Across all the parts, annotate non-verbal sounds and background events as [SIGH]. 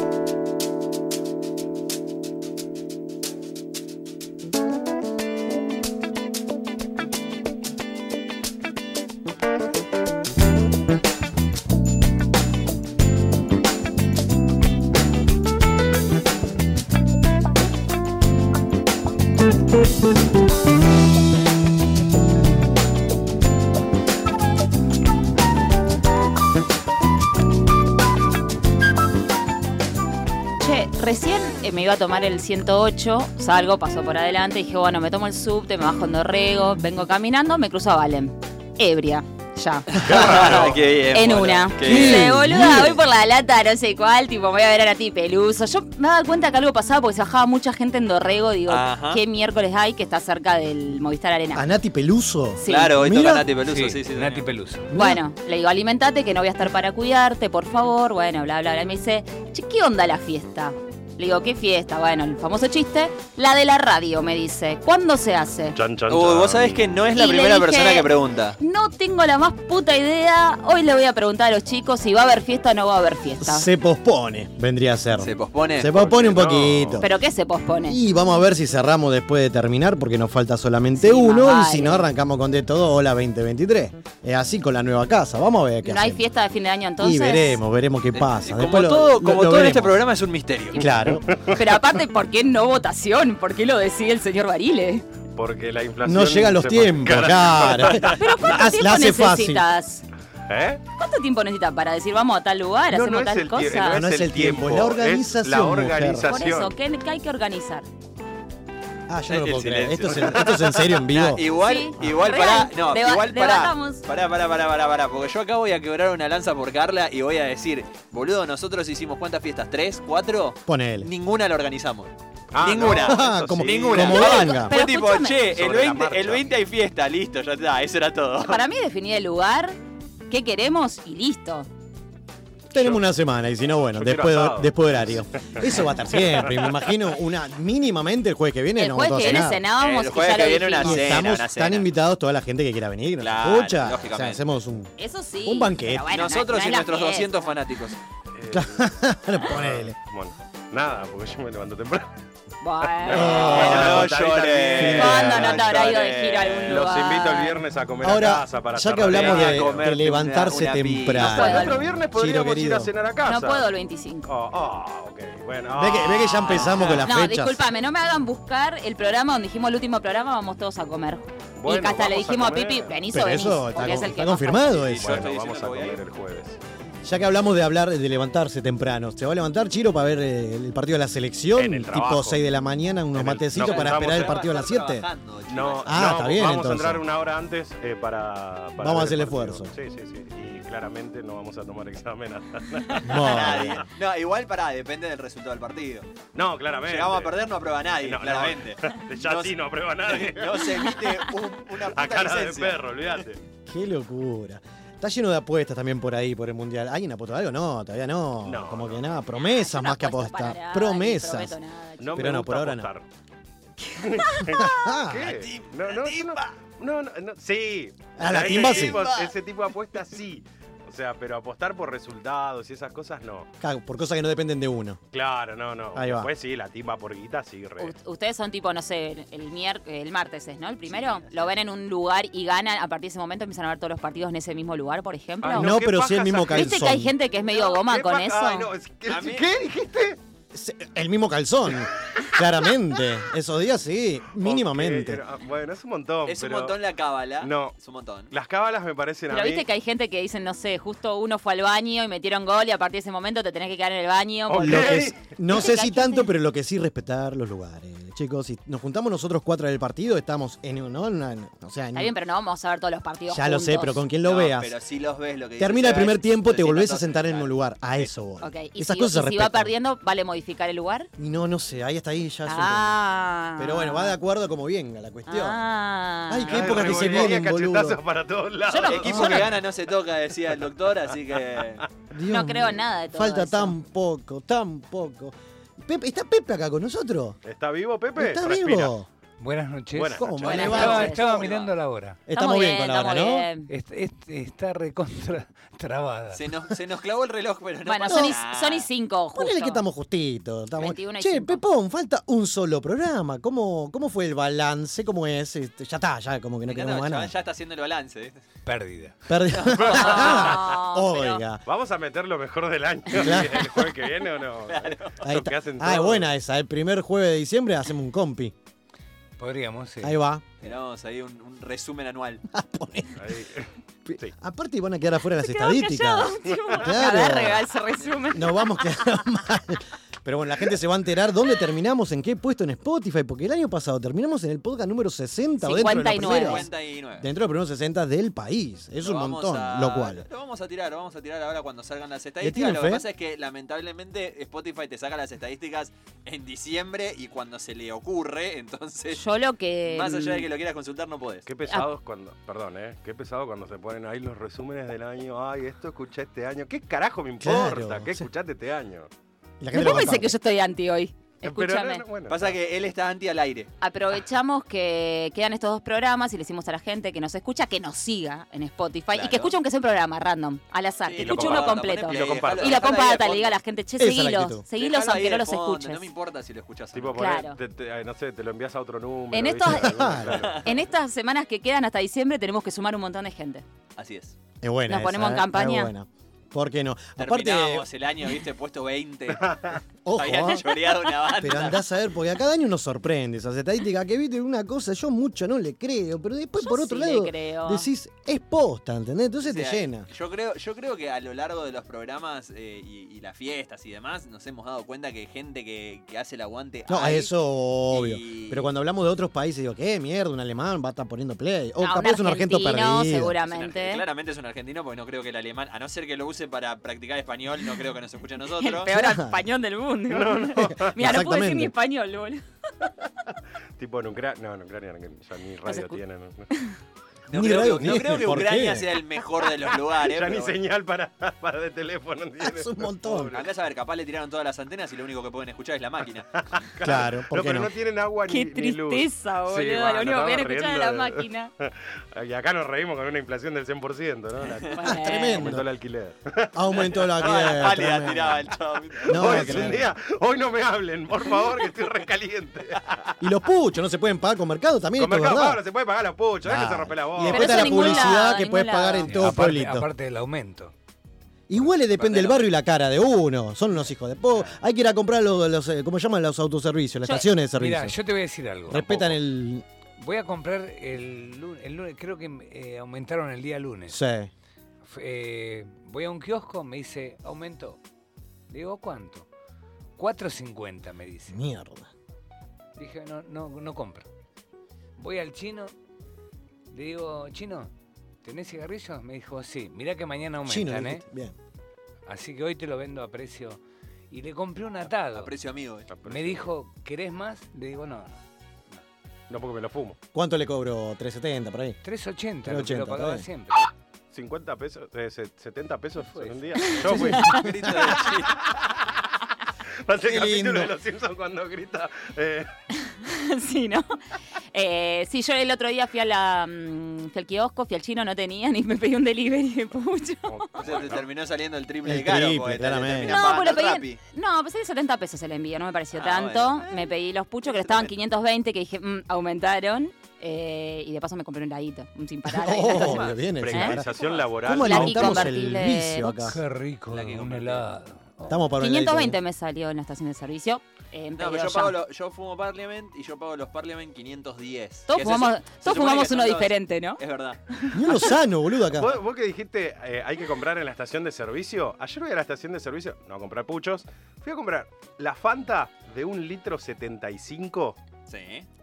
Che, iba a tomar el 108, salgo, paso por adelante, dije, bueno, me tomo el subte, me bajo en Dorrego, vengo caminando, me cruzo a Valen. Ebria, ya. [LAUGHS] Qué bien, en una. qué Dice, bien. boluda, voy por la lata, no sé cuál, tipo, me voy a ver a ti peluso. Yo me daba cuenta que algo pasaba porque se bajaba mucha gente en Dorrego, digo, Ajá. ¿qué miércoles hay que está cerca del Movistar Arena? ¿A Nati Peluso? Sí. Claro, hoy Mira. toca Nati Peluso, sí, sí. Nati Peluso. Bueno, le digo, alimentate, que no voy a estar para cuidarte, por favor. Bueno, bla, bla, bla. Y me dice, che, ¿qué onda la fiesta? Le digo, ¿qué fiesta? Bueno, el famoso chiste. La de la radio, me dice. ¿Cuándo se hace? Chan, chan, Uy, vos sabés que no es la Y primera dije- persona que pregunta. No tengo la más puta idea. Hoy le voy a preguntar a los chicos si va a haber fiesta o no va a haber fiesta. Se pospone, vendría a ser. ¿Se pospone? Se pospone un poquito. ¿Pero qué se pospone? Y vamos a ver si cerramos después de terminar, porque nos falta solamente Sí, uno. Y si no, arrancamos con de todo, hola 2023. Es así con la nueva casa. Vamos a ver qué ¿No hay hacemos. fiesta de fin de año entonces? Y veremos, veremos qué pasa. Como Después lo- todo, lo- como lo todo en este programa es un misterio. Claro. Pero aparte, ¿por qué no votación? ¿Por qué lo decide el señor Barile? Porque la inflación. No llegan los tiempos, claro. [LAUGHS] ¿Pero cuánto tiempo la hace fácil. necesitas? ¿Eh? ¿Cuánto tiempo necesitas para decir vamos a tal lugar, No, hacemos no es tal el cosa? No es el tiempo, es la organización, La mujer. Por organización. eso, ¿qué, qué hay que organizar? Ah, yo no lo puedo creer. ¿Esto es, en- esto es en serio en vivo? Nah, [LAUGHS] igual, Sí, igual real. pará, no, Deba- igual pará, pará, pará, pará, pará, pará, porque yo acá voy a quebrar una lanza por Carla y voy a decir, boludo, nosotros hicimos cuántas fiestas, ¿tres? ¿Cuatro? Ponele. Ninguna la organizamos. Ah, Ninguna. [LAUGHS] no, Ah, como- sí. Ninguna. como ganga. Fue tipo, che, el Sobre la 20, el marcha. 20 hay fiesta, listo, ya está, eso era todo. Para mí definir el lugar, qué queremos y listo. Tenemos una semana y si no, bueno, después, después de horario. [LAUGHS] Eso va a estar siempre. Me imagino una mínimamente el jueves que viene. El no jueves vamos que viene cenábamos El jueves que viene una cena, estamos una tan invitados toda la gente que quiera venir, nos Claro, escucha. O sea, hacemos un. Eso sí. Un banquete. bueno, no- Nosotros no y nuestros fiesta. 200 fanáticos. [LAUGHS] Eh, Ponele. Bueno, nada, porque yo me levanto temprano. Bueno. no llores. ¿Cuándo no te habrá ido de llores. giro a algún Los lugar? invito el viernes a comer Ahora, a casa para ya que hablamos de, levantarse una- una pizza. temprano. No puedo. El otro viernes podríamos ir a cenar a casa. No puedo el 25. Oh, oh, ok, bueno. Ve que, ve que ya ah. empezamos con las No, fechas. discúlpame, no me hagan buscar el programa donde dijimos el último programa, vamos todos a comer. Bueno, y que hasta le a dijimos a. Pipi, venís o venís. eso está, es el confirmado eso. Bueno, vamos a comer el jueves. Ya que hablamos de hablar de levantarse temprano, ¿se va a levantar Chiro para ver eh, el partido de la selección? En el tipo trabajo. 6 de la mañana, unos En el- matecitos para esperar el partido a las 7. No, Ah, no, está bien, vamos entonces. a entrar una hora antes eh, para, para Vamos a hacer el esfuerzo. Sí, sí, sí. Y claramente no vamos a tomar [LAUGHS] examen. hasta- Nadie. No, igual pará, depende del resultado del partido. No, claramente. Llegamos a perder, no aprueba nadie, No, no. claramente. [LAUGHS] Ya No sí no aprueba nadie. [LAUGHS] No se emite un- una puta a cara de perro, olvídate. Qué locura. Está lleno de apuestas también por ahí, por el mundial. ¿Alguien apostó algo? No, todavía no. No, Como no. que nada, promesas Yo no más que apostar. nada, Promesas. nada, No Pero no, por ahora no. apostar. Ah, [LAUGHS] ¿Qué? No, no, no, no, no, no, sí. Ah, la timba sí. Ese tipo de apuestas sí. O sea, pero apostar por resultados y esas cosas no. claro, por cosas que no dependen de uno. Claro, no, no. Ahí va. Después sí, la timba por guita sí, re. U- Ustedes son tipo, no sé, el, mier el martes es, ¿no? El primero. Lo ven en un lugar y ganan. A partir de ese momento empiezan a ver todos los partidos en ese mismo lugar, por ejemplo. Ay, No, qué pero sí el mismo esa calzón. ¿Viste que hay gente que es medio goma ¿Qué con pa- eso? Ay, no, es que- A mí- ¿Qué dijiste? El mismo calzón, [LAUGHS] claramente. Esos días sí, mínimamente. Bueno, es un montón. Es un montón la cábala. No. Es un montón. Las cábalas me parecen Pero a mí. viste que hay gente que dicen, no sé, justo uno fue al baño y metieron gol y a partir de ese momento te tenés que quedar en el baño. Ok. porque- Lo que es- no sé si tanto, gente- pero lo que sí respetar los lugares. Chicos, si nos juntamos nosotros cuatro en el partido, estamos en, ¿no? una- o sea, en- Está bien, pero no vamos a ver todos los partidos ya lo sé, pero con quien lo No, veas. Pero sí los ves lo que dice Termina el primer tiempo, te 300 volvés a sentar en mismo lugar. A eso voy. Ok, y Esas si, cosas se si va perdiendo, ¿vale modificar el lugar? Y no, no sé, ahí hasta ahí ya es Ah. Pero bueno, va de acuerdo a como venga la cuestión. Ah. Ay, qué Ay, época que se vienen, boludo. para todos lados. Yo no- El equipo yo que no- gana no se toca, decía el doctor, así que. Dios No creo mío, nada de todo Falta eso. tan poco, tan poco. Pepe, ¿Está Pepe acá con nosotros? ¿Está vivo, Pepe? ¿Está Respira. vivo? Buenas noches. Buenas ¿Cómo noches. Buenas? Estaba, noches. estaba ¿Cómo le mirando la hora. Estamos bien con la hora, ¿no? bien. Est- est- está recontra [LAUGHS] trabada. Se nos, se nos clavó el reloj, pero no Bueno, pasa son son y cinco, justo. Ponele que estamos justitos. Estamos... 21 y che, cinco. Pepón, falta un solo programa. ¿Cómo, ¿Cómo fue el balance? ¿Cómo es? Este, ya está, ya como que no chabón nada. ya está haciendo el balance. Pérdida. Perdí. [LAUGHS] No, [LAUGHS] pero- Oiga. ¿Vamos a meter lo mejor del año Claro. el jueves que viene o no? Ahí Lo que está. hacen Ah, buena esa. El primer jueves de diciembre hacemos un compi. Podríamos, sí. Ahí va. Tenemos ahí un, un resumen anual. [LAUGHS] Ahí. Sí. Aparte van a quedar afuera las Se estadísticas. callado, [LAUGHS] Claro. Nos vamos a quedar [LAUGHS] mal. Pero bueno, la gente se va a enterar dónde terminamos, en qué puesto en Spotify, porque el año pasado terminamos en el podcast número 60 o dentro de los 59. primeros, 59. dentro de los primeros 60 del país. Es Lo un montón, a- lo cual. Lo vamos a tirar, lo vamos a tirar ahora cuando salgan las estadísticas. Lo que fe? pasa es que lamentablemente Spotify te saca las estadísticas en diciembre y cuando se le ocurre, entonces Yo lo que. más allá de que lo quieras consultar no podés. Qué pesados cuando, perdón, ¿eh? Qué pesado cuando se ponen ahí los resúmenes del año. Ay, esto escuché este año. ¿Qué carajo me importa? Claro, ¿Qué sí. escuchaste este año? La gente Después pensé que yo estoy anti hoy. Escúchame. No, bueno, Pasa que él está anti al aire. Aprovechamos que quedan estos dos programas y le decimos a la gente que nos escucha que nos siga en Spotify y que escuche aunque sea un programa random, al azar, Sí, que escuche uno completo. Y lo comparta. Y lo comparta, le diga a la gente, che, seguilos, seguilos aunque no los fondo, escuches. No me importa si lo escuchas Tipo, Claro. te- te- ay, no sé, te lo envías a otro número. En ¿viste? estos- Claro. [LAUGHS] En estas semanas que quedan hasta diciembre tenemos que sumar un montón de gente. Así es. Es buena Nos esa, ponemos en ¿eh? campaña. Es buena. ¿Por qué no? Aparte, el año, viste, puesto 20. [LAUGHS] ojo, Habían ¿eh? choreado una banda. Pero andás a ver, porque a cada año nos sorprende esas estadísticas que viste una cosa, yo mucho no le creo, pero después Yo por otro sí lado creo. decís, es posta, ¿entendés? Entonces O sea, te llena. Yo creo, yo creo que a lo largo de los programas eh, y, y las fiestas y demás, nos hemos dado cuenta que hay gente que, que hace el aguante. No, hay, eso obvio. y- Pero cuando hablamos de otros países, digo, ¿qué mierda? Un alemán va a estar poniendo play. O No, capaz es un argento argentino, perdido. es un argen- seguramente. claramente es un argentino porque no creo que el alemán, a no ser que lo use para practicar español, no creo que nos escuche a [LAUGHS] El nosotros. peor Claro. español del mundo. [LAUGHS] [LAUGHS] Mira, no puedo decir ni español, boludo. [LAUGHS] Tipo en Ucrania. No, en Ucrania ya ni radio tienen. No Ni creo, radio que, no tiene, creo que ¿por Ucrania qué? sea el mejor de los lugares. [LAUGHS] ya ni bueno. señal para, para de teléfono. Es un montón. Andás a ver, capaz le tiraron todas las antenas y lo único que pueden escuchar es la máquina. [LAUGHS] Claro, ¿por No, qué pero no? no tienen agua Qué ni, ni luz. tristeza, boludo. Sí, Lo único que estamos escuchar es la máquina. [LAUGHS] Y acá nos reímos con una inflación del 100%, ¿no? La- Bueno. Tremendo. Aumentó el alquiler. Aumentó la Toda la que pálida tiraba el chavo. No, hoy es claro. un día, hoy no me hablen, por favor, que estoy recaliente. Y los puchos no se pueden pagar con mercado también, Con Mercado no se puede pagar los puchos, es que se Claro. Y después está la publicidad lado, que puedes pagar lado. en todo aparte, pueblito. aparte del aumento. Igual le depende del barrio y la cara de uno. Son unos hijos de po. Hay que ir a comprar los, los, eh, ¿cómo llaman? Los autoservicios, las Yo- estaciones de servicio. Mira, yo te voy a decir algo. Respetan el. Voy a comprar el lunes, el lunes creo que eh, aumentaron el día lunes. Sí. Eh, voy a un kiosco, me dice, aumentó. Le digo, ¿cuánto? 4.50 me dice. Mierda. Dije, no, no, no compro. Voy al chino, le digo, chino, ¿tenés cigarrillos? Me dijo, sí, mirá que mañana Chino, aumentan, ¿eh? dijiste. Bien. Así que hoy te lo vendo a precio. Y le compré un atado. A precio amigo. eh. Me dijo, ¿querés más? Le digo, no, no. No, porque me lo fumo. ¿Cuánto le cobro? 370 por ahí. 3.80, lo que 3.80, lo pagaba bien. siempre. 50 pesos, eh, se- 70 pesos fue en un día. [LAUGHS] Yo fui. [LAUGHS] De chino. Parece el capítulo lindo. de los Simpsons cuando grita. eh, [LAUGHS] sí, ¿no? Eh, sí, yo el otro día fui, a la, mm, fui al kiosco, fui al chino, no tenían y me pedí un delivery de pucho. [LAUGHS] O sea, te terminó saliendo el triple El de caro. triple, te- No, pero pagando pedí, no, pensé que 70 pesos el envío, no me pareció Ah, tanto. bueno. Me pedí los puchos que estaban mete. 520, que dije, mm, aumentaron. eh, y de paso me compré un heladito, un sin parar. [LAUGHS] Oh, bien, precarización laboral. ¿Cómo La alimentamos el vicio acá? Qué rico, La que un helado. Estamos para un 520 heladito. me salió en la estación de servicio. eh, No, pero yo, pago lo- yo fumo Parliament y yo pago los Parliament 510. Todos fumamos, se- todos fumamos uno diferente, ¿no? Es verdad. Ni uno sano, boludo, acá. ¿Vos, vos que dijiste eh, hay que comprar en la estación de servicio? Ayer voy a la estación de servicio, no a comprar puchos. Fui a comprar la Fanta de un litro 75, Sí.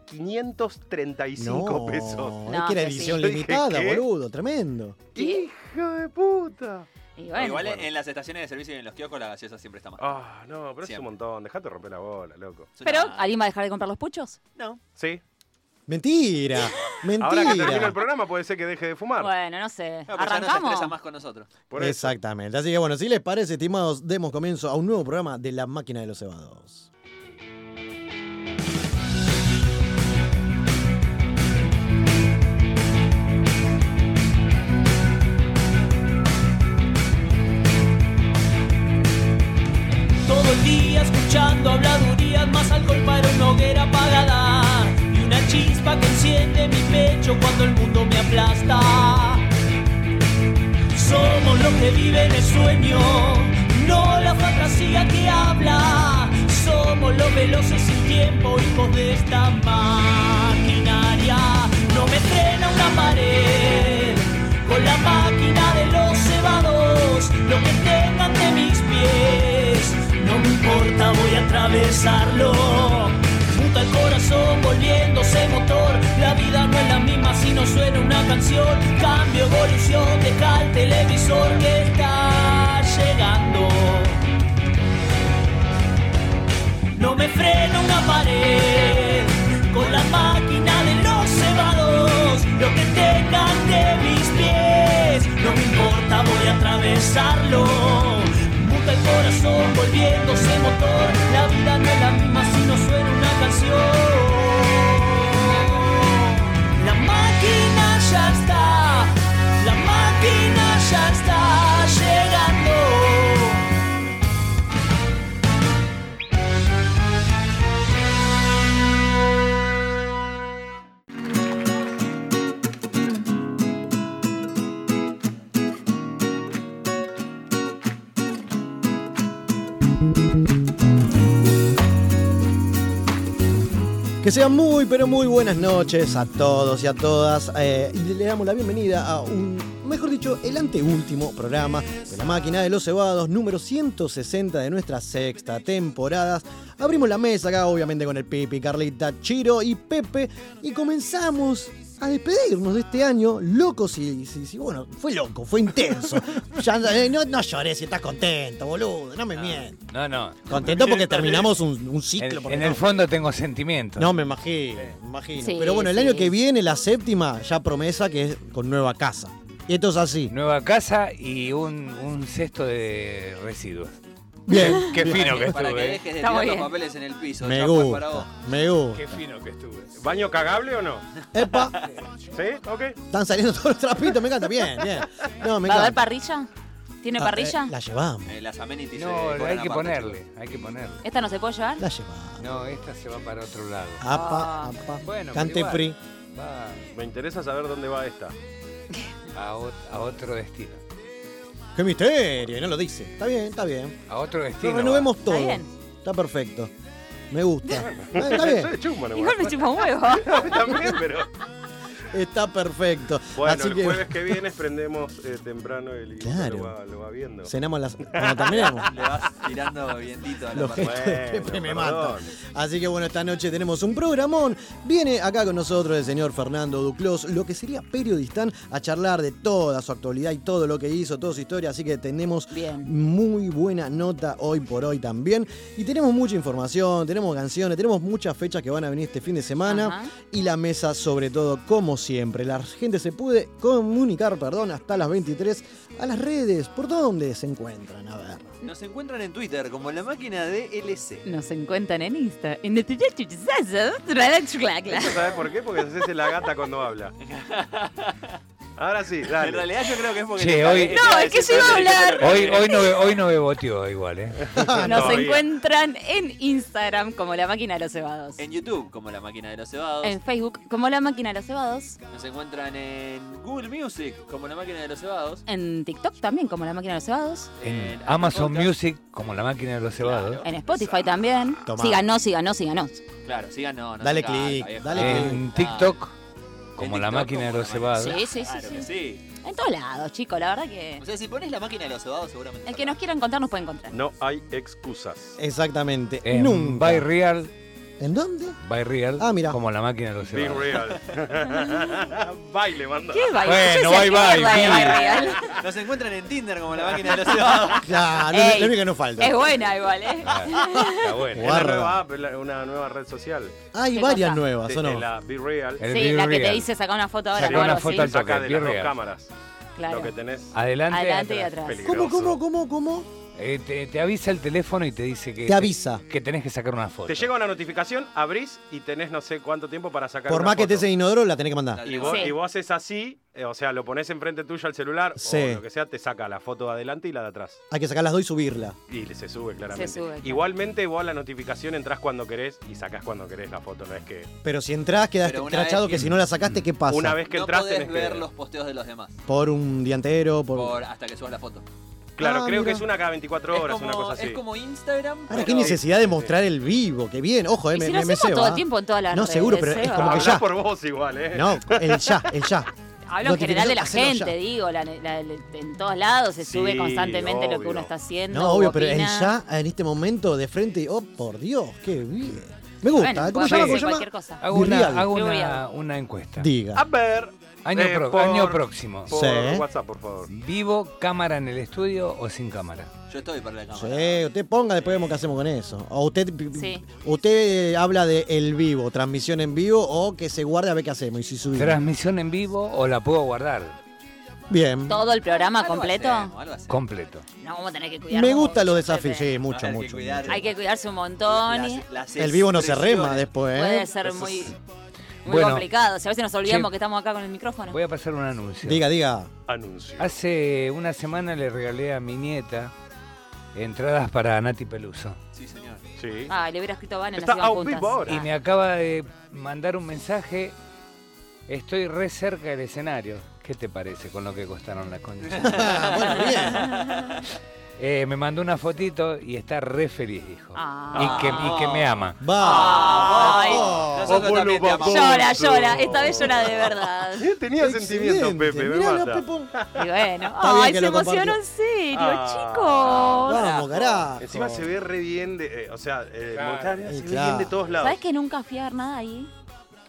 535 No, pesos. es No, que era que sí. edición dije, limitada, boludo, tremendo. ¿Qué? ¡Hijo de puta! Bueno, Igual en, en las estaciones de servicio y en los kioscos la gaseosa siempre está mal. Ah, no, pero es un montón. Dejate romper la bola, loco. Pero, ¿alguien va a dejar de comprar los puchos? No. Sí. Mentira, [LAUGHS] Ahora que termina el mentira. programa puede ser que deje de fumar. Bueno, no sé. No, pues ya no se ¿Arrancamos? estresa más con nosotros. Por eso. Exactamente. Así que bueno, si les parece, estimados, demos comienzo a un nuevo programa de La Máquina de los Cebados. Día escuchando habladurías, más alcohol para una hoguera apagada y una chispa que enciende mi pecho cuando el mundo me aplasta. Somos los que viven el sueño, no la fantasía que habla. Somos los veloces sin tiempo, hijos de esta maquinaria. No me frena una pared con la máquina de los cebados. Lo que tengan de mis pies, no me importa, voy a atravesarlo. Muta el corazón volviéndose motor. La vida no es la misma si no suena una canción. Cambio, evolución, deja el televisor que está llegando. No me frena una pared con la máquina de los cebados. Lo que tengan de mis pies, no me importa, voy a atravesarlo. Corazón volviéndose motor. La vida no es la misma si no suena una canción. La máquina ya está, Que sean muy, pero muy buenas noches a todos y a todas. eh, y le damos la bienvenida a un, mejor dicho, el anteúltimo programa de la máquina de los cebados, número 160 de nuestra sexta temporada. Abrimos la mesa acá, obviamente, con el Pipi, Carlita, Chiro y Pepe. Y comenzamos a despedirnos de este año, locos y, sí, sí, bueno, fue loco, fue intenso. [LAUGHS] Ya, eh, no, no llores si estás contento, boludo, no me mientas. No, no. Contento porque [LAUGHS] terminamos un, un ciclo. En, porque en no- el fondo tengo sentimientos. no, me imagino, me imagino. Sí, Pero bueno, el sí. año que viene, la séptima, ya promesa que es con nueva casa. Y esto es así. Nueva casa y un, un cesto de residuos. Bien. [LAUGHS] Qué fino que Para que estuve. ¿eh? dejes de Está muy tirar los bien. papeles en el piso. Me para vos. gusta, me gusta. Qué fino que estuve. ¿Baño cagable o no? Epa, ¿Sí? Ok. están saliendo todos los trapitos, me encanta. Bien, bien. No, me ¿Va a haber encanta. parrilla? ¿Tiene Ah, parrilla? eh, la llevamos, Eh, las amenities No, cobran hay que aparte, ponerle, hay que ponerle. ¿Esta no se puede llevar? la llevamos. No, esta se va para otro lado. Apa, Ah, apa. bueno, Cante igual. free. Va Me interesa saber dónde va esta. a, ot- a otro destino. Qué misterio, y no lo dice. Está bien, está bien. A otro Lo destino. va. renovemos Está todo. bien. Está perfecto. Me gusta. [LAUGHS] Está bien. Soy chumbo nomás. Igual me chupa un huevo. [LAUGHS] También, pero. [LAUGHS] Está perfecto. Bueno, Así el que jueves que viene prendemos eh, temprano el Claro. lo, va, lo va viendo. cenamos las. Cuando terminemos. Le vas tirando vientito a la Los parte. [LAUGHS] me matan. Así que bueno, esta noche tenemos un programón. Viene acá con nosotros el señor Fernando Duclos, lo que sería periodistán, a charlar de toda su actualidad y todo lo que hizo, toda su historia. Así que tenemos Bien. muy buena nota hoy por hoy también. Y tenemos mucha información, tenemos canciones, tenemos muchas fechas que van a venir este fin de semana. Ajá. Y la mesa, sobre todo, como siempre. La gente se puede comunicar, perdón, hasta las 23 a las redes. ¿Por dónde se encuentran? A ver. Nos encuentran en Twitter como la máquina de LC. Nos encuentran en Insta. En el ¿Eso sabes por qué? Porque se hace la gata cuando habla. Ahora sí, En dale. realidad yo creo que es porque... Che, hoy- No, es que yo desesperado iba a hablar. Hoy, hoy, no, hoy no beboteó igual, ¿eh? [LAUGHS] Nos Todavía. encuentran en Instagram como la máquina de los cebados. En YouTube como la máquina de los cebados. En Facebook como la máquina de los cebados. Nos encuentran en Google Music como la máquina de los cebados. En TikTok también como la máquina de los cebados. En Apple Amazon Podcast. Music, como la máquina de los cebados. Claro. En Spotify también. Tomá. Síganos, síganos, síganos. Claro, sigan, no, Dale se calma, click, viejo. dale En Ah, TikTok, como la máquina de los cebados. Sí, sí, sí, Claro que sí. sí. En todos lados, chicos, la verdad que. O sea, si pones la máquina de los cebados seguramente... El que nos quiera encontrar nos puede encontrar. No hay excusas. Exactamente. En Nunca. By Real, ¿En dónde? By Real, Ah, mira. como la máquina de los Be cebados. real. [LAUGHS] Baile, manda. ¿Qué va? Bueno, bye, ¿qué bye, bye. Nos encuentran en Tinder como la [LAUGHS] máquina de los cebados. Claro, único que nos falta. Es buena igual, ¿eh? Está [LAUGHS] bueno. Es la nueva app, la- una nueva red social. Hay ¿Qué varias cosa? nuevas, ¿o no? la Be Real. El Sí, Be la que te dice sacar una foto ahora Saca una algo foto al Saca de las dos cámaras. Claro. Lo que tenés. Adelante, Adelante y atrás. atrás. Peligroso. ¿Cómo, cómo, cómo, cómo? Eh, te, te avisa el teléfono y te dice que. Te avisa. Que tenés que sacar una foto. Te llega una notificación, abrís y tenés no sé cuánto tiempo para sacar Por una más que foto. estés en inodoro, la tenés que mandar. Y vos, Sí. y vos haces así, eh, o sea, lo pones enfrente tuyo al celular Sí. o lo que sea, te saca la foto de adelante y la de atrás. Hay que sacar las dos y subirla. Y se sube claramente. sube, claro. Igualmente vos a la notificación entrás cuando querés y sacás cuando querés la foto, no es que Pero si entrás, quedas crachado que que- si no la sacaste, ¿qué pasa? una vez que no entras podés tenés ver que... los posteos de los demás. Por un día entero, por... Por, hasta que subas la foto. Claro, Ah, creo mira. que es una cada 24 horas, es, una como, cosa así. es como Instagram. Ahora, pero- qué necesidad de mostrar el vivo, qué bien. Ojo, eh, Y me, si me, lo me hacemos ceba, todo el ¿eh? tiempo en todas las No, redes. seguro, pero es como que ya. por vos igual, ¿eh? No, el ya, el ya. Hablo en general de la gente, ya. digo, la- la- en todos lados se sube Sí, constantemente lo que uno está haciendo. No, obvio, pero el ya en este momento de frente, oh, por Dios, qué bien. Me gusta. Bueno, ¿Cómo se llama? ¿Cómo se cualquier llama? cosa. Hago, una, hago una encuesta. Diga. A ver. Año, eh, pro- por- año próximo. Por Sí. WhatsApp, por favor. ¿Vivo cámara en el estudio o sin cámara? Yo estoy para la cámara. Sí, usted ponga, después vemos qué hacemos con eso. O usted, Sí. usted habla de el vivo, transmisión en vivo, o que se guarde a ver qué hacemos y si subimos. ¿Transmisión en vivo o la puedo guardar Bien. Todo el programa Algo completo. hacemos, algo hacemos. completo? No, vamos a tener que cuidar. Me gustan los desafíos, sí, mucho, Hay mucho. Hay que cuidarse un montón. y Las- las El vivo no se rema después, ¿eh? Puede ser muy, muy Bueno. complicado. Si a veces nos olvidamos que estamos acá con el micrófono. Voy a pasar un anuncio. Diga, diga. Anuncio. Hace una semana le regalé a mi nieta entradas para Nati Peluso. Sí, señor. Sí. Ah, le hubiera escrito a Vane, Está a vivo ahora. Y me acaba de mandar un mensaje. Estoy re cerca del escenario. ¿Qué te parece con lo que costaron las conchas? [LAUGHS] bueno, bien. [LAUGHS] Eh, me mandó una fotito y está re feliz, dijo. Ah. Y, que, y que me ama. Va. Ay. Oh. Nosotros también te amamos. Llora, llora. Esta vez llora de verdad. Tenía sentimientos. Pepe, me mata. Y bueno, ay, se emocionó en serio, Ah. chicos. Vamos, carajo. Encima se ve re bien, de, eh, o sea, eh, Claro. Se ve claro. bien de todos lados. ¿Sabes que nunca fui a ver nada ahí?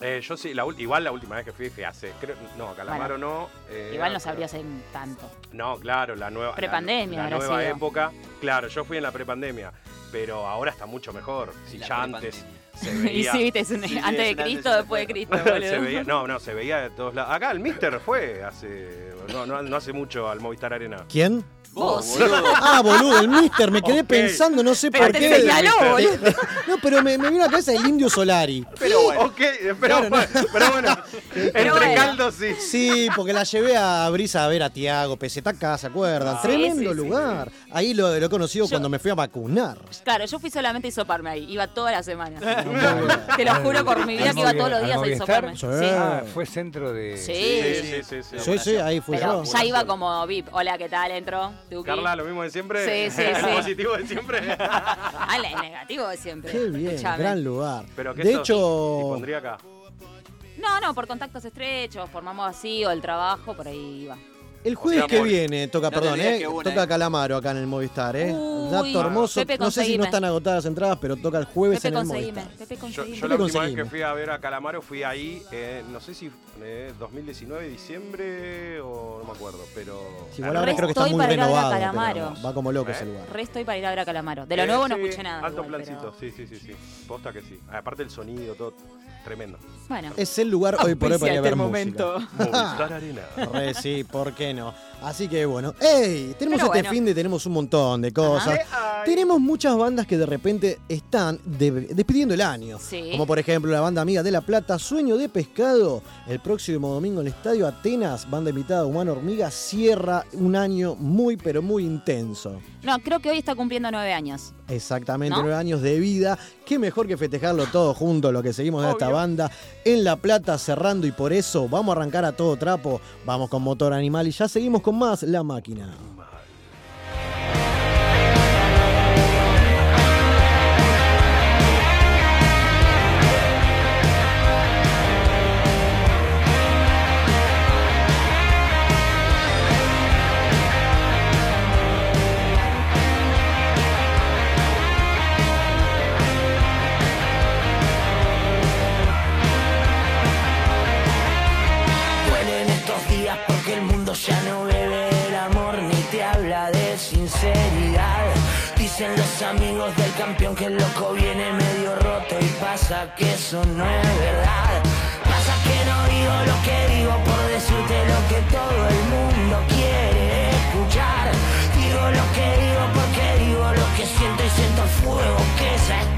Eh, yo sí, la igual la última vez que fui fui hace, creo, no, Calamaro no. eh, Igual no pero- sabría hacer tanto. No, claro, la nueva. la- Prepandemia La, habrá nueva sido. época. Claro, yo fui en la prepandemia. Pero ahora está mucho mejor. Si La ya antes se [LAUGHS] Y veía. sí, viste, es un- Sí, antes es de Cristo, después de. Cristo, boludo. [LAUGHS] se veía, no, no, se veía de todos lados. Acá el Mister fue hace. No, no, no hace mucho al Movistar Arena. ¿Quién? Vos. boludo. Ah, boludo, el mister, me quedé pensando, no sé Pero por te qué. señaló, boludo. No, pero me, me vino a la cabeza el indio Solari. Pero bueno. Ok, pero, Claro, no. pero bueno, entre bueno. caldos sí. Sí, porque la llevé a Brisa a ver a Tiago, Peseta acá, ¿se acuerdan? Ah. Tremendo Sí, sí, sí. lugar. Ahí lo, lo he conocido Yo- cuando me fui a vacunar. Claro, yo fui solamente a hisoparme ahí. Iba toda la semana. [LAUGHS] Te lo juro por mi vida ¿Al que iba todos los días a hisoparme. Sí. Sí. Ah, fue centro de. Sí. Sí, sí, sí. sí. Sí, sí, ahí fui Pero yo. ya iba como VIP. Hola, ¿qué tal? Entro. Tuki. Carla, lo mismo de siempre. Sí, [LAUGHS] sí, El sí. positivo de siempre. [LAUGHS] Ah, el negativo de siempre. Qué bien, Escuchame. gran lugar. Pero que de hecho, hipondríaca. No, no, por contactos estrechos, formamos así, o el trabajo, por ahí iba. El jueves sea, que viene, toca, No perdón, eh, una, toca eh. Calamaro acá en el Movistar, ¿eh? Uy, Dato hermoso. Pepe, no sé si no están agotadas las entradas, pero toca el jueves Pepe, en el. Movistar. Pepe, Yo, yo ¿Qué la última vez que fui a ver a Calamaro fui ahí, eh, no sé si eh, 2019, diciembre o no me acuerdo, pero... Sí, igual ahora Re creo que está muy renovado. Calamaro. va como loco ¿Eh? ese lugar. Re estoy para ir a ver a Calamaro. De lo Eh, nuevo no escuché nada. Alto igual, plancito, pero- sí, sí, sí, sí. Posta que sí. Aparte el sonido, todo tremendo. Bueno. Es el lugar hoy por hoy para ir a ver. Movistar Arena. [LAUGHS] Re, sí, ¿por qué no? Así que bueno. ¡Ey! Tenemos Pero este bueno. fin de tenemos un montón de cosas. Ajá. Tenemos muchas bandas que de repente están de- despidiendo el año. Sí. Como por ejemplo la banda amiga de La Plata, Sueño de Pescado. El próximo domingo en el Estadio Atenas, banda invitada Humano Hormiga, cierra un año muy pero muy intenso. No, creo que hoy está cumpliendo nueve años. Exactamente, ¿No? nueve años de vida. Qué mejor que festejarlo todo juntos, lo que seguimos de esta Obvio. Banda en La Plata cerrando y por eso vamos a arrancar a todo trapo. Vamos con Motor Animal y ya seguimos con más La Máquina. Amigos del campeón que el loco viene medio roto y pasa que eso no es verdad. Pasa que no digo lo que digo por decirte lo que todo el mundo quiere escuchar. Digo lo que digo porque digo y siento el fuego que esa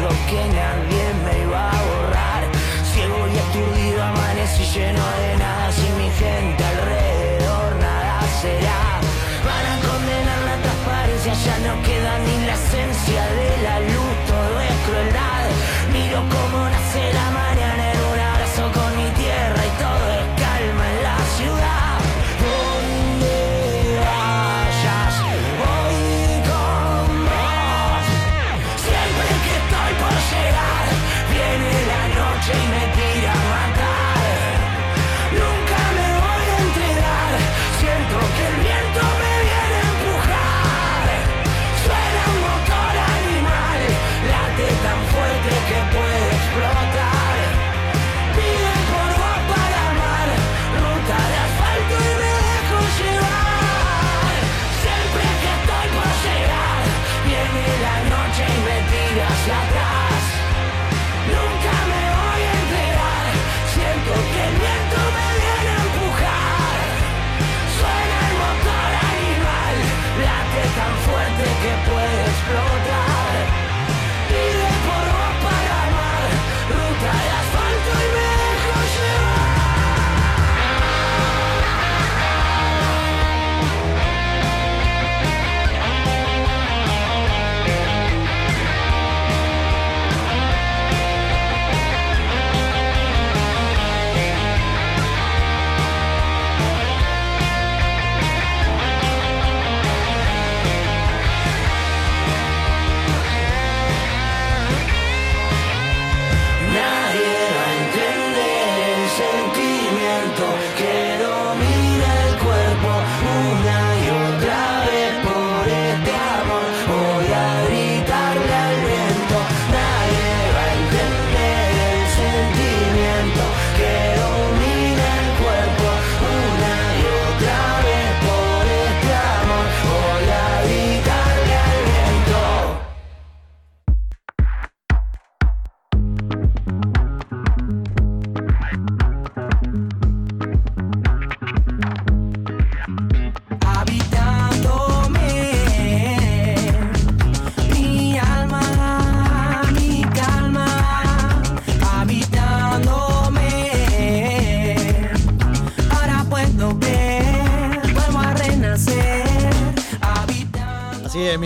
pasado que nadie me iba a borrar. Ciego y aturdido amanecí lleno de nada, sin mi gente alrededor nada será. Van a condenar la transparencia, ya no queda ni la esencia de la luz, todo es crueldad.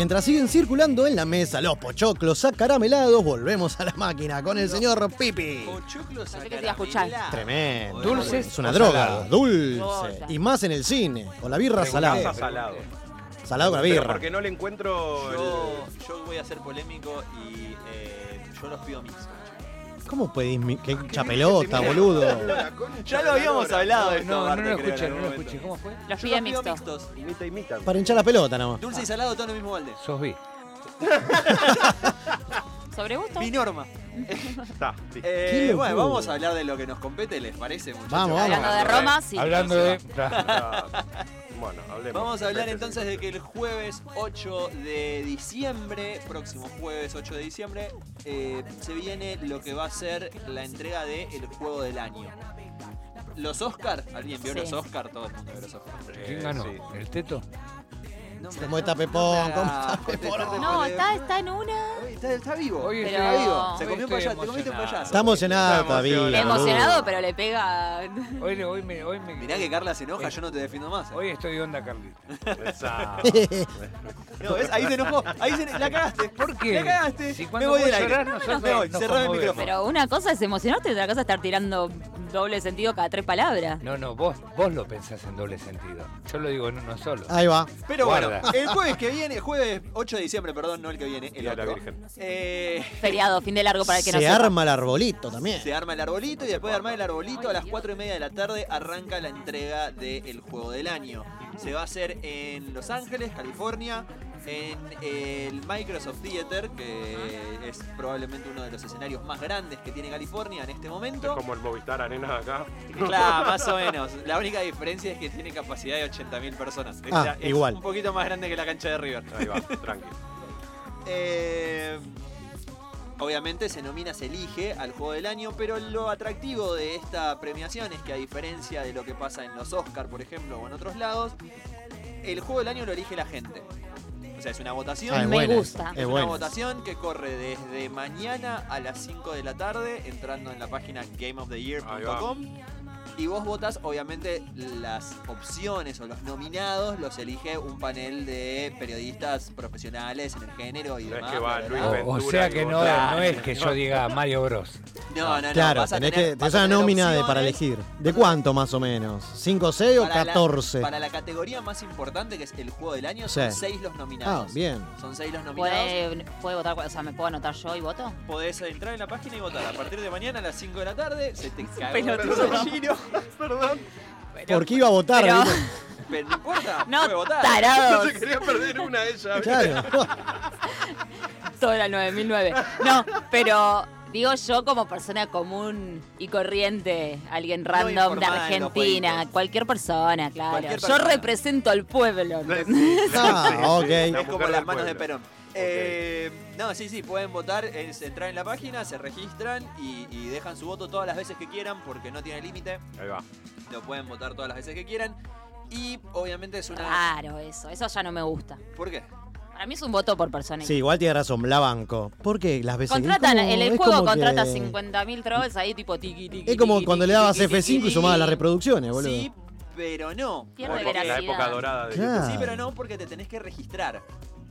Mientras siguen circulando en la mesa los pochoclos acaramelados, volvemos a la máquina con el señor Pipi. Pochoclos acaramelados. Tremendo. Dulces Es una droga. Dulce. Y más en el cine. Con la birra salada. salado. Salado con la Pero birra. porque no le encuentro el- yo voy a ser polémico y eh, yo los pido mixtos. ¿Cómo mi... qué hincha pelota, boludo? Ya lo habíamos hablado de esto, No, no lo creo, en escuché, no algún lo momento. ¿Cómo fue? Los Yo pide los pido mixto. mixtos. Imita, imita. Para hinchar la pelota nada más. Dulce y salado, todo en el mismo balde. Sos vi. [LAUGHS] ¿Sobre gusto? Mi norma. Está, sí. Eh, Qué locura. bueno, vamos a hablar de lo que nos compete, ¿les parece, muchachos? Vamos, vamos. Hablando de Roma, sí. Hablando de. Ah, Bueno, hablemos. Vamos a hablar entonces de que el jueves 8 de diciembre, próximo jueves 8 de diciembre, eh, se viene lo que va a ser la entrega de El Juego del Año. Los Oscar, ¿alguien vio Sí. los Oscar? Todo el mundo vio los Oscar. Eh, ¿Quién ganó? sí. ¿El teto? No ¿Cómo está no- Pepón? no ¿Cómo está contestarte Pepón? No, está, está en una. Está, está vivo. Hoy está vivo. Se comió un payaso. Te comiste un emocionado. payaso. Está emocionado todavía. emocionado. pero le pega. Hoy, hoy me, hoy me. Mirá que Carla se enoja, yo no te defiendo más. eh. Hoy estoy onda, Carlita. [LAUGHS] No, ¿ves? Ahí se enojó. Ahí se la cagaste. ¿Por qué? La cagaste. Si me cuando voy del aire. llorás, nosotros me voy. Cerrame el micrófono. Pero una cosa es emocionarte y otra cosa es estar tirando doble sentido cada tres palabras. No, no, vos, vos lo pensás en doble sentido. Yo lo digo en uno solo. Ahí va. Pero bueno, El jueves que viene, jueves 8 de diciembre, perdón, no el que viene, el otro. Eh, Feriado, fin de largo para el que no Se sepa. arma el arbolito también. se arma el arbolito y después de armar el arbolito a las 4 y media de la tarde arranca la entrega del juego del año. Se va a hacer en Los Ángeles, California, en el Microsoft Theater, que es probablemente uno de los escenarios más grandes que tiene California en este Es momento. como el Movistar Arena acá. Claro, [LAUGHS] más o menos. La única diferencia es que tiene capacidad de 80.000 personas. O Ah, sea, es igual. un poquito más grande que la cancha de River. Ahí va, tranqui. Eh, obviamente se nomina, se elige al juego del año, pero lo atractivo de esta premiación es que a diferencia de lo que pasa en los Oscar, por ejemplo, o en otros lados, el juego del año lo elige la gente. O sea, es una votación. Ah, es Me gusta. Es Es una votación que corre desde mañana a las 5 de la tarde entrando en la página gameoftheyear.com y vos votas obviamente las opciones o los nominados los elige un panel de periodistas profesionales en el género y No es demás. O, sea que no, claro. no es que yo diga Mario Bros. No, no, no. Claro, vas a tenés, tener- que, vas tenés a una tener nómina de, para elegir. ¿De cuánto más o menos? ¿5 6 o para la- 14? para la categoría más importante que es el juego del año son Sí. seis los Ah, nominados. bien. Son seis los nominados. ¿Puede, puede votar, o sea, ¿me puedo anotar yo y voto? Podés entrar en la página y votar. A partir de mañana a las 5 de la tarde se te [LAUGHS] pelotudo. el giro. [LAUGHS] Perdón. ¿Por qué iba a votar? Pero-. [LAUGHS] Pero no importa, [LAUGHS] No, puede votar. No se quería perder una ella. Claro. Todo era el 9009. No, pero digo yo como persona común y corriente, alguien random de en los Argentina, jueguitos. cualquier persona, claro. Cualquier Yo persona. represento al pueblo. Ah, ok. Es La como las manos de. Perón. Eh, no, sí, sí, pueden votar, es entrar en la página, se registran y, y dejan su voto todas las veces que quieran porque no tiene límite. Ahí va. Lo pueden votar todas las veces que quieran. Y obviamente es una... Claro, eso. Eso ya no me gusta. ¿Por qué? Para mí es un voto por persona. Sí, igual tiene razón, la banco. ¿Por qué las veces Contratan, como- en el juego como contrata que- 50.000 trolls ahí tipo tiki tiki. Es como tiki, cuando tiki, le dabas tiki, F5 y tiki, sumabas las reproducciones, boludo. Sí, pero no. Pierde Porque- La época dorada de Claro. Sí, pero no porque te tenés que registrar.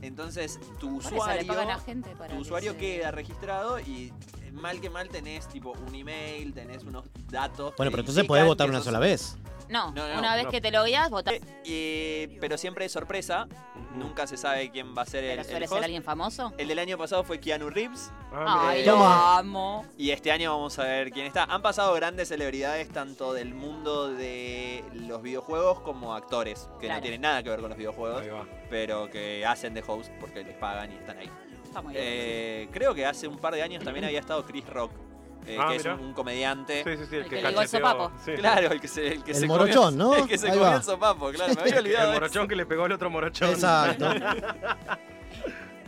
Entonces, tu usuario, gente para tu que usuario se- queda registrado y eh, mal que mal tenés tipo un email, tenés unos datos. Bueno, pero entonces podés votar una sola vez. No, No, no, una vez no. que te lo guías, votás. Eh, pero siempre es sorpresa. Nunca se sabe quién va a ser el, Pero el suele host. ser alguien famoso. El del año pasado fue Keanu Reeves Ah, Ay, lo amo. y este año vamos a ver quién está. Han pasado grandes celebridades tanto del mundo de los videojuegos como actores que Claro. no tienen nada que ver con los videojuegos, pero que hacen de host porque les pagan y están ahí. Está muy bien. Eh, creo que hace un par de años también había estado Chris Rock, eh, Ah, que es un, un comediante. Sí, sí, sí, el El que el cacheteó. sopapo. Sí. Claro, el que se, el que El se morochón, comió, ¿no? [LAUGHS] El que se Ahí comió va. el sopapo, claro, me [LAUGHS] había olvidado. El eso. morochón que le pegó al otro morochón. Exacto. [LAUGHS]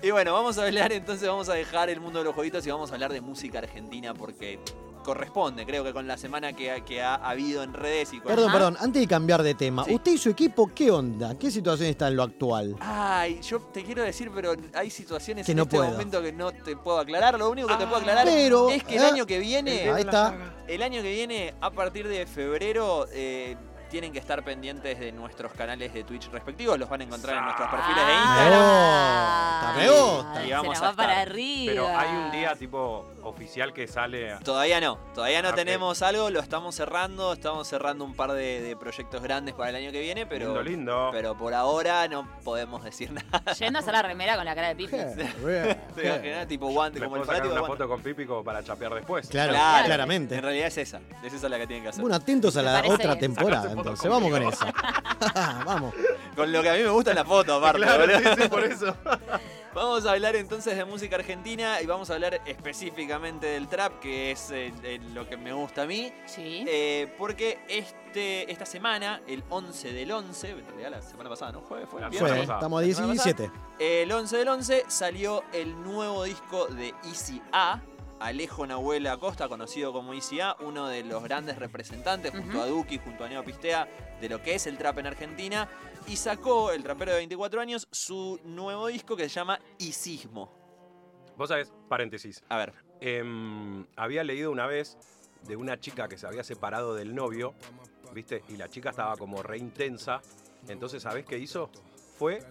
Y bueno, vamos a hablar entonces, vamos a dejar el mundo de los jueguitos y vamos a hablar de música argentina porque corresponde, creo que con la semana que, ha- que ha habido en redes y con... Perdón, Ajá. perdón, antes de cambiar de tema, Sí. ¿usted y su equipo qué onda? ¿Qué situación está en lo actual? Ay, yo te quiero decir, pero hay situaciones Que en no este puedo. momento que no te puedo aclarar. Lo único que te puedo aclarar Pero, es que el eh, año que viene, Ahí está. el año que viene, a partir de febrero, eh, tienen que estar pendientes de nuestros canales de Twitch respectivos. Los van a encontrar en nuestros perfiles de Instagram. Ah, me gusta. Y Se vamos a va estar. para arriba. Pero hay un día tipo oficial que sale. a- Todavía no, todavía no Ah, tenemos algo, lo estamos cerrando, estamos cerrando un par de, de proyectos grandes para el año que viene, pero, lindo, lindo. pero por ahora no podemos decir [LAUGHS] nada. Yendo a hacer la remera con la cara de Pipi. Te [LAUGHS] tipo guante, Me como el fanático una foto con Pipico para chapear después. Claro, Claro. claramente. En realidad es esa, es esa la que tienen que hacer. Bueno, atentos a Me la otra bien. temporada, entonces. Vamos con esa. [LAUGHS] [LAUGHS] Vamos. Con lo que a mí me gusta es la foto, aparte. Claro, boludo. sí, sí, por eso. [LAUGHS] Vamos a hablar entonces de música argentina y vamos a hablar específicamente del trap, que es eh, eh, lo que me gusta a mí. Sí. Eh, porque este, esta semana, el 11 del 11, en realidad la semana pasada, ¿no? Jueves, fue. La ¿Viernes? Fue, pasada. estamos a La semana 17. El 11 del 11 salió el nuevo disco de Easy A, Alejo Nahuel Acosta, conocido como ICA, uno de los grandes representantes, junto a Duki, junto a Neo Pistea, de lo que es el trap en Argentina. Y sacó, el trapero de 24 años, su nuevo disco que se llama Isismo. Vos sabés, paréntesis. A ver, em, había leído una vez de una chica que se había separado del novio, ¿viste? Y la chica estaba como re intensa. Entonces, ¿sabés qué hizo? Fue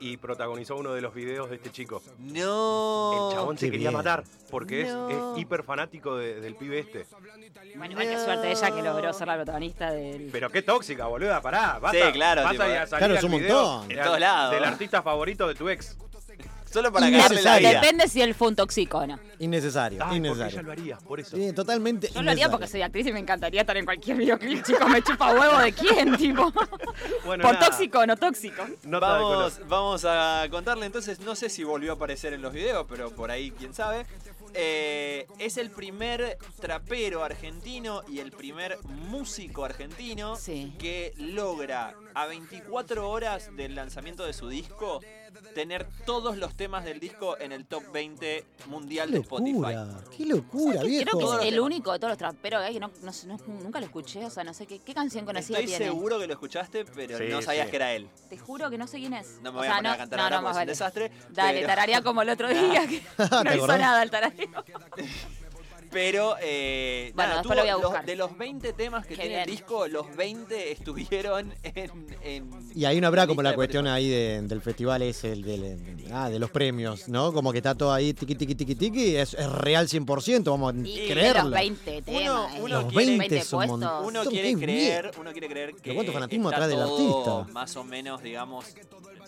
y protagonizó uno de los videos de este chico. no. El chabón se qué quería bien. matar porque es- No. es, hiper fanático de- del pibe este. Bueno, igual que suerte ella que logró ser la protagonista del. Pero qué tóxica, boluda, pará. Basta, Sí, claro, Vas tipo, a salir Claro, es un video montón. En del- todos lados. Del artista favorito de tu ex. Solo para cagarle la vida. Depende si él fue un toxico o no. Innecesario, porque innecesario. ella lo haría, por eso. Sí, totalmente Yo lo haría porque soy actriz y me encantaría estar en cualquier videoclip, chicos. Me chupa huevo de quién, [LAUGHS] tipo. Bueno, Por nada, tóxico o no tóxico. color. Vamos, vamos a contarle entonces, no sé si volvió a aparecer en los videos, pero por ahí quién sabe. Eh, es el primer trapero argentino y el primer músico argentino Sí. que logra a 24 horas del lanzamiento de su disco tener todos los temas del disco en el top 20 mundial Qué de Spotify. locura, qué locura, viejo. Creo que es el temas. único de todos los traperos que hay que no, no nunca lo escuché. O sea, no sé qué, qué canción conocida Estoy tiene. seguro que lo escuchaste, pero Sí, no sabías sí. que era él. Te juro que no sé quién es. No me O voy sea, a poner a cantar no, ahora no, porque más es un vale. desastre. Dale, pero- tararía como el otro [LAUGHS] día que [LAUGHS] no hizo nada el tarareo. [LAUGHS] Pero, eh, Bueno, nada, después lo voy a tuvo- los- de los 20 temas que Qué tiene el bien. disco, los 20 estuvieron [LAUGHS] en. en Y ahí no habrá como la de cuestión ahí de- del festival ese, el del, ah, de los premios, ¿no? Como que está todo ahí tiqui tiqui tiqui tiqui, es, es real 100%, vamos a Y creerlo. los 20 temas. uno eh, Los quiere- 20 es un montón. Uno quiere creer, uno quiere creer que cuánto fanatismo está atrás del artista. más o menos, digamos,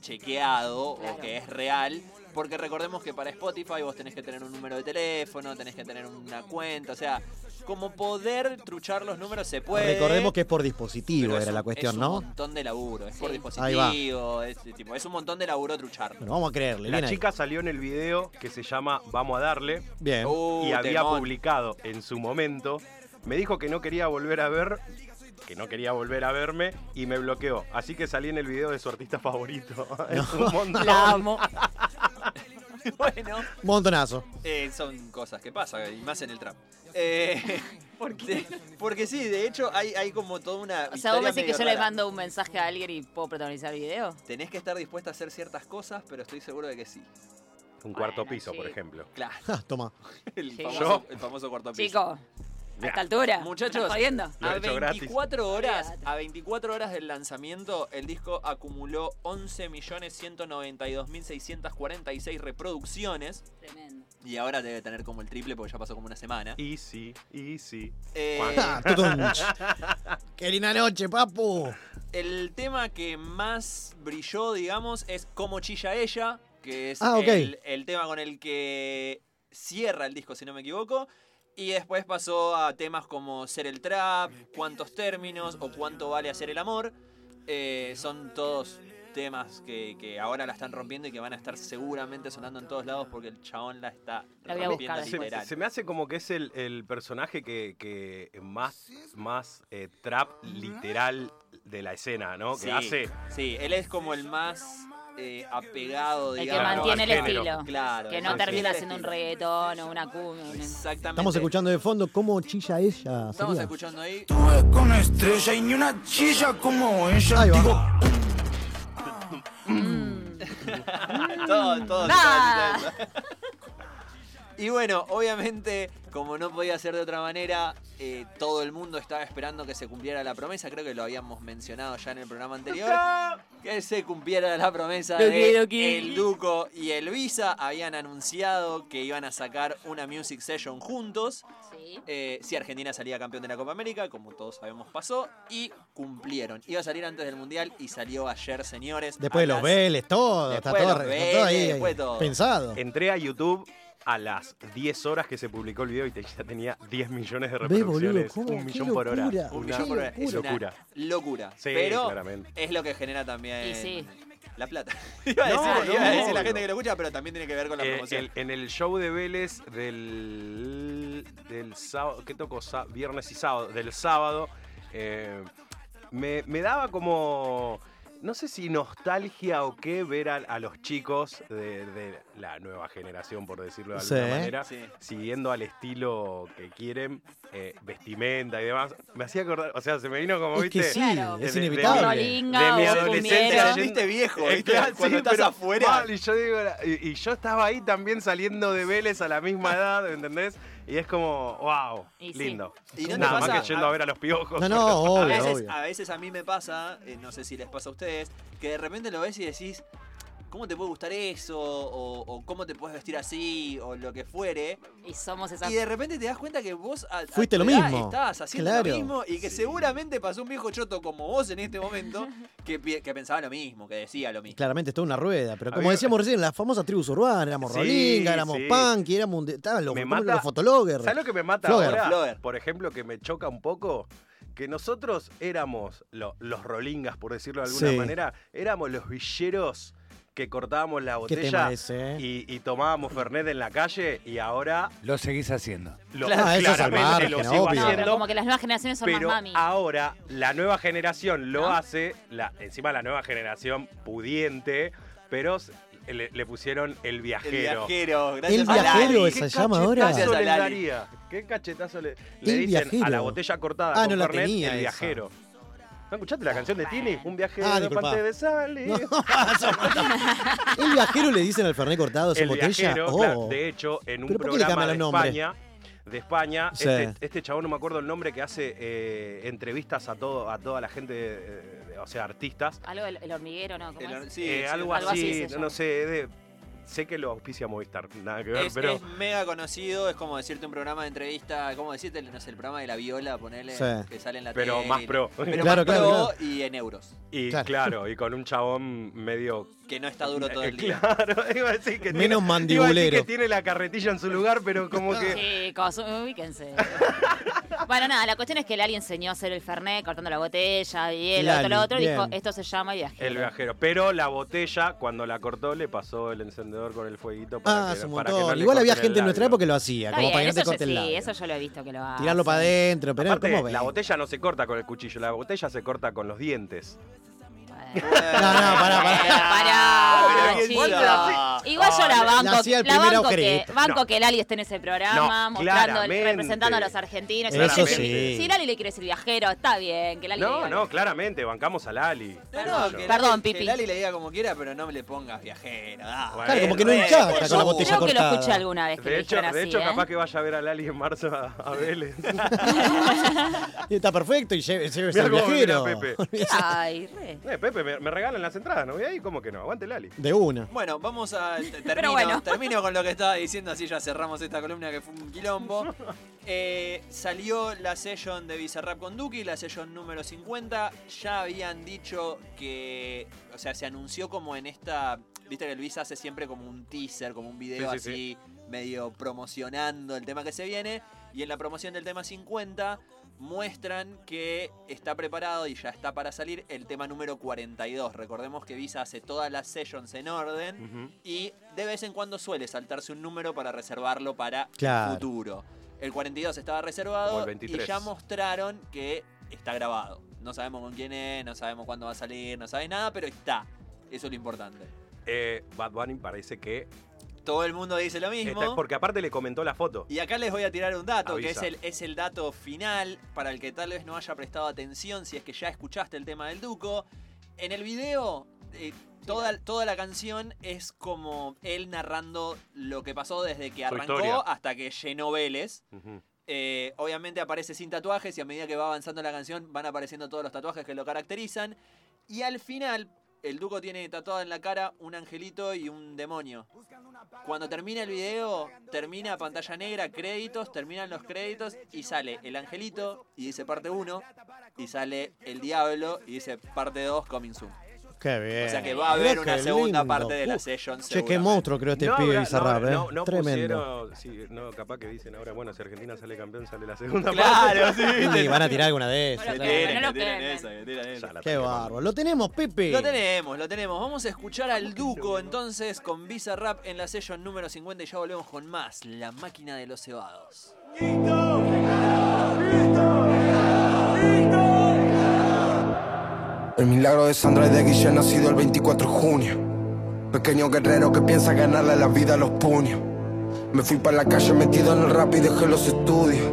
chequeado Claro. o que es real. Porque recordemos que para Spotify vos tenés que tener un número de teléfono, tenés que tener una cuenta, o sea, como poder truchar los números se puede. Recordemos que es por dispositivo, es era un- la cuestión, es ¿no? un montón de laburo, es por Sí. Ahí va. dispositivo, es, tipo, es un montón de laburo truchar. Bueno, vamos a creerle. La ahí. chica salió en el video que se llama Vamos a darle Bien. Uh, y había temón. publicado en su momento. Me dijo que no quería volver a ver, que no quería volver a verme y me bloqueó. Así que salí en el video de su artista favorito. [LAUGHS] Es un montón. La amo. [LAUGHS] bueno, Montonazo. eh, son cosas que pasan, y más en el trap. Eh, [LAUGHS] ¿Por qué? porque sí, de hecho hay, hay como toda una. O sea, vos me decís que yo le rara. mando un mensaje a alguien y puedo protagonizar el video. Tenés que estar dispuesta a hacer ciertas cosas, pero estoy seguro de que sí. Un cuarto Bueno, piso, sí. por ejemplo. Claro, Ja, toma. el famoso cuarto piso. Chico, a esta altura. Muchachos, A hecho gratis. 24 horas, a 24 horas del lanzamiento, el disco acumuló 11.192.646 reproducciones Tremendo. y ahora debe tener como el triple porque ya pasó como una semana. Easy, easy. Eh, Ja, tutunch. [LAUGHS] Qué linda noche, papu. el tema que más brilló, digamos, es Como chilla ella, que es Ah, el tema con el que cierra el disco, si no me equivoco. Y después pasó a temas como Ser el Trap, Cuántos Términos o Cuánto Vale Hacer el Amor. Eh, son todos temas que, que ahora la están rompiendo y que van a estar seguramente sonando en todos lados porque el chabón la está La rompiendo buscar Se, literal. se me hace como que es el, el personaje que, que más, más eh, trap literal de la escena, ¿no? Sí, Que hace. sí, él es como el más eh, apegado, El que digamos. mantiene el género. estilo. Claro, Que no termina siendo el un reggaetón o una cumbia. Exactamente. Estamos escuchando de fondo cómo chilla ella. Estamos sería. escuchando ahí. Estuve con estrella y ni una chilla como ella. Ahí va. Digo, [LAUGHS] todo, todo. Ah. todo, todo. [LAUGHS] Y bueno, obviamente, como no podía ser de otra manera, eh, todo el mundo estaba esperando que se cumpliera la promesa. Creo que lo habíamos mencionado ya en el programa anterior. Que se cumpliera la promesa de el Duco y el Visa. Habían anunciado que iban a sacar una music session juntos. Sí. Eh, si Argentina salía campeón de la Copa América, como todos sabemos pasó, y cumplieron. Iba a salir antes del Mundial y salió ayer, señores. Después de los las- Vélez, todo. Está Después de todo, los está todo ahí Vélez, después de todo. pensado. Entré a YouTube a las 10 horas que se publicó el video y te- ya tenía 10 millones de boludo, reproducciones. cómo, un millón por hora. locura, Un Una millón por hora. Es una locura. locura. Sí, Pero claramente. es lo que genera también Y sí. la plata. [LAUGHS] iba a decir, No, iba a no, decir la gente que lo escucha, pero también tiene que ver con la Eh, promoción. el- en el show de Vélez del, del sábado, ¿qué tocó? Viernes y sábado, del sábado, eh, me, me daba como, no sé si nostalgia o qué ver a, a los chicos de, de la nueva generación, por decirlo de alguna Sí. manera, Sí. siguiendo al estilo que quieren, eh, vestimenta y demás. Me hacía acordar, o sea, se me vino como, Es que viste, sí, Claro. es De- inevitable. de- Rolinga de mi adolescencia Te sentiste viejo, Eh, ¿viste? claro, Cuando sí, estás pero afuera. mal, y yo digo, y, y yo estaba ahí también saliendo de Vélez a la misma edad, ¿entendés? Y es como, wow, Y sí. lindo. ¿Y no te Nada pasa- más que yendo a ver a los piojos. No, no, [LAUGHS] A obvio, veces, obvio. a veces a mí me pasa, eh, no sé si les pasa a ustedes, que de repente lo ves y decís, ¿cómo te puede gustar eso? O, o cómo te puedes vestir así, o lo que fuere. Y somos esas. Y de repente te das cuenta que vos a, a Fuiste lo edad mismo. estabas haciendo Claro. lo mismo y que seguramente pasó un viejo choto como vos en este momento [LAUGHS] que, pensaba lo mismo, que decía lo mismo. Claramente es toda una rueda, pero como Había- decíamos recién, las famosas tribus urbanas, éramos Sí, rolinga, éramos sí. punk, éramos un de- estaban los, Me ¿cómo mata- los fotologgers. ¿Sabes lo que me mata Flogger. ahora? Flogger. Por ejemplo, que me choca un poco. Que nosotros éramos lo- los rolingas, por decirlo de alguna Sí. manera, éramos los villeros que cortábamos la ¿Qué botella ese? eh? y, y tomábamos Fernet en la calle y ahora Lo seguís haciendo. lo, Claro, eso es al claramente margen, lo sigo obvio. No, pero haciendo. como que las nuevas generaciones son Pero más mami. ahora la nueva generación lo ¿No? hace, la, encima la nueva generación pudiente, pero le, le pusieron el El viajero. viajero, gracias El a viajero es- se llama ahora? a le daría? ¿Qué cachetazo le, le El dicen a viajero. la botella cortada Ah, con no la Fernet, tenía el esa. ¿No escuchaste la canción de Tini? Un viajero Ah, de disculpa. parte de Sally. No, [LAUGHS] ¿El viajero le dicen al Fernet cortado en el botella? viajero, Oh. claro, de hecho, en un ¿Pero por qué le programa cambian de los nombres? España, de España, Sí. este, este chabón no me acuerdo el nombre que hace eh, entrevistas a todo a toda la gente, eh, o sea, artistas. Algo del el hormiguero, ¿no? Eh, sí, algo, algo así, así se no, llama. sé, de- sé que lo auspicia Movistar, nada que ver, Es, pero es mega conocido, es como decirte un programa de entrevista, como decirte, no sé, el programa de la viola, ponerle Sí. que sale en la Pero tele. más pro. Pero Claro, más claro, pro y en euros. y Claro. claro. y con un chabón medio Que no está duro todo el [LAUGHS] día. Claro, [LAUGHS] iba a decir que Menos tiene, iba a decir mandibulero. que tiene la carretilla en su lugar, pero como que [LAUGHS] Chicos, ubíquense. bueno, nada, la cuestión es que Lali enseñó a hacer el Fernet, cortando la botella, y Lali, otro, lo otro, y dijo, bien. esto se llama viajero. el viajero, pero la botella cuando la cortó le pasó el encendedor con el fueguito para Ah, que, para que no le Igual había gente en nuestra época que lo hacía, Está como para que bien, no te corte yo, el sí, labio. eso yo lo he visto que lo hace. Tirarlo para adentro, pero Aparte, ¿cómo ves? la botella no se corta con el cuchillo, la botella se corta con los dientes. No, no, pará, pará. Pará. Igual yo la banco, la primer banco, que, agujerito. banco No. que Lali esté en ese programa, No, mostrando, claramente. representando a los argentinos. Eso Claramente. sí. Si Lali le quiere decir viajero, está bien, que Lali le No, diga no, claramente, bancamos a Lali. No, no, Yo. que Perdón, Lali- Pipi. Que Lali le diga como quiera, pero no me le pongas viajero. Bueno, Claro, como que no encaja por con la favor. botella Creo que lo cortada. escuché alguna vez que De hecho, dijeron de así, hecho ¿eh? capaz que vaya a ver a Lali en marzo a, a Vélez. [LAUGHS] Y Está perfecto y lleve, Mirá cómo mira viajero. Pepe. Ay, re. Eh, Pepe, me, me regalan las entradas, ¿no voy ahí? ¿Cómo que no? Aguante Lali. De una. Bueno, vamos a. [LAUGHS] te- Termino, bueno. termino con lo que estaba diciendo, así ya cerramos esta columna que fue un quilombo. [LAUGHS] Eh, salió la session de Bizarrap con Duki, la session número 50. Ya habían dicho que. O sea, se anunció como en esta. Viste que el Visa hace siempre como un teaser, como un video Sí, sí, así, medio promocionando el tema que se viene. Y en la promoción del tema 50 muestran que está preparado y ya está para salir el tema número 42. Recordemos que Visa hace todas las sessions en orden y de vez en cuando suele saltarse un número para reservarlo para Claro. el futuro. El 42 estaba reservado el 23. y ya mostraron que está grabado. No sabemos con quién es, no sabemos cuándo va a salir, no sabe nada, pero está. Eso es lo importante. Eh, Bad Bunny parece que. Todo el mundo dice lo mismo. porque aparte le comentó la foto. Y acá les voy a tirar un dato, que es el, es el dato final para el que tal vez no haya prestado atención si es que ya escuchaste el tema del Duco. En el video, eh, toda, toda la canción es como él narrando lo que pasó desde que arrancó hasta que llenó Vélez. Eh, obviamente aparece sin tatuajes y a medida que va avanzando la canción van apareciendo todos los tatuajes que lo caracterizan. Y al final, el Duco tiene tatuado en la cara un angelito y un demonio. Cuando termina el video, termina pantalla negra, créditos, terminan los créditos y sale el angelito y dice parte 1 y sale el diablo y dice parte 2 coming soon. Qué bien. O sea que va a haber Mirá una qué segunda lindo. parte de la Uh, session. Che, qué seguramente. monstruo creo este No pibe habrá- Bizarrap, no, ¿eh? no, no Tremendo. pusieron- sí, no, capaz que dicen ahora, bueno, si Argentina sale campeón, sale la segunda [LAUGHS] Claro, parte. sí. Y van a tirar alguna de esas. Que tiren, no lo que tiren quemen. esa, que tiren esa. Ya la Qué bárbaro. Lo tenemos, Pepe. Lo tenemos, lo tenemos. Vamos a escuchar al Duco entonces con Visa Rap en la session número 50 y ya volvemos con más. La máquina de los cebados. El milagro de Sandra y de Guille nacido el 24 de junio. Pequeño guerrero que piensa ganarle la vida a los puños. Me fui para la calle metido en el rap y dejé los estudios.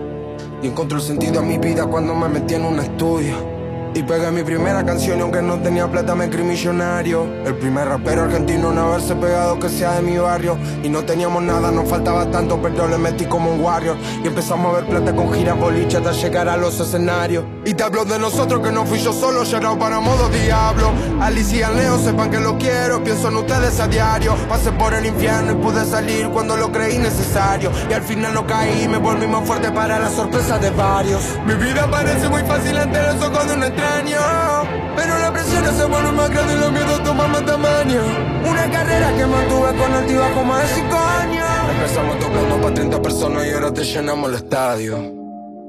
Y encontré el sentido a mi vida cuando me metí en un estudio. Y pegué mi primera canción y aunque no tenía plata me creí millonario. El primer rapero argentino en haberse pegado que sea de mi barrio. Y no teníamos nada, nos faltaba tanto pero le metí como un warrior. Y empezamos a ver plata con giras boliche hasta llegar a los escenarios. Y te hablo de nosotros que no fui yo solo, llegado para modo diablo. Alicia y Leo sepan que lo quiero, pienso en ustedes a diario. Pasé por el infierno y pude salir cuando lo creí necesario. Y al final no caí, me volví más fuerte para la sorpresa de varios. Mi vida parece muy fácil ante los ojos de un extraño pero la presión se vuelve más grande y los miedos toman más tamaño. Una carrera que mantuve con altibajo más de 5 años. Empezamos tocando para 30 personas y ahora te llenamos el estadio.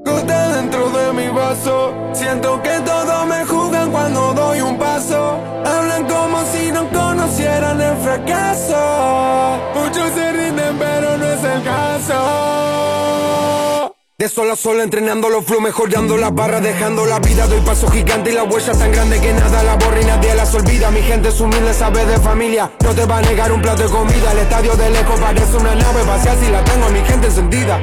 Gota dentro de mi vaso. Siento que todos me juzgan cuando doy un paso. Hablan como si no conocieran el fracaso. Muchos se rinden pero no es el caso de sol a entrenando los flow, mejorando la barra, dejando la vida. Doy paso gigante y la huella tan grande que nada la borra y nadie las olvida. Mi gente es humilde, sabe de familia. No te va a negar un plato de comida. El estadio de lejos parece una nave vacía si la tengo a mi gente encendida.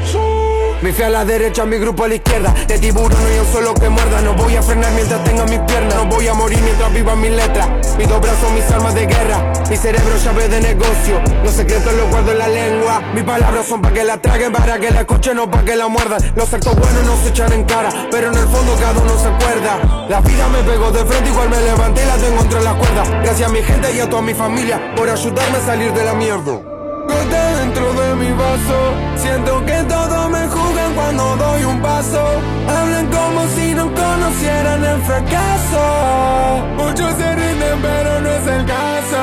Mi fe a la derecha, mi grupo a la izquierda. De tiburón no hay un solo que muerda. No voy a frenar mientras tenga mis piernas. No voy a morir mientras viva mis letras. Mis dos brazos, mis armas de guerra. Mi cerebro llave de negocio. Los secretos los guardo en la lengua. Mis palabras son para que la traguen, para que la escuchen, no para que la muerdan. Los actos buenos no se echan en cara, pero en el fondo cada uno se acuerda. La vida me pegó de frente, igual me levanté y la tengo entre las cuerdas. Gracias a mi gente y a toda mi familia por ayudarme a salir de la mierda. Gota dentro de mi vaso. Siento que todos me juzgan cuando doy un paso. Hablan como si no conocieran el fracaso. Muchos se rinden pero no es el caso.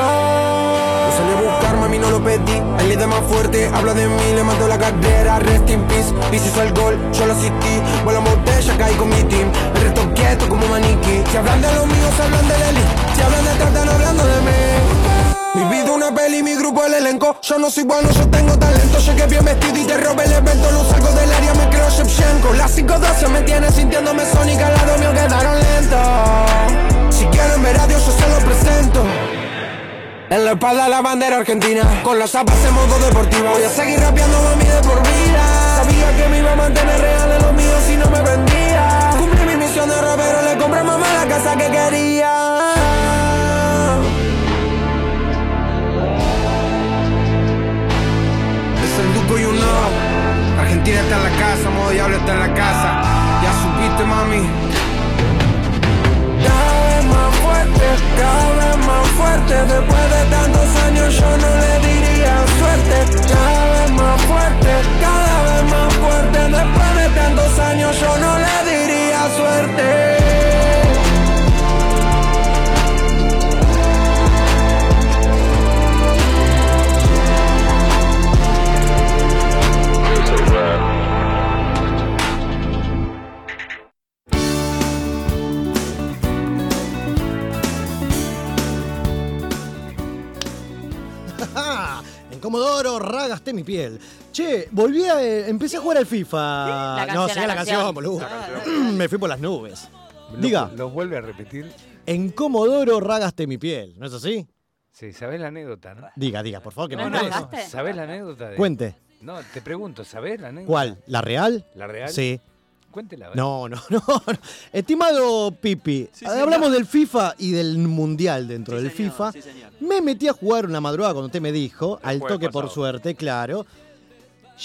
No salí a buscarme, a mí no lo pedí. El líder más fuerte habla de mí, le mató la carrera Rest in peace, si hizo el gol, yo lo asistí Vuelo botella, caí con mi team. El resto quieto como maniquí. Si hablan de los míos, hablan de la elite Si hablan de tratan hablando de mí mi vida una peli, mi grupo el elenco. Yo no soy bueno, yo tengo talento. Llegué bien vestido y te robé el evento. No salgo del área, me creo Shevchenko Las 512 me tiene sintiéndome sónica. Al lado mío quedaron lentos. Si quieren ver a Dios, yo se lo presento. En la espalda la bandera argentina. Con las zapas en modo deportivo. Voy a seguir rapeando mami de por vida. Sabía que me iba a mantener real en los míos si no me vendía. Cumplí mi misión de rapero Le compré mamá la casa que quería Está en la casa, modo diablo está en la casa. Ya supiste mami. Cada vez más fuerte, cada vez más fuerte. Después de tantos años yo no le diría suerte. Cada vez más fuerte, cada vez más fuerte. Después de tantos años yo no le diría suerte en Comodoro, ragasté mi piel. Che, volví a. eh, empecé a jugar al FIFA. La no, canción, sigue la la canción, canción. boludo. La Me fui por las nubes. Lo- Diga. ¿Los vuelve a repetir? En Comodoro, ragasté mi piel. ¿No es así? Sí, ¿sabés la anécdota, no? Diga, diga, por favor, que ¿No me interesa. ragaste? ¿Sabés la anécdota? De... Cuente. No, te pregunto, ¿sabés la anécdota? ¿Cuál? ¿La real? ¿La real? Sí. Cuéntela. No, no, [LAUGHS] no, no. Estimado Pipi, Sí, hablamos señor. del FIFA y del Mundial dentro Sí, del señor, FIFA. sí, señor. Me metí a jugar una madrugada cuando usted me dijo, al toque por suerte, claro.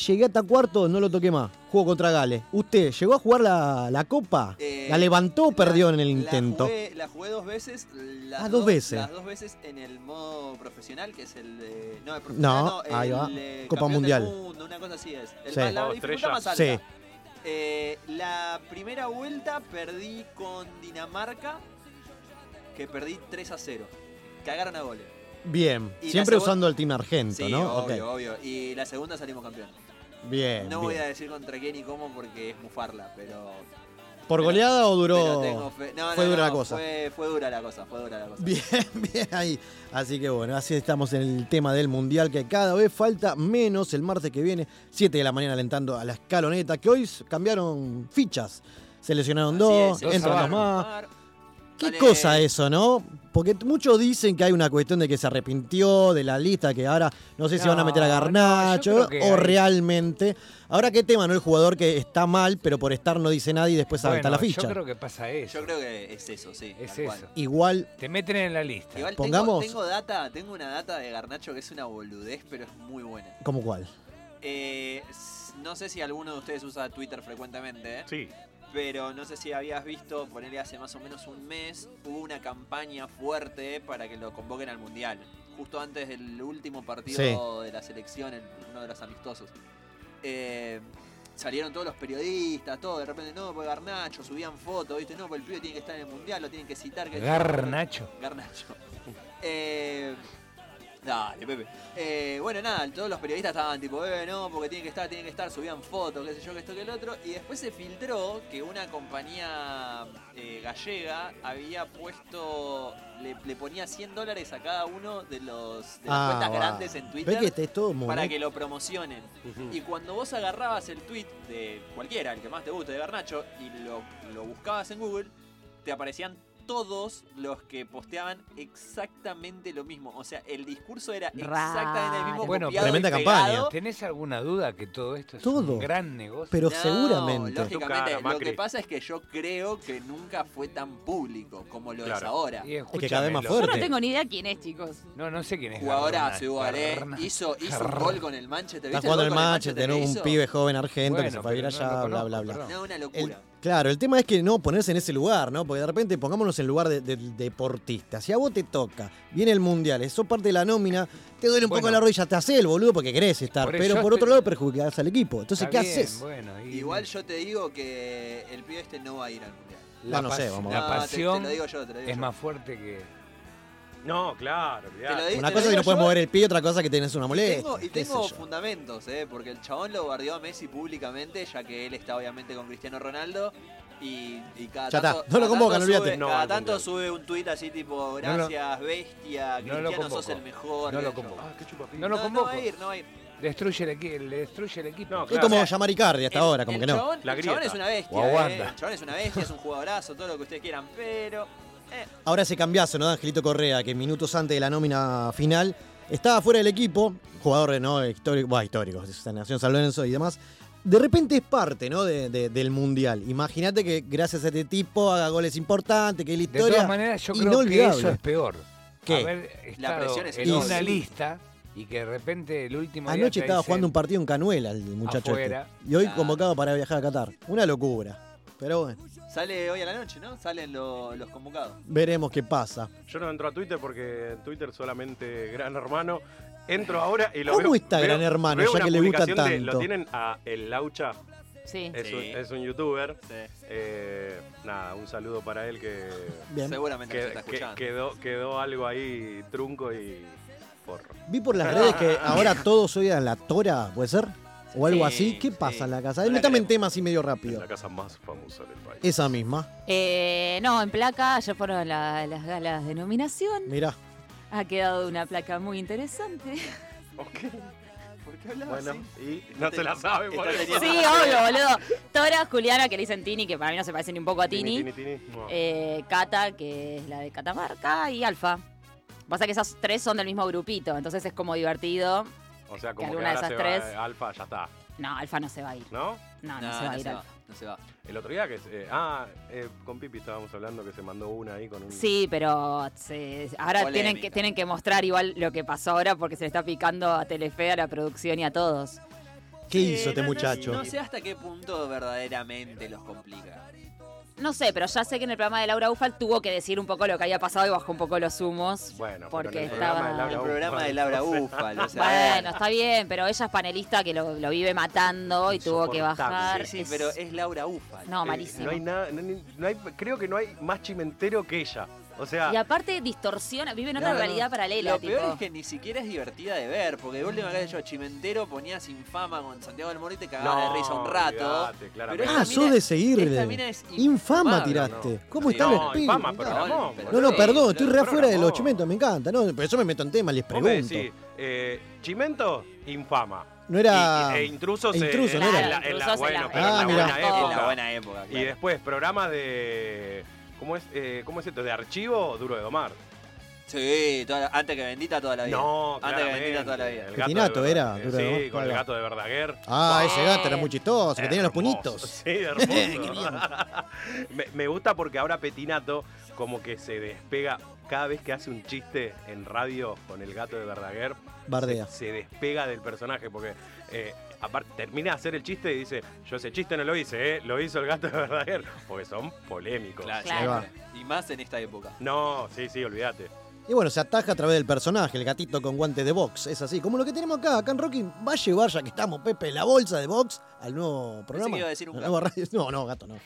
Llegué hasta cuarto, no lo toqué más. Juego contra Gales. ¿Usted llegó a jugar la, la copa? Eh, ¿La levantó o perdió la- en el la intento? jugué- La jugué, dos veces. las Ah, dos veces. Las dos veces en el modo profesional, que es el de. No, el profesional no, ahí el, va. Copa del Mundial. mundo, una cosa así es. El Sí. más- la más alta. Sí. Eh, la primera vuelta perdí con Dinamarca, que perdí 3 a 0. Cagaron a goles. Bien. Y Siempre usando el team argento, Sí, ¿no? obvio, Ok. obvio. Y la segunda salimos campeón. Bien. No voy a decir contra quién y cómo porque es mufarla, pero. ¿Por pero- goleada o duró? tengo fe- no, fue no, dura no, la cosa. Fue, fue dura la cosa, fue dura la cosa. Bien, [LAUGHS] bien ahí. Así que bueno, así estamos en el tema del mundial que cada vez falta menos el martes que viene, 7 de la mañana alentando a la escaloneta, que hoy cambiaron fichas. Se lesionaron Así dos, es, entran dos más. ¿Qué Dale. cosa eso, no? Porque muchos dicen que hay una cuestión de que se arrepintió de la lista, que ahora no sé si van a meter a no, Garnacho o hay- realmente. Ahora, ¿qué tema, no? El jugador que está mal, pero por estar no dice nada y después salta Bueno, la ficha. Yo creo que pasa eso. Yo creo que es eso, sí. Es cual. eso. Igual, Te meten en la lista. Igual Pongamos- tengo, tengo data, tengo una data de Garnacho que es una boludez, pero es muy buena. ¿cómo cuál? Eh, no sé si alguno de ustedes usa Twitter frecuentemente, ¿eh? Sí. Pero no sé si habías visto, ponerle hace más o menos un mes, hubo una campaña fuerte para que lo convoquen al Mundial. Justo antes del último partido de la selección, en uno de los amistosos. Eh, salieron todos los periodistas, todo, de repente, no, pues Garnacho, subían fotos, ¿viste? No, pues el pibe tiene que estar en el Mundial, lo tienen que citar. Que Garnacho. Garnacho. [LAUGHS] Eh, dale, Pepe. Eh, bueno, nada, todos los periodistas estaban tipo, eh, no, porque tiene que estar, tiene que estar, subían fotos, qué sé yo, que esto, que el otro. Y después se filtró que una compañía eh, gallega había puesto, le, le ponía 100 dólares a cada uno de los de las Ah, cuentas grandes en Twitter que este es todo muy- para que lo promocionen. Y cuando vos agarrabas el tweet de cualquiera, el que más te guste de Garnacho, y lo, lo buscabas en Google, te aparecían todos los que posteaban exactamente lo mismo. O sea, el discurso era exactamente el mismo. Bueno, tremenda campaña. ¿Tenés alguna duda que todo esto es Todo. un gran negocio? Pero No, seguramente. Lógicamente, cara, lo que pasa es que yo creo que nunca fue tan público como lo es ahora. Y que cada vez más escúchame, Yo fuerte. no tengo ni idea quién es, chicos. No, no sé quién es. Jugadorazo igual, ¿eh? Hizo, hizo un gol con el Manchester. Está ¿Viste jugando el el Manchester, un pibe joven argento que se fue a no allá, bla, bla, bla. No, una El- locura. Claro, el tema es que no ponerse en ese lugar, ¿no? Porque de repente pongámonos en el lugar de- del deportista. Si a vos te toca, viene el mundial, sos parte de la nómina, te duele un poco Bueno. la rodilla, te hace el boludo porque querés estar. Por eso pero por otro estoy- lado perjudicás al equipo. Entonces, Está ¿qué bien, haces? Bueno, y- Igual yo te digo que el pibe este no va a ir al mundial. la, No, no sé, vamos a la ver. No, te- pasión te, lo digo yo, te lo digo es yo. más fuerte que. No, claro, Te lo Una te cosa es que digo no puedes yo. mover el pie, otra cosa es que tenés una Y molestia. tengo, y qué sé tengo yo. fundamentos, ¿eh? porque el chabón lo guardió a Messi públicamente, ya que él está obviamente con Cristiano Ronaldo. Y, y cada Ya tanto, está, no lo cada convocan, tanto olvídate. sube- No, cada al tanto sube un tuit así tipo, No lo- gracias, bestia, no lo Cristiano sos convoco. el mejor. No lo convoco. Ah, qué. No lo convoco. va a ir, no va a ir. Destruye el, equi- le destruye el equipo. No, Es claro. como sea, llamar Icardi hasta El- ahora, como el que no. Chabón, La el chabón grieta. es una bestia, O ¿eh? El chabón es una bestia, es un jugadorazo, todo lo que ustedes quieran, pero... Ahora ese cambiazo, ¿no? De Angelito Correa, que minutos antes de la nómina final estaba fuera del equipo, jugador ¿no? histórico, bueno, histórico, de Nación San Lorenzo y demás. De repente es parte, ¿no? De- de- del mundial. Imagínate que gracias a este tipo haga goles importantes, que la De historia. todas maneras, yo creo que eso es peor. ¿Qué? Haber estado presión es en enorme. una lista y que de repente el último día Anoche te estaba dicen, jugando un partido en Canuela el muchacho Afuera. este. Y hoy convocado para viajar a Qatar. Una locura. Pero bueno, Sale hoy a la noche, ¿no? Salen lo- los convocados. veremos qué pasa. Yo no entro a Twitter porque en Twitter solamente [LAUGHS] Gran Hermano. Entro ahora y lo ¿Cómo veo. está veo- Gran Hermano, veo ya una que le gusta publicación de- tanto? lo tienen a El Laucha, Sí. es, Sí. un, es un youtuber. Sí. Eh, nada, un saludo para él que, Bien. Seguramente nos está que- escuchando. quedó, quedó algo ahí trunco y porro. Vi por las redes que [LAUGHS] ahora todos odian la Tora, ¿puede ser? O algo Sí, así. ¿Qué sí. pasa en la casa? No la Métame en queremos. tema así medio Es rápido. la casa más famosa del país. Esa misma. Eh, no, en placa, ayer fueron la- las galas de nominación. Mirá. Ha quedado una placa muy interesante. [LAUGHS] Ok, ¿Por qué hablaba Bueno, así? y no se la sabe por Está eso. Sí, teniendo- obvio, boludo. Tora, Juliana, que le dicen Tini, que para mí no se parece ni un poco a Tini. Tini, Tini, Tini. No. Eh, Cata, que es la de Catamarca, y Alfa. Pasa que esas tres son del mismo grupito, entonces es como divertido. o sea, como que, alguna de ahora esas se tres- va Alfa, ya está. No, Alfa no se va a ir. ¿No? No, no, No, se va a ir se va, Alfa. No se va. El otro día que... eh, ah, eh, con Pipi estábamos hablando que se mandó una ahí con un... Sí, pero se- ahora Polémica. tienen que, tienen que mostrar igual lo que pasó ahora porque se le está picando a Telefe, a la producción y a todos. ¿Qué Sí, hizo este no- no- muchacho? No, sé hasta qué punto verdaderamente los complica. No sé, pero ya sé que en el programa de Laura Ufal tuvo que decir un poco lo que había pasado y bajó un poco los humos. Bueno, pero porque en el estaba... programa de Laura El Ufal, programa de Laura. Ufal, o sea, Bueno, está bien, pero ella es panelista que lo, lo vive matando y tuvo que bajar. Sí, sí, Es- pero es Laura Ufal. No, Eh, malísimo. no hay nada, no, ni- no hay, creo que no hay más chimentero que ella. O sea, Y aparte distorsiona, vive en otra No, no, no. realidad paralela. Lo tipo. peor es que ni siquiera es divertida de ver, porque de última vez yo Chimentero ponías infama con Santiago del Moro y te cagabas de risa un rato. olvidate. Pero Ah, sos de seguirle. esta mina es Infama tiraste. ¿no? ¿Cómo Sí. está el no, espíritu? infama, No, pero- No, no, Sí, perdón, estoy re pero afuera de los chimentos, me encanta. No, por eso me meto en tema, les pregunto. decís, eh, Chimento, infama. No era. Y- y- e intrusos, e eh, intruso, ¿no en era? la- en la- Intrusos en bueno, la- pero Ah, en la mirá. buena En la época. buena época, Y después, programa de ¿cómo es, eh, ¿cómo es esto? ¿De archivo? Duro de domar. Sí, toda la- antes que bendita toda la vida. No, Antes que claramente. bendita toda la vida. El gato de Petinato era. Duro de Sí, Domar, con el gato de Verdaguer. Ah, ese gato era muy chistoso, que tenía los Hermoso. puñitos. [LAUGHS] Sí, [LAUGHS] hermoso. [LAUGHS] me, me gusta porque ahora Petinato como que se despega cada vez que hace un chiste en radio con el gato de Verdaguer. Bardea. Se, se despega del personaje porque eh, aparte termina de hacer el chiste y dice, yo ese chiste no lo hice, ¿eh? lo hizo el gato de Verdaguer. Porque son polémicos. Claro. Y más en esta época. No, sí, sí, olvídate. Y bueno, se ataja a través del personaje, el gatito con guante de box. Es así, como lo que tenemos acá. Acá en Rocky va a llevar, ya que estamos, Pepe, la bolsa de box al nuevo programa. que iba a decir un gato. radio- No, no, gato no.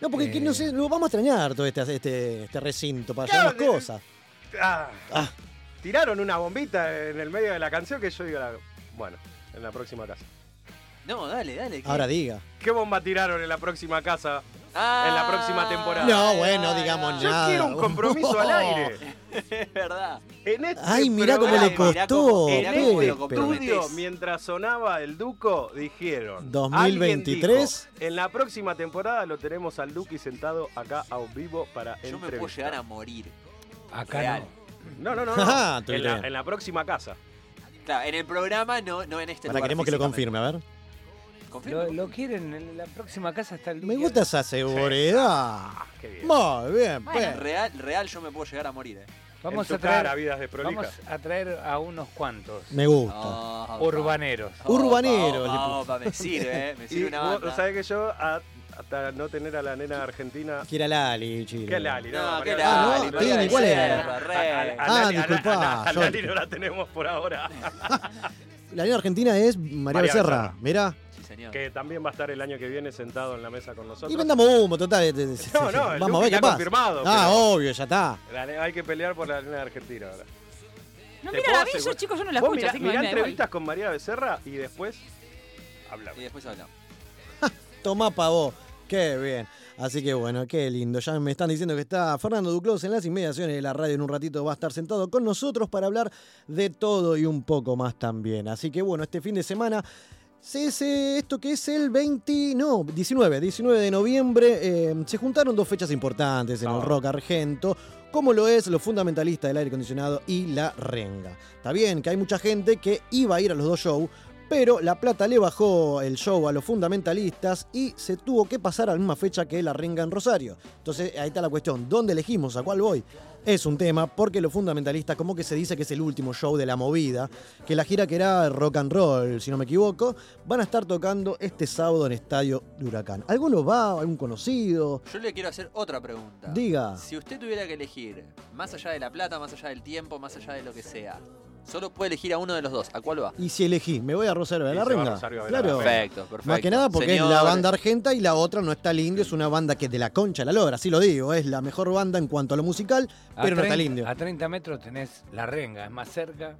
No, porque que Eh. no sé, lo vamos a extrañar todo este, este, este recinto para Claro, llevar más de- cosas. Ah, Ah. Tiraron una bombita en el medio de la canción que yo digo, la- bueno, en la próxima casa. No, dale, dale. ¿qué? Ahora diga. ¿Qué bomba tiraron en la próxima casa? Ah, en la próxima temporada. No, bueno, digamos Yo nada. quiero un compromiso al [LAUGHS] aire. [LAUGHS] Es verdad. En este Ay, mirá cómo le costó. En este estudio, mientras sonaba el Duco, dijeron. 2023. alguien dijo, en la próxima temporada lo tenemos al Duki sentado acá a vivo para Yo me puedo entrevistar". llegar a morir. Acá Real. No, no, no. No. estoy [LAUGHS] en, la, bien. en la próxima casa. Claro, en el programa, no, no en este Ahora lugar queremos que lo confirme, a ver. Lo, lo quieren, en la próxima casa está el Me gusta esa seguridad. Ah, qué bien. Muy bien, Bueno, Pepe. Real, real, yo me puedo llegar a morir, eh. Vamos a traer, vidas de vamos a traer a unos cuantos Me gusta. Oh, urbaneros. opa, Urbanero, opa, le opa, me sirve, eh. Me [LAUGHS] Y sirve una vos banda. sabés que yo, a- hasta no tener a la nena argentina. Que era Lali, Chile. ¿Qué Lali? No, Becerra. Ah, Lali, no, Tini, ¿cuál era? Ah, Lali- a Lali no la tenemos por ahora. [LAUGHS] La línea argentina es María, María Becerra. Becerra. Mirá. Sí, señor. que también va a estar el año que viene sentado en la mesa con nosotros. Y vendamos humo, total. eh, eh, [LAUGHS] No, no, el Vamos a ver qué pasa. confirmado, Ah, obvio, ya está. Hay que pelear por la nena argentina ahora. No, mira, la vi yo, chicos, yo no la escucho, mirá, así que me mirá igual. entrevistas con María Becerra y después hablamos. Y después hablamos. [LAUGHS] Tomá pa' vos. Qué bien. Así que bueno, qué lindo. Ya me están diciendo que está Fernando Duclos en las inmediaciones de la radio. En un ratito va a estar sentado con nosotros para hablar de todo y un poco más también. Así que bueno, este fin de semana. Se, se- esto que es el 20, no, 19, 19 de noviembre, eh, se juntaron dos fechas importantes en el Oh. rock argento, como lo es los fundamentalistas del aire acondicionado y la renga. Está bien que hay mucha gente que iba a ir a los dos shows, pero La Plata le bajó el show a los fundamentalistas y se tuvo que pasar a la misma fecha que la renga en Rosario. Entonces ahí está la cuestión, ¿dónde elegimos? ¿A cuál voy? Es un tema porque los fundamentalistas como que se dice que es el último show de la movida, que la gira que era rock and roll, si no me equivoco, van a estar tocando este sábado en Estadio de Huracán. ¿Alguno va? ¿Algún conocido? Yo le quiero hacer otra pregunta. Diga. Si usted tuviera que elegir, más allá de la plata, más allá del tiempo, más allá de lo que sea, solo puede elegir a uno de los dos. ¿A cuál va? Y si elegí, ¿me voy a Rosario de Y la se va a Renga? Rosario de la Claro. Renga. Perfecto, perfecto. Más que nada porque es la banda argenta y la otra no está lindo, es una banda que es de la concha la logra, así lo digo, es la mejor banda en cuanto a lo musical, A pero no está 30 lindo. A 30 metros tenés la renga, es más cerca.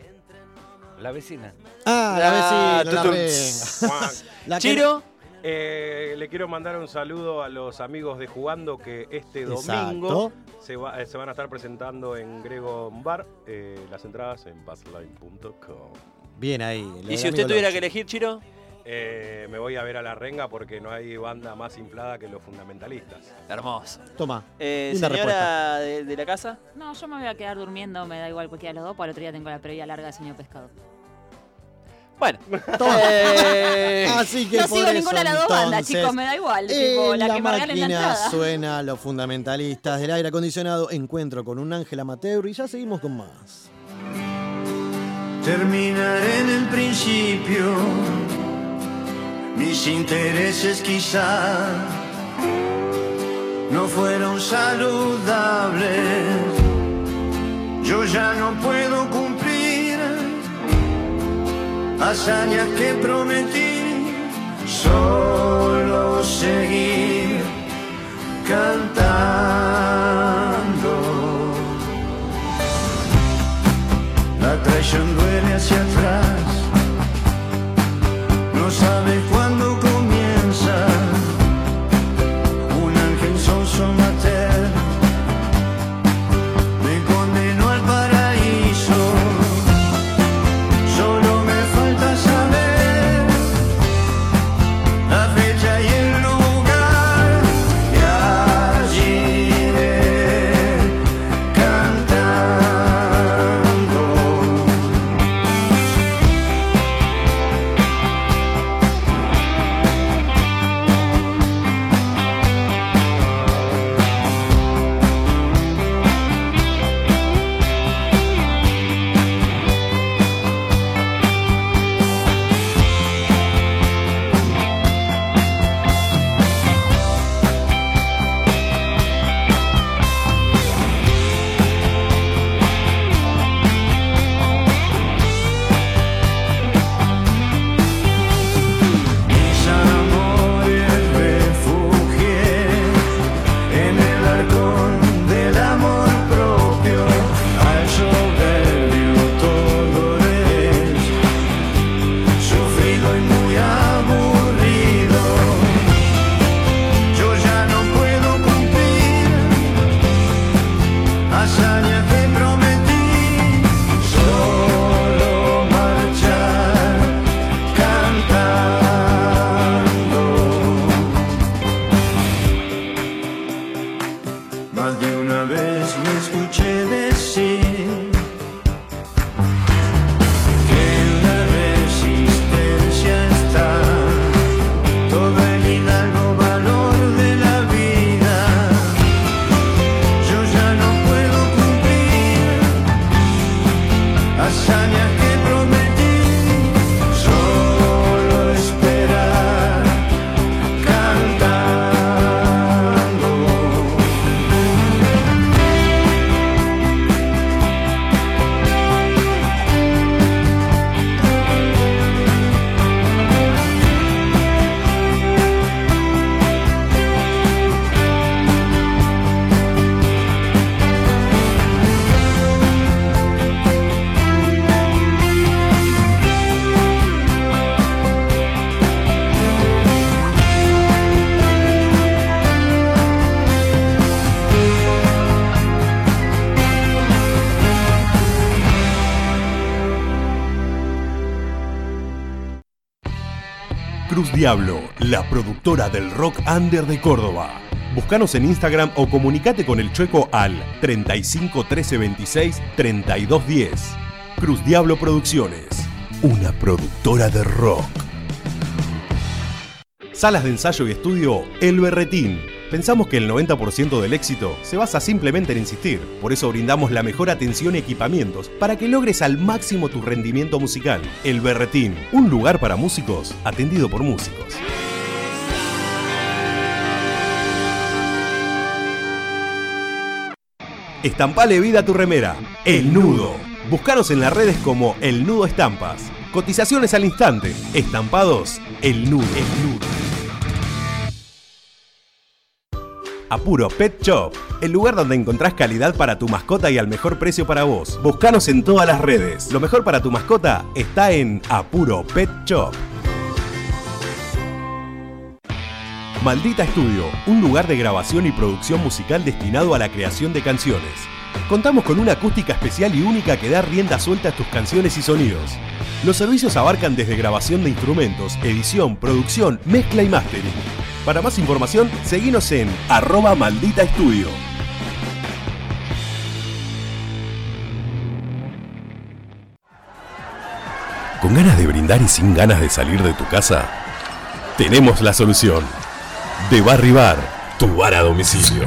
La vecina. Ah, la Ah, vecina, la tutum. renga. Juan, La [LAUGHS] que- Chiro, eh, le quiero mandar un saludo a los amigos de Jugando que este domingo se, va- eh, se van a estar presentando en Grego Bar. eh, las entradas en passline.com. Bien ahí. y si usted tuviera que elegir, Chiro, Eh, me voy a ver a la renga porque no hay banda más inflada que los fundamentalistas. hermoso. Toma. Eh, señora de, de la casa, No, yo me voy a quedar durmiendo, me da igual cualquiera de los dos, porque al otro día tengo la previa larga de sueño pescado. Bueno. [LAUGHS] Eh, Así que No por sigo eso, ninguna de las dos bandas, chicos, me da igual. en tipo, la, la que me regalen la máquina [LAUGHS] suena los fundamentalistas del aire acondicionado. Encuentro con un ángel amateur y ya seguimos con más. Terminar en el principio, mis intereses quizá no fueron saludables. Yo ya no puedo cumplir hazañas que prometí, solo seguir cantando. La traición duele hacia atrás, no sabe cuándo Diablo, la productora del rock under de Córdoba. Búscanos en Instagram o comunicate con el Chueco al 35 13 26 32 10. Cruz Diablo Producciones, una productora de rock. Salas de ensayo y estudio El Berretín. Pensamos que el 90% del éxito se basa simplemente en insistir. Por eso brindamos la mejor atención y equipamientos para que logres al máximo tu rendimiento musical. El Berretín, un lugar para músicos atendido por músicos. Estampale vida a tu remera. El Nudo. Búscanos en las redes como El Nudo Estampas. Cotizaciones al instante. Estampados. El Nudo. El Nudo. Apuro Pet Shop, el lugar donde encontrás calidad para tu mascota y al mejor precio para vos. Búscanos en todas las redes. Lo mejor para tu mascota está en Apuro Pet Shop. Maldita Estudio, un lugar de grabación y producción musical destinado a la creación de canciones. Contamos con una acústica especial y única que da rienda suelta a tus canciones y sonidos. Los servicios abarcan desde grabación de instrumentos, edición, producción, mezcla y mastering. Para más información, seguinos en arroba maldita estudio. ¿Con ganas de brindar y sin ganas de salir de tu casa? Tenemos la solución. De Barry Bar, tu bar a domicilio.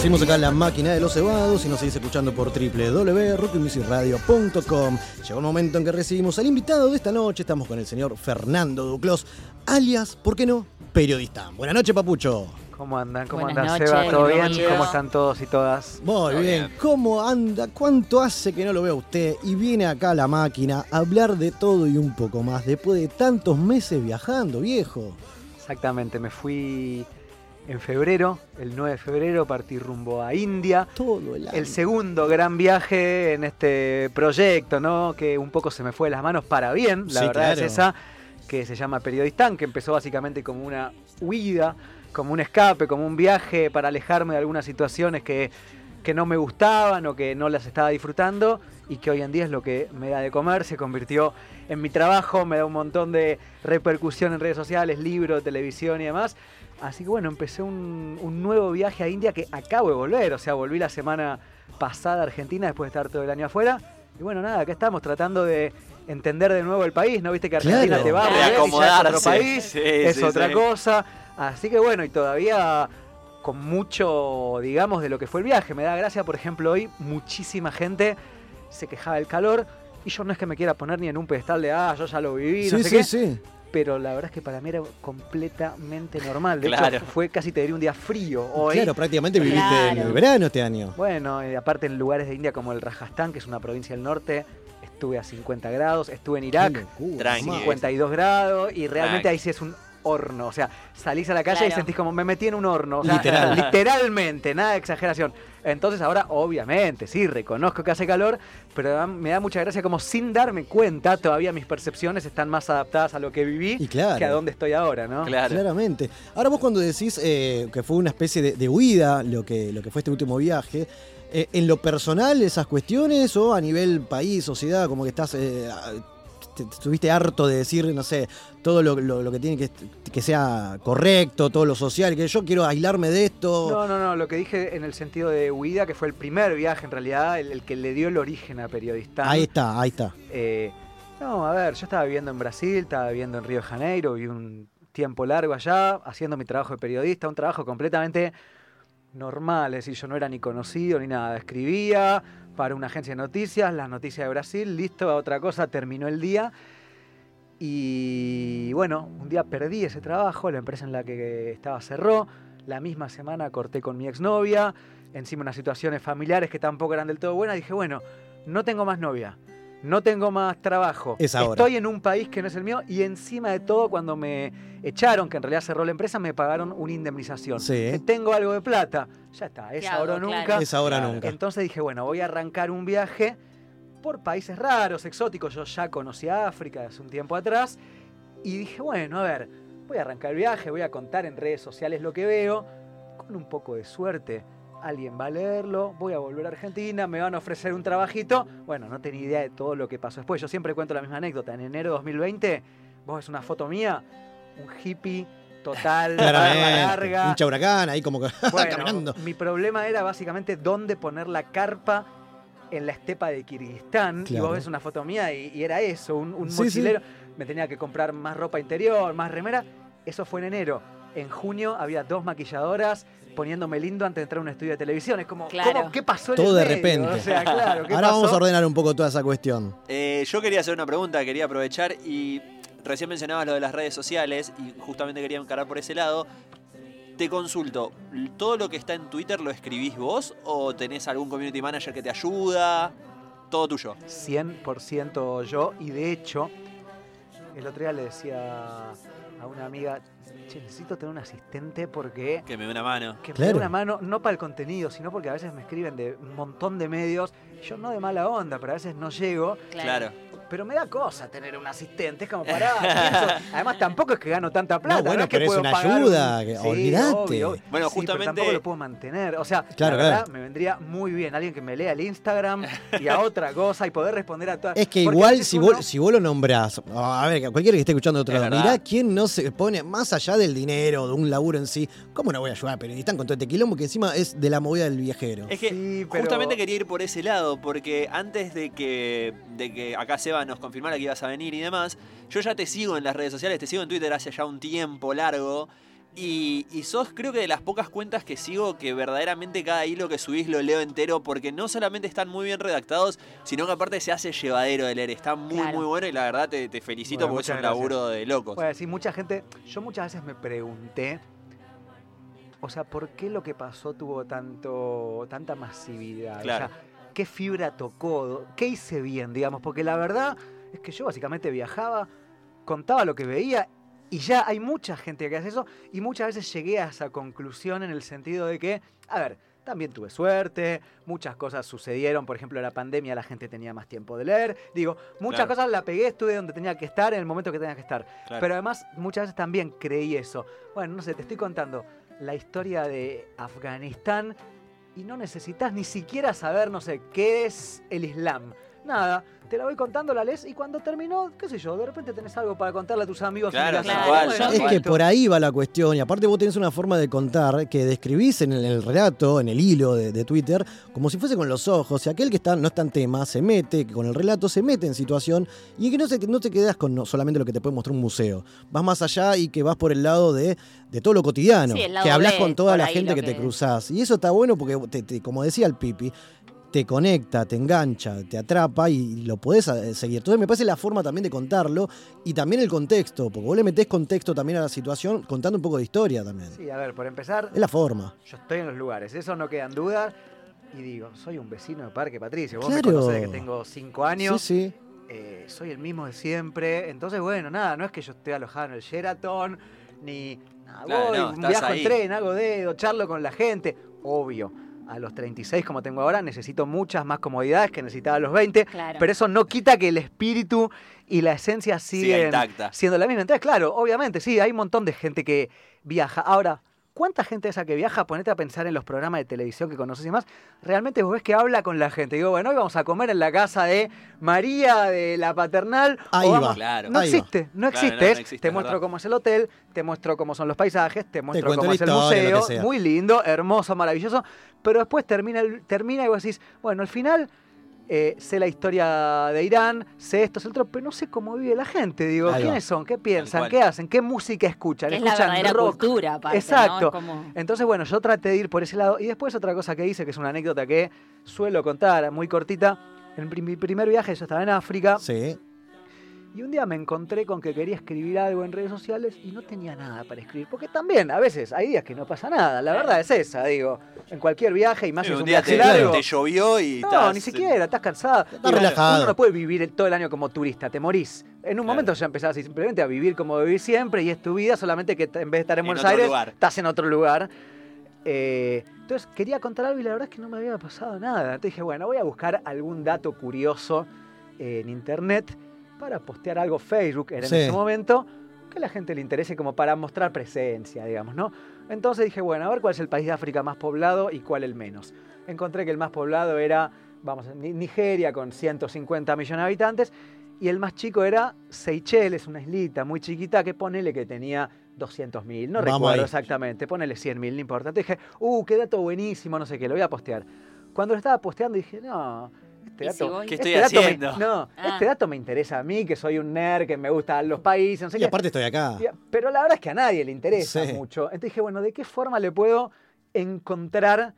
Seguimos acá la máquina de los cebados y nos seguís escuchando por www.rockmusicradio.com. Llegó el momento en que recibimos al invitado de esta noche. Estamos con el señor Fernando Duclos, alias, ¿por qué no? Periodista. Buenas noches, Papucho. ¿Cómo andan? ¿Cómo Buenas andan, noches, Seba? ¿Todo bien? ¿Cómo están todos y todas? Muy bien. ¿Cómo anda? ¿Cuánto hace que no lo veo a usted? Y viene acá a la máquina a hablar de todo y un poco más después de tantos meses viajando, viejo. Exactamente, me fui en febrero, el 9 de febrero, partí rumbo a India. Todo el año. El segundo gran viaje en este proyecto, ¿no? Que un poco se me fue de las manos para bien, la Sí, verdad claro. es esa, que se llama Periodistán, que empezó básicamente como una huida, como un escape, como un viaje para alejarme de algunas situaciones que, que no me gustaban o que no las estaba disfrutando y que hoy en día es lo que me da de comer, se convirtió en mi trabajo, me da un montón de repercusión en redes sociales, libros, televisión y demás. Así que bueno, empecé un, un nuevo viaje a India que acabo de volver, o sea, volví la semana pasada a Argentina después de estar todo el año afuera. Y bueno, nada, acá estamos tratando de entender de nuevo el país, ¿no? Viste que Argentina Claro. te va a es otro país, Sí, es sí, otra sí. cosa. Así que bueno, y todavía con mucho, digamos, de lo que fue el viaje. Me da gracia, por ejemplo, hoy muchísima gente se quejaba del calor y yo no es que me quiera poner ni en un pedestal de, ah, yo ya lo viví, no Sí, sé sí, qué sí. Pero la verdad es que para mí era completamente normal. De Claro. hecho, fue casi te diría un día frío hoy. Claro, prácticamente viviste en Claro. el verano este año. Bueno, eh, aparte en lugares de India como el Rajasthan, que es una provincia del norte, estuve a 50 grados, estuve en Irak, locura, Tranqui. mamá. 52 grados, y realmente Tranqui. ahí sí es un horno. O sea, salís a la calle y sentís como me metí en un horno. O sea, Literal. [LAUGHS] literalmente, nada de exageración. Entonces ahora, obviamente, sí, reconozco que hace calor, pero me da mucha gracia como sin darme cuenta, todavía mis percepciones están más adaptadas a lo que viví Y claro. que a donde estoy ahora, ¿no? Claro. Claramente. Ahora vos cuando decís eh, que fue una especie de, de huida lo que, lo que fue este último viaje, eh, ¿en lo personal esas cuestiones o a nivel país, sociedad, como que estás... eh, te- te estuviste harto de decir, no sé, todo lo, lo- lo que tiene que, que sea correcto, todo lo social, que yo quiero aislarme de esto. No, no, no, lo que dije en el sentido de huida, que fue el primer viaje en realidad, el, el que le dio el origen a Periodistán. Ahí está, ahí está. Eh, no, a ver, yo estaba viviendo en Brasil, estaba viviendo en Río de Janeiro, viví un tiempo largo allá, haciendo mi trabajo de periodista, un trabajo completamente normal, es decir, yo no era ni conocido ni nada, escribía para una agencia de noticias, las noticias de Brasil, listo, otra cosa, terminó el día. Y bueno, un día perdí ese trabajo, la empresa en la que estaba cerró, la misma semana corté con mi exnovia, encima unas situaciones familiares que tampoco eran del todo buenas, dije, bueno, no tengo más novia, no tengo más trabajo, Es ahora. estoy en un país que no es el mío y encima de todo cuando me echaron, que en realidad cerró la empresa, me pagaron una indemnización. Sí. Eh, Tengo algo de plata, ya está, es ¿Qué ahora o hago? nunca. Claro. Es ahora Claro. nunca. Entonces dije, bueno, voy a arrancar un viaje por países raros, exóticos. Yo ya conocía África hace un tiempo atrás. Y dije, bueno, a ver, voy a arrancar el viaje, voy a contar en redes sociales lo que veo. Con un poco de suerte, alguien va a leerlo, voy a volver a Argentina, me van a ofrecer un trabajito. Bueno, no tenía idea de todo lo que pasó después. Yo siempre cuento la misma anécdota. En enero de 2020, vos ves una foto mía, un hippie total, [LAUGHS] larga. Hincha huracán ahí como que [LAUGHS] Bueno, caminando. mi problema era básicamente dónde poner la carpa en la estepa de Kirguistán. Y vos ves una foto mía y, y era eso, un, un Sí, sí. mochilero. Me tenía que comprar más ropa interior, más remera. Eso fue en enero. En junio había dos maquilladoras poniéndome lindo antes de entrar a un estudio de televisión. Es como, Claro. ¿cómo- ¿qué pasó en Todo el de medio? repente. O sea, claro, ¿qué Ahora vamos a ordenar un poco toda esa cuestión. Eh, yo quería hacer una pregunta, quería aprovechar y recién mencionabas lo de las redes sociales y justamente quería encarar por ese lado. Te consulto, ¿todo lo que está en Twitter lo escribís vos o tenés algún community manager que te ayuda? Todo tuyo. 100% yo. Y de hecho, el otro día le decía a una amiga, che, necesito tener un asistente porque Que me dé una mano. que me dé una mano, no para el contenido, sino porque a veces me escriben de un montón de medios. Yo no de mala onda, pero a veces no llego. Claro. Pero me da cosa tener un asistente. Es como para. [LAUGHS] Además, tampoco es que gano tanta plata. No, bueno, es que pero es una pagar ayuda, un- que- Sí, olvidate. obvio, obvio. Bueno, Sí, pero justamente- tampoco lo puedo mantener. O sea, Claro, la verdad, claro. me vendría muy bien alguien que me lea el Instagram y a otra cosa y poder responder a todas. Es que Porque igual veces si uno- vos, si vos lo nombrás, a ver, cualquiera que esté escuchando otro Es verdad. mirá quién no se pone más allá del dinero, de un laburo en sí. ¿Cómo no voy a ayudar a periodistas con todo este quilombo que encima es de la movida del viajero? Es que Sí, pero- justamente quería ir por ese lado, porque antes de que, de que acá Seba nos confirmara que ibas a venir y demás, yo ya te sigo en las redes sociales, te sigo en Twitter hace ya un tiempo largo. Y, y sos creo que de las pocas cuentas que sigo que verdaderamente cada hilo que subís lo leo entero porque no solamente están muy bien redactados, sino que aparte se hace llevadero de leer. Está muy, Claro. muy bueno y la verdad te, te felicito Bueno, porque es un gracias. laburo de locos. Bueno, sí, mucha gente. Yo muchas veces me pregunté. O sea, ¿por qué lo que pasó tuvo tanto, tanta masividad? O Claro. sea, ¿qué fibra tocó? ¿Qué hice bien, digamos? Porque la verdad es que yo básicamente viajaba, contaba lo que veía y ya hay mucha gente que hace eso y muchas veces llegué a esa conclusión en el sentido de que, a ver, también tuve suerte, muchas cosas sucedieron, por ejemplo, la pandemia la gente tenía más tiempo de leer, digo, muchas Claro. cosas la pegué, estuve donde tenía que estar en el momento que tenía que estar. Claro. Pero además muchas veces también creí eso. Bueno, no sé, te estoy contando la historia de Afganistán y no necesitas ni siquiera saber, no sé, qué es el Islam. Nada, te la voy contando, la lees y cuando terminó, qué sé yo, de repente tenés algo para contarle a tus amigos. Claro, tal Es que por ahí va la cuestión, y aparte vos tenés una forma de contar que describís en el, el relato, en el hilo de, de Twitter, como si fuese con los ojos, y aquel que está, no está en tema, se mete, que con el relato se mete en situación, y que no, se, no te quedas con no- solamente lo que te puede mostrar un museo, vas más allá y que vas por el lado de, de todo lo cotidiano, Sí, el lado que hablas con toda la gente que, te cruzás, y eso está bueno porque, te- te- como decía el Pipi, te conecta, te engancha, te atrapa y lo podés eh, seguir. Entonces me parece la forma también de contarlo y también el contexto, porque vos le metés contexto también a la situación contando un poco de historia también. Sí, a ver, por empezar, Es la forma. yo estoy en los lugares, eso no quedan dudas. Y digo, soy un vecino de Parque Patricio. Vos Claro. me conocés de que tengo cinco años. Sí, sí. eh, soy el mismo de siempre. Entonces, bueno, nada, no es que yo esté alojado en el Sheraton, ni nada, Claro, voy, no, viajo ahí. en tren, hago dedo, charlo con la gente. Obvio, a los 36 como tengo ahora necesito muchas más comodidades que necesitaba a los 20, Claro. pero eso no quita que el espíritu y la esencia siguen intacta. siendo la misma. Entonces, claro, obviamente, sí, hay un montón de gente que viaja. Ahora, ¿cuánta gente esa que viaja? Ponete a pensar en los programas de televisión que conoces y más. Realmente vos ves que habla con la gente. Digo, bueno, hoy vamos a comer en la casa de María de la paternal. o Ahí vamos- va. Claro. No Ahí va. existe, no Claro, existe. no, no es, existe, te es muestro verdad. cómo es el hotel, te muestro cómo son los paisajes, te muestro cómo es el museo. Muy lindo, hermoso, maravilloso. Pero después termina, termina y vos decís, bueno, al final eh, sé la historia de Irán, sé esto, sé otro, pero no sé cómo vive la gente. Digo, Ahí va. ¿quiénes son? ¿Qué piensan? ¿Qué hacen? ¿Qué música escuchan? Es la ¿Escuchan verdadera rock? cultura. Exacto. Como- Entonces, bueno, yo traté de ir por ese lado. Y después otra cosa que hice, que es una anécdota que suelo contar, muy cortita. En mi primer viaje yo estaba en África Sí. Y un día me encontré con que quería escribir algo en redes sociales y no tenía nada para escribir. Porque también, a veces, hay días que no pasa nada. La verdad es esa, digo. En cualquier viaje y más Sí, es un un día viaje te, largo. te llovió y No, estás- ni siquiera, estás cansado. Estás relajado. Uno no puede vivir el- todo el año como turista, te morís. En un Claro. momento ya empezás simplemente a vivir como vivir siempre y es tu vida, solamente que en vez de estar en, En Buenos Aires, lugar. estás en otro lugar. Eh, entonces quería contar algo y la verdad es que no me había pasado nada. Entonces dije, bueno, voy a buscar algún dato curioso eh, en internet para postear algo Facebook, era Sí. en ese momento, que a la gente le interese como para mostrar presencia, digamos, ¿no? Entonces dije, bueno, a ver cuál es el país de África más poblado y cuál el menos. Encontré que el más poblado era, vamos, Ni- Nigeria con 150 millones de habitantes y el más chico era Seychelles, una islita muy chiquita que ponele que tenía 200.000, no Vamos recuerdo ahí. exactamente, ponele 100.000, no importa. Entonces dije, uh, qué dato buenísimo, no sé qué, lo voy a postear. Cuando lo estaba posteando dije, no, este ¿Y dato, si? ¿Qué este estoy dato me- haciendo? [LAUGHS] no, Ah. este dato me interesa a mí, que soy un nerd, que me gustan los países, no sé Y qué. aparte estoy acá. Pero la verdad es que a nadie le interesa Sí. mucho. Entonces dije, bueno, ¿de qué forma le puedo encontrar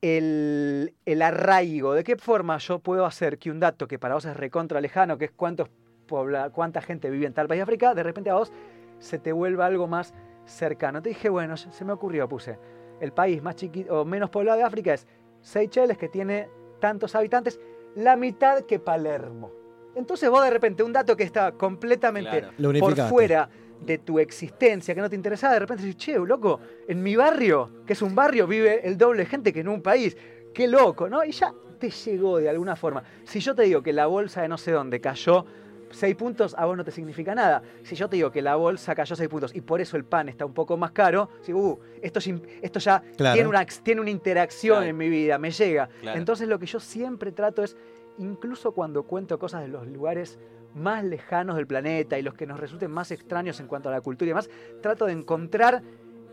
el, el arraigo? ¿De qué forma yo puedo hacer que un dato que para vos es recontra lejano, que es cuántos pobla- cuánta gente vive en tal país de África, de repente a vos se te vuelva algo más cercano? Te dije, bueno, se se me ocurrió, puse, el país más chiquito o menos poblado de África es Seychelles, que tiene tantos habitantes, la mitad que Palermo. Entonces vos de repente un dato que está completamente Claro. Por fuera de tu existencia, que no te interesaba, de repente dices, che, loco, en mi barrio, que es un barrio, vive el doble de gente que en un país. Qué loco, ¿no? Y ya te llegó de alguna forma. Si yo te digo que la bolsa de no sé dónde cayó 6 puntos, a vos no te significa nada. Si yo te digo que la bolsa cayó 6 puntos y por eso el pan está un poco más caro, si, uh, esto, esto ya Claro. tiene, una, tiene una interacción Claro. en mi vida, me llega. Claro. Entonces lo que yo siempre trato es, incluso cuando cuento cosas de los lugares más lejanos del planeta y los que nos resulten más extraños en cuanto a la cultura y demás, trato de encontrar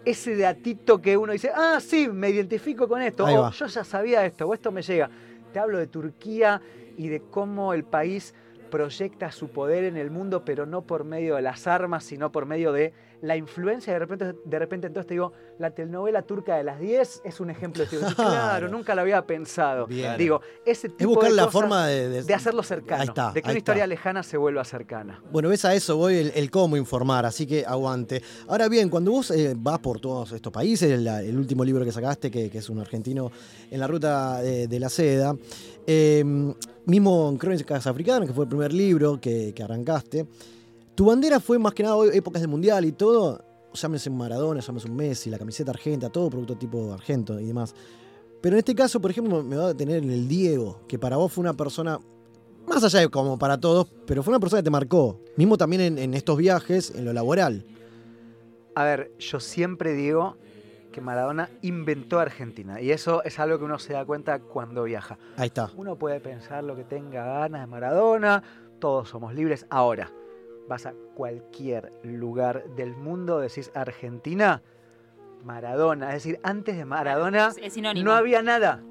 ese datito que uno dice, ah, sí, me identifico con esto, o va. yo ya sabía esto, o esto me llega. Te hablo de Turquía y de cómo el país proyecta su poder en el mundo, pero no por medio de las armas, sino por medio de la influencia de repente, de repente entonces te digo, la telenovela turca de las 10 es un ejemplo de esto. [LAUGHS] Claro, nunca lo había pensado. Bien. Digo, ese tipo Es buscar de la cosas forma de, de- de hacerlo cercano, Ahí está, de que una historia está. lejana se vuelva cercana. Bueno, ves a eso voy, el, el cómo informar, así que aguante. Ahora bien, cuando vos eh, vas por todos estos países, el, el último libro que sacaste, que, que es un argentino en la ruta de, de la seda, eh, mismo en Crónicas Africanas, que fue el primer libro que, que arrancaste, tu bandera fue más que nada épocas del Mundial y todo, llámese un Maradona, llámese un Messi, la camiseta argenta, todo producto tipo argento y demás. Pero en este caso, por ejemplo, me va a detener en el Diego, que para vos fue una persona más allá de como para todos, pero fue una persona que te marcó, mismo también en, en estos viajes, en lo laboral. A ver, yo siempre digo que Maradona inventó Argentina y eso es algo que uno se da cuenta cuando viaja. Ahí está. Uno puede pensar lo que tenga ganas de Maradona, todos somos libres. Ahora, vas a cualquier lugar del mundo, decís Argentina, Maradona. Es decir, antes de Maradona Es, es sinónimo. no había nada.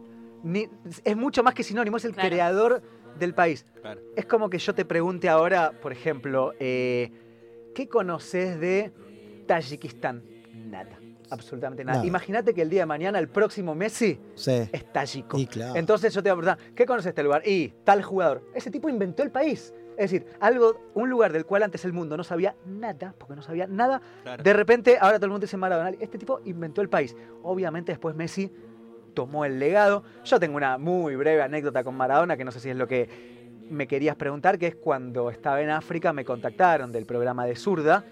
Ni- es mucho más que sinónimo, es el Claro. creador del país. Claro. Es como que yo te pregunte ahora, por ejemplo, eh, ¿qué conoces de Tayikistán? Nada. Absolutamente nada. Nada. Imagínate que el día de mañana el próximo Messi Sí. es tayiko. Claro. Entonces yo te voy a preguntar, ¿qué conoces de este lugar? Y tal jugador. Ese tipo inventó el país. Es decir, algo, un lugar del cual antes el mundo no sabía nada, porque no sabía nada. Claro. De repente, ahora todo el mundo dice Maradona. Este tipo inventó el país. Obviamente después Messi tomó el legado. Yo tengo una muy breve anécdota con Maradona, que no sé si es lo que me querías preguntar, que es cuando estaba en África me contactaron del programa de Zurda,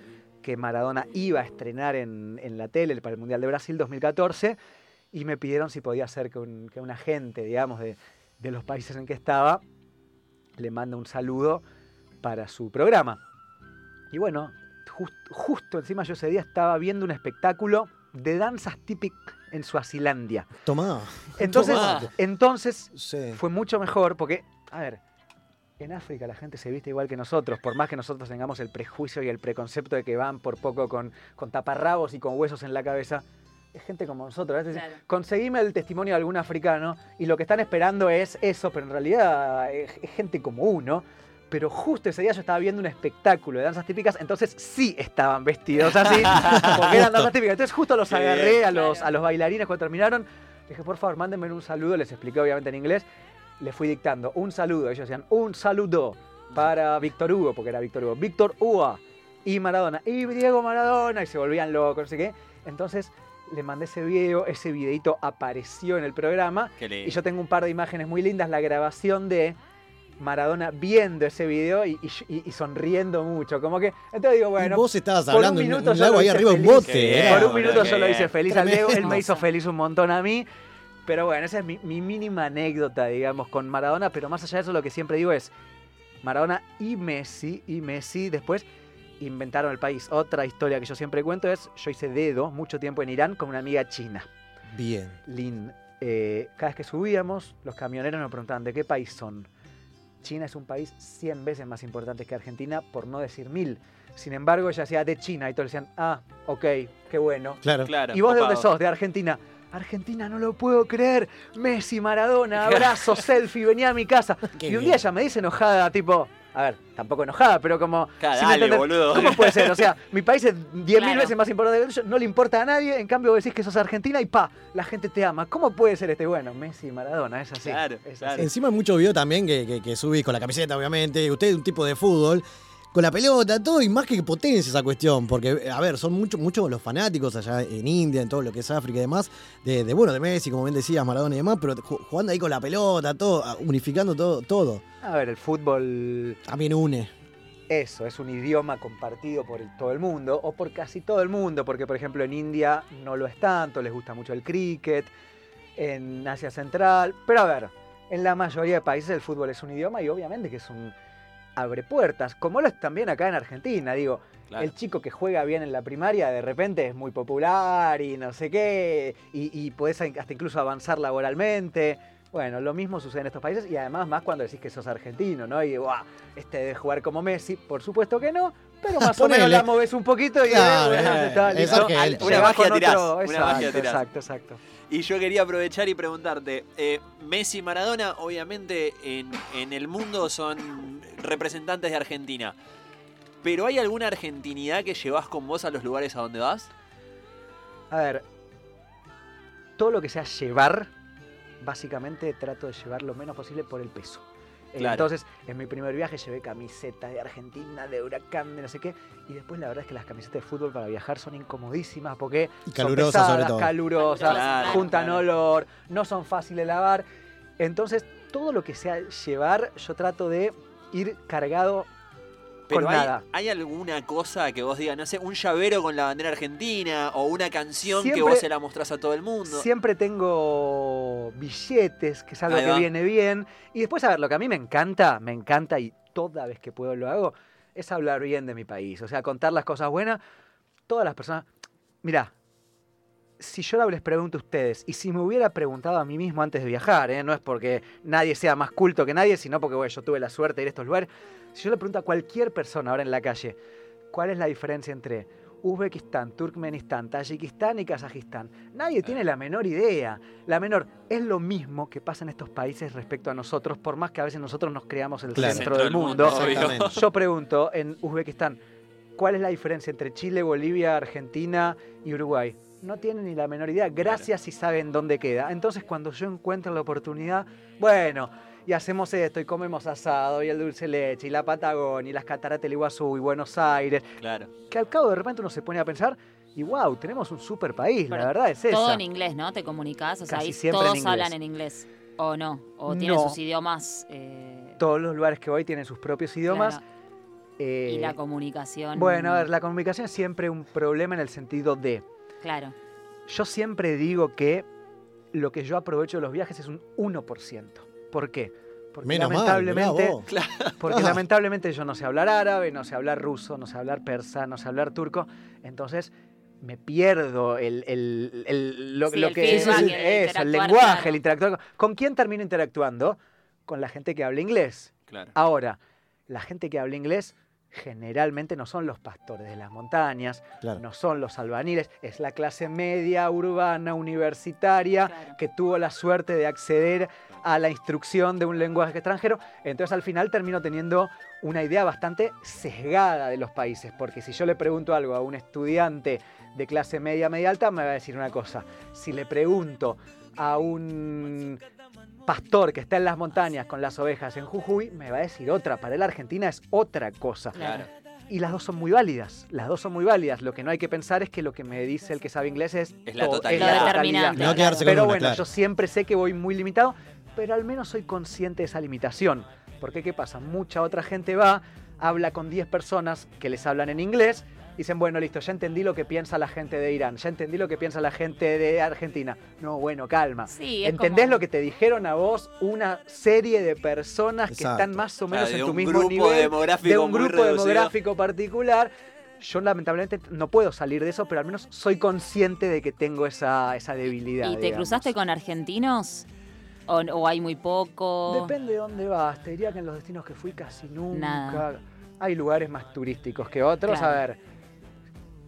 que Maradona iba a estrenar en, en la tele para el Mundial de Brasil 2014, y me pidieron si podía ser que un, que un agente, digamos, de, de los países en que estaba, le manda un saludo para su programa. Y bueno, jus- justo encima yo ese día estaba viendo un espectáculo de danzas típicas en Suazilandia. Tomá. Entonces, Tomá. entonces Sí. fue mucho mejor porque, a ver, en África la gente se viste igual que nosotros, por más que nosotros tengamos el prejuicio y el preconcepto de que van por poco con, con taparrabos y con huesos en la cabeza. Es gente como nosotros. Es decir, Claro. conseguime el testimonio de algún africano y lo que están esperando es eso, pero en realidad es, es gente como uno. Pero justo ese día yo estaba viendo un espectáculo de danzas típicas, entonces sí estaban vestidos así, [LAUGHS] porque eran danzas típicas. Entonces justo los agarré bien. a los, Claro. a los bailarines cuando terminaron. Les dije, por favor, mándenme un saludo. Les expliqué obviamente en inglés. Les fui dictando un saludo. Ellos decían, un saludo para Víctor Hugo, porque era Víctor Hugo. Víctor Hugo y Maradona. Y Diego Maradona. Y se volvían locos, no sé qué. Entonces le mandé ese video. Ese videito apareció en el programa. Qué lindo. Y yo tengo un par de imágenes muy lindas. La grabación de Maradona viendo ese video y, y- y sonriendo mucho. Como que, entonces digo, bueno, y vos estabas por un hablando en minuto un lago lo ahí arriba de un feliz. bote. Era- por un minuto yo lo hice feliz al Diego, él me hizo feliz un montón a mí. Pero bueno, esa es mi, mi mínima anécdota, digamos, con Maradona. Pero más allá de eso, lo que siempre digo es, Maradona y Messi, y Messi después inventaron el país. Otra historia que yo siempre cuento es, yo hice dedo mucho tiempo en Irán con una amiga china, Bien. Lin. Eh, cada vez que subíamos, los camioneros nos preguntaban, ¿de qué país son? China es un país 100 veces más importante que Argentina, por no decir mil. Sin embargo, ella decía de China y todos decían, ah, ok, qué bueno. Claro. Claro. ¿Y vos de dónde sos? De Argentina. Argentina, no lo puedo creer. Messi, Maradona, [LAUGHS] abrazo, selfie, venía a mi casa. Qué y un bien. día ella me dice enojada, tipo, a ver, tampoco enojada, pero como. Claro, sin dale, entender, boludo. ¿Cómo puede ser? O sea, [LAUGHS] mi país es 10.000 Claro. veces más importante que el tuyo, no le importa a nadie, en cambio vos decís que sos argentina y pa, la gente te ama. ¿Cómo puede ser este? Bueno, Messi, Maradona, es así. Claro, es así. Encima hay muchos videos también que, que, que subís con la camiseta, obviamente. Usted es un tipo de fútbol. Con la pelota, todo, y más que potencia esa cuestión. Porque, a ver, son muchos muchos los fanáticos allá en India, en todo lo que es África y demás. De, de, bueno, de Messi, como bien decías, Maradona y demás. Pero ju- jugando ahí con la pelota, todo, unificando todo. todo. A ver, el fútbol También une. eso, es un idioma compartido por todo el mundo, o por casi todo el mundo, porque por ejemplo en India no lo es tanto, les gusta mucho el cricket, en Asia Central, pero a ver, en la mayoría de países el fútbol es un idioma y obviamente que es un abre puertas, como lo es también acá en Argentina, digo, Claro. el chico que juega bien en la primaria de repente es muy popular y no sé qué, y, y podés hasta incluso avanzar laboralmente. Bueno, lo mismo sucede en estos países y además más cuando decís que sos argentino, ¿no? Y guau, este debe jugar como Messi, por supuesto que no, pero [LAUGHS] más o menos la moves un poquito y Claro, eh, eh, está, es listo. Una magia tirás, otro- una exacto, magia tirás. Exacto, exacto. Y yo quería aprovechar y preguntarte, eh, Messi y Maradona obviamente en, en el mundo son representantes de Argentina. Pero ¿hay alguna argentinidad que llevas con vos a los lugares a donde vas? A ver, todo lo que sea llevar, básicamente trato de llevar lo menos posible por el peso. Claro. Entonces, en mi primer viaje llevé camisetas de Argentina, de Huracán, de no sé qué. Y después la verdad es que las camisetas de fútbol para viajar son incomodísimas porque Y son calurosas, pesadas, sobre todo. calurosas, Claro, juntan claro. olor, no son fáciles de lavar. Entonces, todo lo que sea llevar, yo trato de ir cargado Pero con hay, nada. ¿hay alguna cosa que vos digas, no sé, un llavero con la bandera argentina o una canción que vos se la mostrás a todo el mundo? Siempre tengo billetes, que es algo que viene bien. Y después, a ver, lo que a mí me encanta, me encanta y toda vez que puedo lo hago, es hablar bien de mi país. O sea, contar las cosas buenas. Todas las personas. Mirá, si yo ahora les pregunto a ustedes, y si me hubiera preguntado a mí mismo antes de viajar, ¿eh? no es porque nadie sea más culto que nadie, sino porque bueno, yo tuve la suerte de ir a estos lugares. Si yo le pregunto a cualquier persona ahora en la calle, ¿cuál es la diferencia entre Uzbekistán, Turkmenistán, Tayikistán y Kazajistán? Nadie tiene la menor idea. La menor es lo mismo que pasa en estos países respecto a nosotros, por más que a veces nosotros nos creamos el Claro. centro del mundo. Exactamente. Yo pregunto en Uzbekistán, ¿cuál es la diferencia entre Chile, Bolivia, Argentina y Uruguay? No tienen ni la menor idea, gracias si saben dónde queda. Entonces cuando yo encuentro la oportunidad, bueno, y hacemos esto, y comemos asado, y el dulce leche, y la Patagonia, y las cataratas del Iguazú, y Buenos Aires, Claro. que al cabo de repente uno se pone a pensar, y wow, tenemos un super país, la verdad es esa. Todo en inglés, ¿no? ¿Te comunicás? O sea, Casi ahí siempre en todos hablan en inglés. ¿O no? ¿O tienen No. sus idiomas? eh, Todos los lugares que voy tienen sus propios idiomas. claro, eh, y la comunicación. bueno, a ver, la comunicación es siempre un problema en el sentido de... Claro. Yo siempre digo que lo que yo aprovecho de los viajes es un 1%. ¿Por qué? Porque Menos lamentablemente, vos. [LAUGHS] porque Ah. lamentablemente yo no sé hablar árabe, no sé hablar ruso, no sé hablar persa, no sé hablar turco, entonces me pierdo el, el- el- lo, Sí, lo el que es el el lenguaje, claro. el interactuar. ¿Con quién termino interactuando? Con la gente que habla inglés. Claro. Ahora, la gente que habla inglés generalmente no son los pastores de las montañas, Claro. no son los albaniles, es la clase media, urbana, universitaria, Claro. que tuvo la suerte de acceder a la instrucción de un lenguaje extranjero. Entonces al final termino teniendo una idea bastante sesgada de los países, porque si yo le pregunto algo a un estudiante de clase media, media alta, me va a decir una cosa. Si le pregunto a un pastor que está en las montañas con las ovejas en Jujuy, me va a decir otra. Para él Argentina es otra cosa. Claro. Y las dos son muy válidas. Las dos son muy válidas. Lo que no hay que pensar es que lo que me dice el que sabe inglés es, Es la totalidad. Lo determinante. No quedarse con Pero una, bueno, claro. yo siempre sé que voy muy limitado, pero al menos soy consciente de esa limitación. Porque ¿qué pasa? Mucha otra gente va, habla con 10 personas que les hablan en inglés, dicen, bueno, listo, ya entendí lo que piensa la gente de Irán, ya entendí lo que piensa la gente de Argentina. No, bueno, calma. Sí, ¿Entendés como- lo que te dijeron a vos una serie de personas que están más o menos Claro, de en tu un mismo grupo nivel? demográfico de un grupo reducido. demográfico particular. Yo lamentablemente no puedo salir de eso, pero al menos soy consciente de que tengo esa, esa debilidad. ¿Y te digamos. cruzaste con argentinos? ¿O, o hay muy poco? Depende de dónde vas. Te diría que en los destinos que fui casi nunca. Nada. Hay lugares más turísticos que otros. Claro. A ver,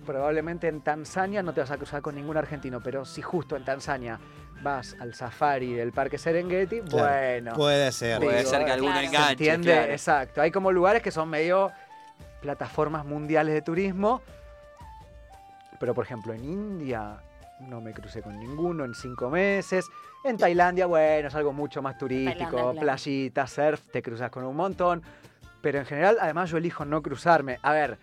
probablemente en Tanzania no te vas a cruzar con ningún argentino, pero si justo en Tanzania vas al safari del Parque Serengeti, Claro, bueno. Puede ser. Puede ser que alguno claro. ¿Se enganche. entiende? claro. Exacto. Hay como lugares que son medio plataformas mundiales de turismo. Pero por ejemplo, en India no me crucé con ninguno en cinco meses. En Tailandia, bueno, es algo mucho más turístico, playita, surf, te cruzas con un montón. Pero en general, además, yo elijo no cruzarme. A ver,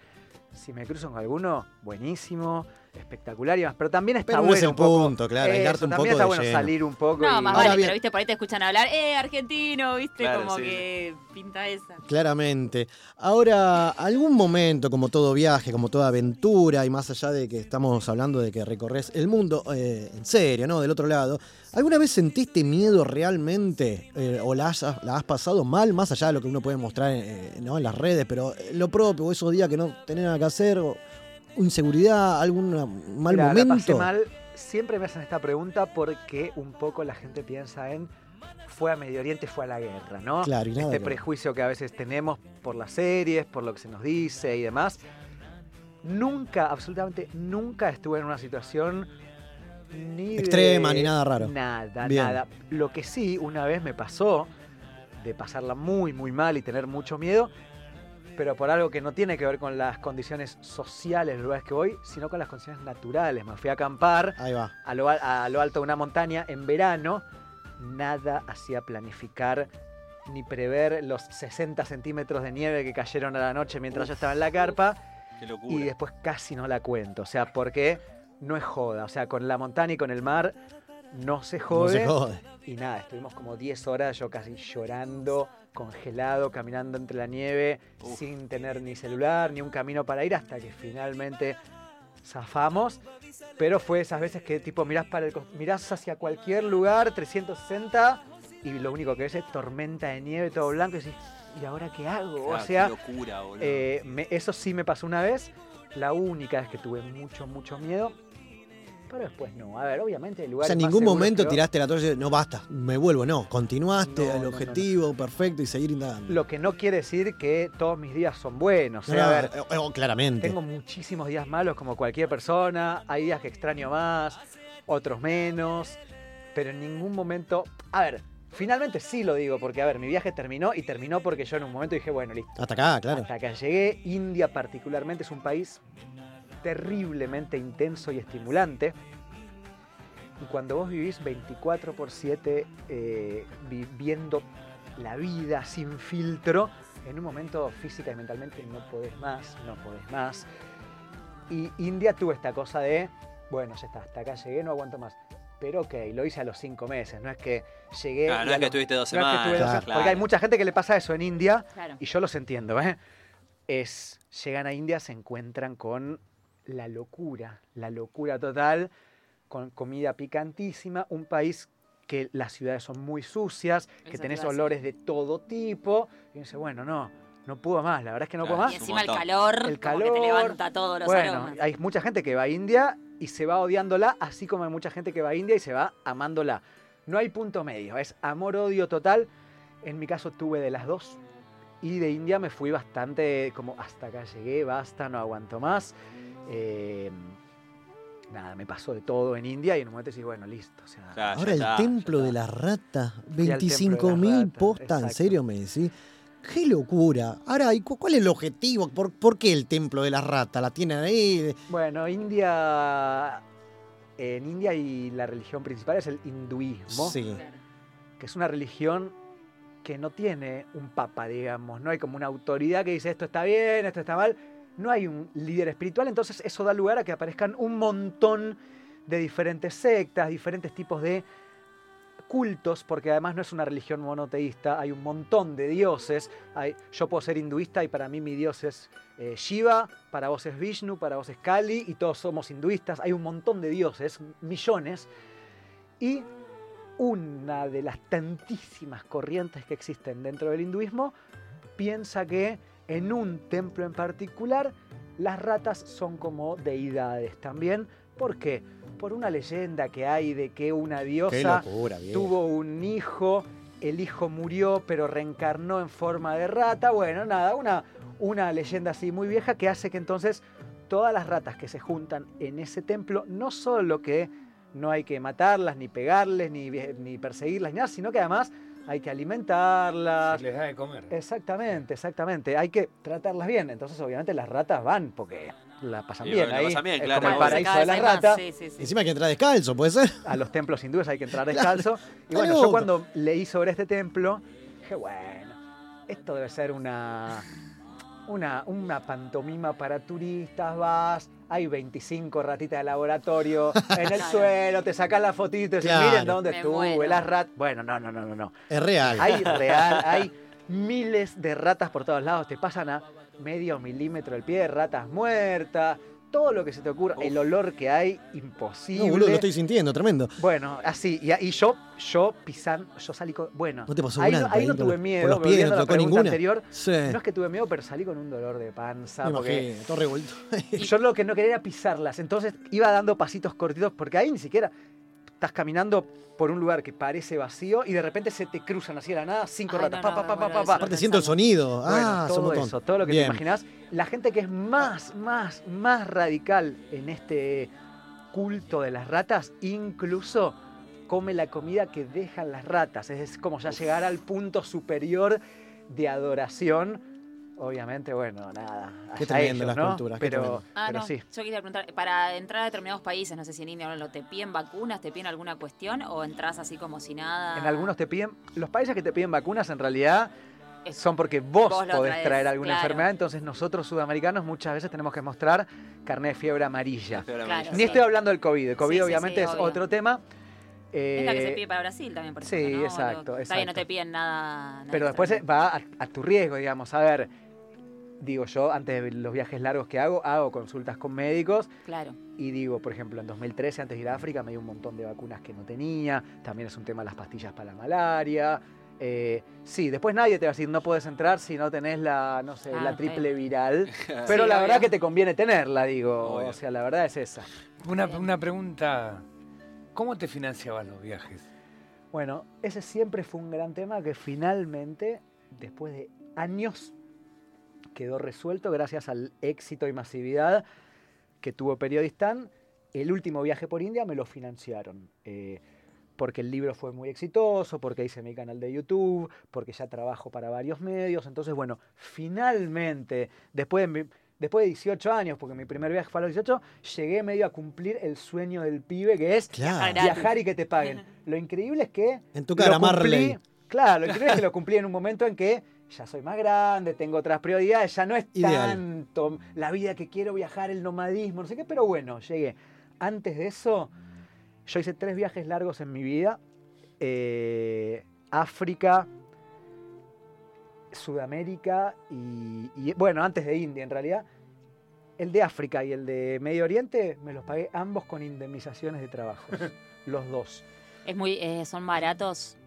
si me cruzo con alguno, buenísimo, espectacular y demás. Pero también está Pero no bueno. es el un poco- punto, claro, Eso, un también poco está de bueno lleno. salir un poco. No, y- más Ahora vale, bien- pero viste, por ahí te escuchan hablar, ¡eh, argentino! ¿Viste? Claro, como sí. que pinta esa. Claramente. Ahora, algún momento, como todo viaje, como toda aventura, y más allá de que estamos hablando de que recorres el mundo eh, en serio, ¿no? Del otro lado, ¿alguna vez sentiste miedo realmente? eh, ¿O la has, la has pasado mal, más allá de lo que uno puede mostrar eh, ¿no? en las redes, pero eh, lo propio, o esos días que no tenés nada que hacer, o inseguridad, algún mal Mira, la pasé momento? mal. Siempre me hacen esta pregunta porque un poco la gente piensa en fue a Medio Oriente, fue a la guerra, ¿no? Claro, y nada este que prejuicio que a veces tenemos por las series, por lo que se nos dice y demás. Nunca, absolutamente nunca estuve en una situación ni de- Extrema, ni nada raro. Nada, Bien. nada. Lo que sí, una vez me pasó de pasarla muy, muy mal y tener mucho miedo, pero por algo que no tiene que ver con las condiciones sociales de los lugares que voy, sino con las condiciones naturales. Me fui a acampar Ahí va. a lo, al- a lo alto de una montaña en verano, nada hacía planificar ni prever los 60 centímetros de nieve que cayeron a la noche mientras yo estaba en la carpa Qué y locura. después casi no la cuento. O sea, porque no es joda. O sea, con la montaña y con el mar no se No jode. se jode. Y nada, estuvimos como 10 horas yo casi llorando, congelado, caminando entre la nieve, Uf. sin tener ni celular, ni un camino para ir, hasta que finalmente zafamos. Pero fue esas veces que tipo mirás, para el, mirás hacia cualquier lugar, 360, y lo único que ves es tormenta de nieve, todo blanco, y decís, ¿y ahora qué hago? Claro, o sea, locura, eh, me- eso sí me pasó una vez, la única vez que tuve mucho, mucho miedo. Pero después no. A ver, obviamente hay O lugares sea, en ningún momento tiraste la toalla y no basta, me vuelvo. No, continuaste el no, no, objetivo perfecto y seguir indagando. Lo que no quiere decir que todos mis días son buenos. ¿eh? A ver, eh, eh, claramente. tengo muchísimos días malos como cualquier persona. Hay días que extraño más, otros menos. Pero en ningún momento. A ver, finalmente sí lo digo, porque a ver, mi viaje terminó y terminó porque yo en un momento dije, bueno, listo. Hasta acá, claro. Hasta acá llegué. India particularmente es un país terriblemente intenso y estimulante. Y cuando vos vivís 24 por 7 eh, viviendo la vida sin filtro, en un momento física y mentalmente no podés más, no podés más. Y India tuvo esta cosa de, bueno, ya está, hasta acá llegué, no aguanto más. Pero ok, lo hice a los cinco meses, no es que llegué... Claro, no es que estuviste dos no es que estuve semanas. dos- Porque hay mucha gente que le pasa eso en India Claro. y yo los entiendo, ¿eh? Es, llegan a India, se encuentran con la locura, la locura total, con comida picantísima, un país que las ciudades son muy sucias, que tenés olores de todo tipo, y dice, bueno, no, no puedo más, la verdad es que no puedo Claro, más. Y encima el calor, El como que calor, te levanta todos los Bueno, aromas. hay mucha gente que va a India y se va odiándola, así como hay mucha gente que va a India y se va amándola. No hay punto medio, es amor-odio total. En mi caso tuve de las dos. Y de India me fui bastante como hasta acá llegué, basta, no aguanto más. Eh, nada, me pasó de todo en India y en un momento decís, bueno, listo. O sea, Claro, ya Ahora el está, templo de la rata, al templo de las 25.000 ratas, postas, ¿en serio me decís? ¡Qué locura! Ahora, ¿y cu- ¿cuál es el objetivo? ¿Por, por qué el templo de la rata? ¿La tienen ahí? Bueno, India. En India y la religión principal es el hinduismo. Sí. que es una religión que no tiene un papa, digamos, no hay como una autoridad que dice esto está bien, esto está mal, no hay un líder espiritual, entonces eso da lugar a que aparezcan un montón de diferentes sectas, diferentes tipos de cultos, porque además no es una religión monoteísta, hay un montón de dioses, yo puedo ser hinduista y para mí mi dios es eh, Shiva, para vos es Vishnu, para vos es Kali, y todos somos hinduistas, hay un montón de dioses, millones, y una de las tantísimas corrientes que existen dentro del hinduismo piensa que en un templo en particular las ratas son como deidades también. ¿Por qué? Por una leyenda que hay de que una ¡Qué diosa locura! tuvo un hijo, el hijo murió pero reencarnó en forma de rata. Bueno, nada, una, una leyenda así muy vieja que hace que entonces todas las ratas que se juntan en ese templo, no solo que no hay que matarlas, ni pegarles, ni, ni perseguirlas, ni nada, sino que además hay que alimentarlas. Se les da de comer. Exactamente, exactamente. Hay que tratarlas bien. Entonces, obviamente, las ratas van porque la pasan Y bien la ahí. pasan bien, es claro. como el paraíso de las ratas. Sí, sí, sí. Encima hay que entrar descalzo, ¿puede ser? A los templos hindúes hay que entrar [LAUGHS] descalzo. Y bueno, yo cuando leí sobre este templo, dije, bueno, esto debe ser una, una, una pantomima para turistas, vas, hay 25 ratitas de laboratorio [LAUGHS] en el Claro. suelo, te sacas la fotito y dices, Claro. miren dónde Me estuve, muero. las ratas. Bueno, no, no, no, no, no. Es real. Hay real, [LAUGHS] hay miles de ratas por todos lados, te pasan a medio milímetro del pie, ratas muertas, todo lo que se te ocurra, el olor que hay, imposible. No, boludo, lo estoy sintiendo, tremendo. Bueno, así, y, y yo, yo pisando, yo salí con. Bueno, ¿No te pasó ahí, una no, ahí no tuve miedo, los pies, no tocó ninguna? anterior. Sí. No es que tuve miedo, pero salí con un dolor de panza. Me porque imagino, todo revuelto. [LAUGHS] yo lo que no quería era pisarlas. Entonces iba dando pasitos cortitos, porque ahí ni siquiera estás caminando por un lugar que parece vacío y de repente se te cruzan así de la nada cinco Ay, ratas. no, pa, no, pa, pa, pa. Aparte siento el sonido. Bueno, ah, todo eso, todo lo que Bien. te imaginas. La gente que es más, más, más radical en este culto de las ratas, incluso come la comida que dejan las ratas. Es como ya llegar al punto superior de adoración obviamente, bueno, nada. Qué tremendo ellos, las ¿no? culturas, Pero. Ah, pero no. sí. Yo quería preguntar, para entrar a determinados países, no sé si en India o no, ¿te piden vacunas? ¿Te piden alguna cuestión? ¿O entras así como si nada? En algunos te piden, los países que te piden vacunas en realidad Es- son porque vos, podés traes, traer alguna claro. enfermedad, entonces nosotros sudamericanos muchas veces tenemos que mostrar carnet de fiebre amarilla. Fiebre Claro. amarilla. Ni Sí. estoy hablando del COVID, el COVID Sí, sí, obviamente sí, es obvio. otro tema. Es la que se eh, pide para Brasil también, por sí, ejemplo, ¿no? exacto, Está bien, no te piden nada. nada Pero después va a, a tu riesgo, digamos. A ver, digo yo, antes de los viajes largos que hago, hago consultas con médicos Claro. y digo, por ejemplo, en 2013, antes de ir a África, me dio un montón de vacunas que no tenía. También es un tema las pastillas para la malaria. Eh, sí, después nadie te va a decir, no puedes entrar si no tenés la, no sé, Ah, la ok. triple viral. [LAUGHS] Sí, Pero la obvio. verdad que te conviene tenerla, digo. Obvio. O sea, la verdad es esa. Una, una pregunta. ¿Cómo te financiabas los viajes? Bueno, ese siempre fue un gran tema que finalmente, después de años, quedó resuelto gracias al éxito y masividad que tuvo Periodistán. El último viaje por India me lo financiaron. eh, porque el libro fue muy exitoso, porque hice mi canal de YouTube, porque ya trabajo para varios medios. Entonces, bueno, finalmente, después de, mi- después de 18 años, porque mi primer viaje fue a los 18, llegué medio a cumplir el sueño del pibe, que es Claro. Viajar y que te paguen. [LAUGHS] Lo increíble es que. En tu lo cara, cumplí- Marley. Claro, lo increíble es que lo cumplí en un momento en que ya soy más grande, tengo otras prioridades, ya no es Ideal. tanto la vida que quiero viajar, el nomadismo, no sé qué, pero bueno, llegué. Antes de eso, yo hice tres viajes largos en mi vida. eh, África, Sudamérica y, y, bueno, antes de India en realidad. El de África y el de Medio Oriente me los pagué ambos con indemnizaciones de trabajo. [LAUGHS] los dos. Es muy, eh, son baratos.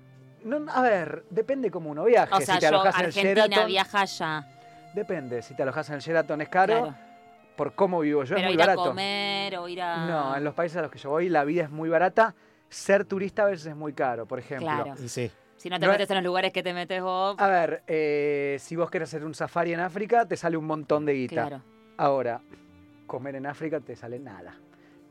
No, a ver, depende cómo uno viaje. O sea, si te yo, alojas en el Argentina, Sheraton, viaja allá. depende. Si te alojas en el Sheraton es caro, Claro. por cómo vivo yo Pero es muy ir a barato. comer o ir a. No, en los países a los que yo voy la vida es muy barata. Ser turista a veces es muy caro, por ejemplo. Claro. Y sí. Si no te No metes en los lugares que te metes vos. A ver, eh, si vos querés hacer un safari en África, te sale un montón de guita. Claro. Ahora, comer en África te sale nada.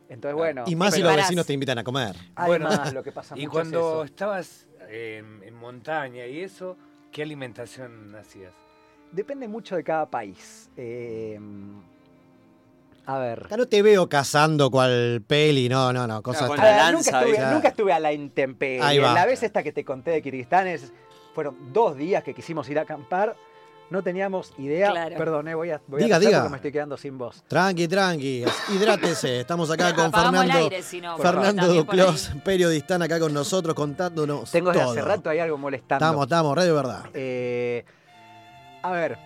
Entonces, bueno, Y más si los vecinos te invitan a comer. además lo que pasa [LAUGHS] Y mucho cuando es eso. estabas en, en montaña y eso, ¿qué alimentación hacías? Depende mucho de cada país. Eh, a ver. Acá no te veo cazando cual peli, no, no, no, cosas... lanza, nunca, estuve, ¿viste? nunca estuve a la intemperie. Ahí va. La vez esta que te conté de Kirguistán es- fueron dos días que quisimos ir a acampar. No teníamos idea. Claro. Perdón, eh, voy a, voy Diga, diga. porque me estoy quedando sin voz. Tranqui, tranqui, hidrátese. Estamos acá con Apagamos Fernando, aire, Fernando Duclos, periodista acá con nosotros contándonos Tengo desde todo. hace rato hay algo molestando. Estamos, estamos, radio verdad. Eh, a ver.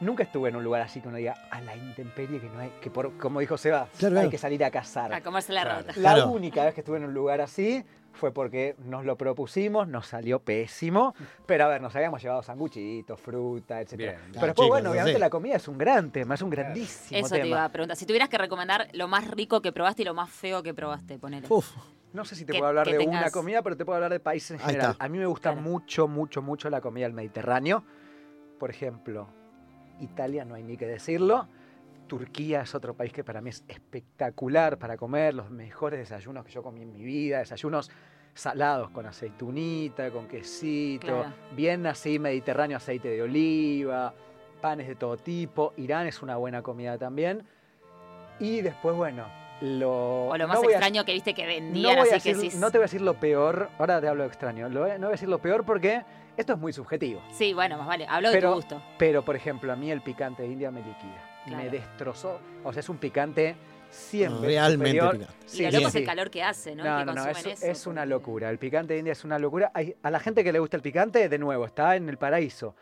Nunca estuve en un lugar así que uno diga a la intemperie que no hay, que por, como dijo Seba, Claro, hay claro. que salir a cazar. A comerse la Claro. rata. La Claro. única vez que estuve en un lugar así fue porque nos lo propusimos, nos salió pésimo, pero a ver, nos habíamos llevado sanguchitos, fruta, etc. Bien. Pero Ah, después, chicos, bueno, obviamente sí. la comida es un gran tema, es un grandísimo Eso te tema. iba a preguntar. Si tuvieras que recomendar lo más rico que probaste y lo más feo que probaste, ponele. Uf, No sé si te Que- puedo hablar de tengas- una comida, pero te puedo hablar de países en general. A mí me gusta Claro. mucho, mucho, mucho la comida del Mediterráneo. Por ejemplo, Italia, no hay ni que decirlo. Turquía es otro país que para mí es espectacular para comer, los mejores desayunos que yo comí en mi vida, desayunos salados con aceitunita, con quesito, Claro. bien así mediterráneo, aceite de oliva, panes de todo tipo. Irán es una buena comida también. Y después, bueno, lo... O lo no más a- extraño que viste que no, vendían, a así que sí. no te voy a decir lo peor, ahora te hablo de extraño, lo- no voy a decir lo peor porque esto es muy subjetivo. Sí, bueno, más vale. Hablo de Pero- tu gusto. Pero, por ejemplo, a mí el picante de India me liquida, me destrozó. O sea, es un picante 100 veces realmente superior. picante. Y Sí, lo sí, loco es el calor que hace, ¿no? No, no, no, es, eso, es una locura. El picante de India es una locura. Hay- a la gente que le gusta el picante, de nuevo, está en el paraíso.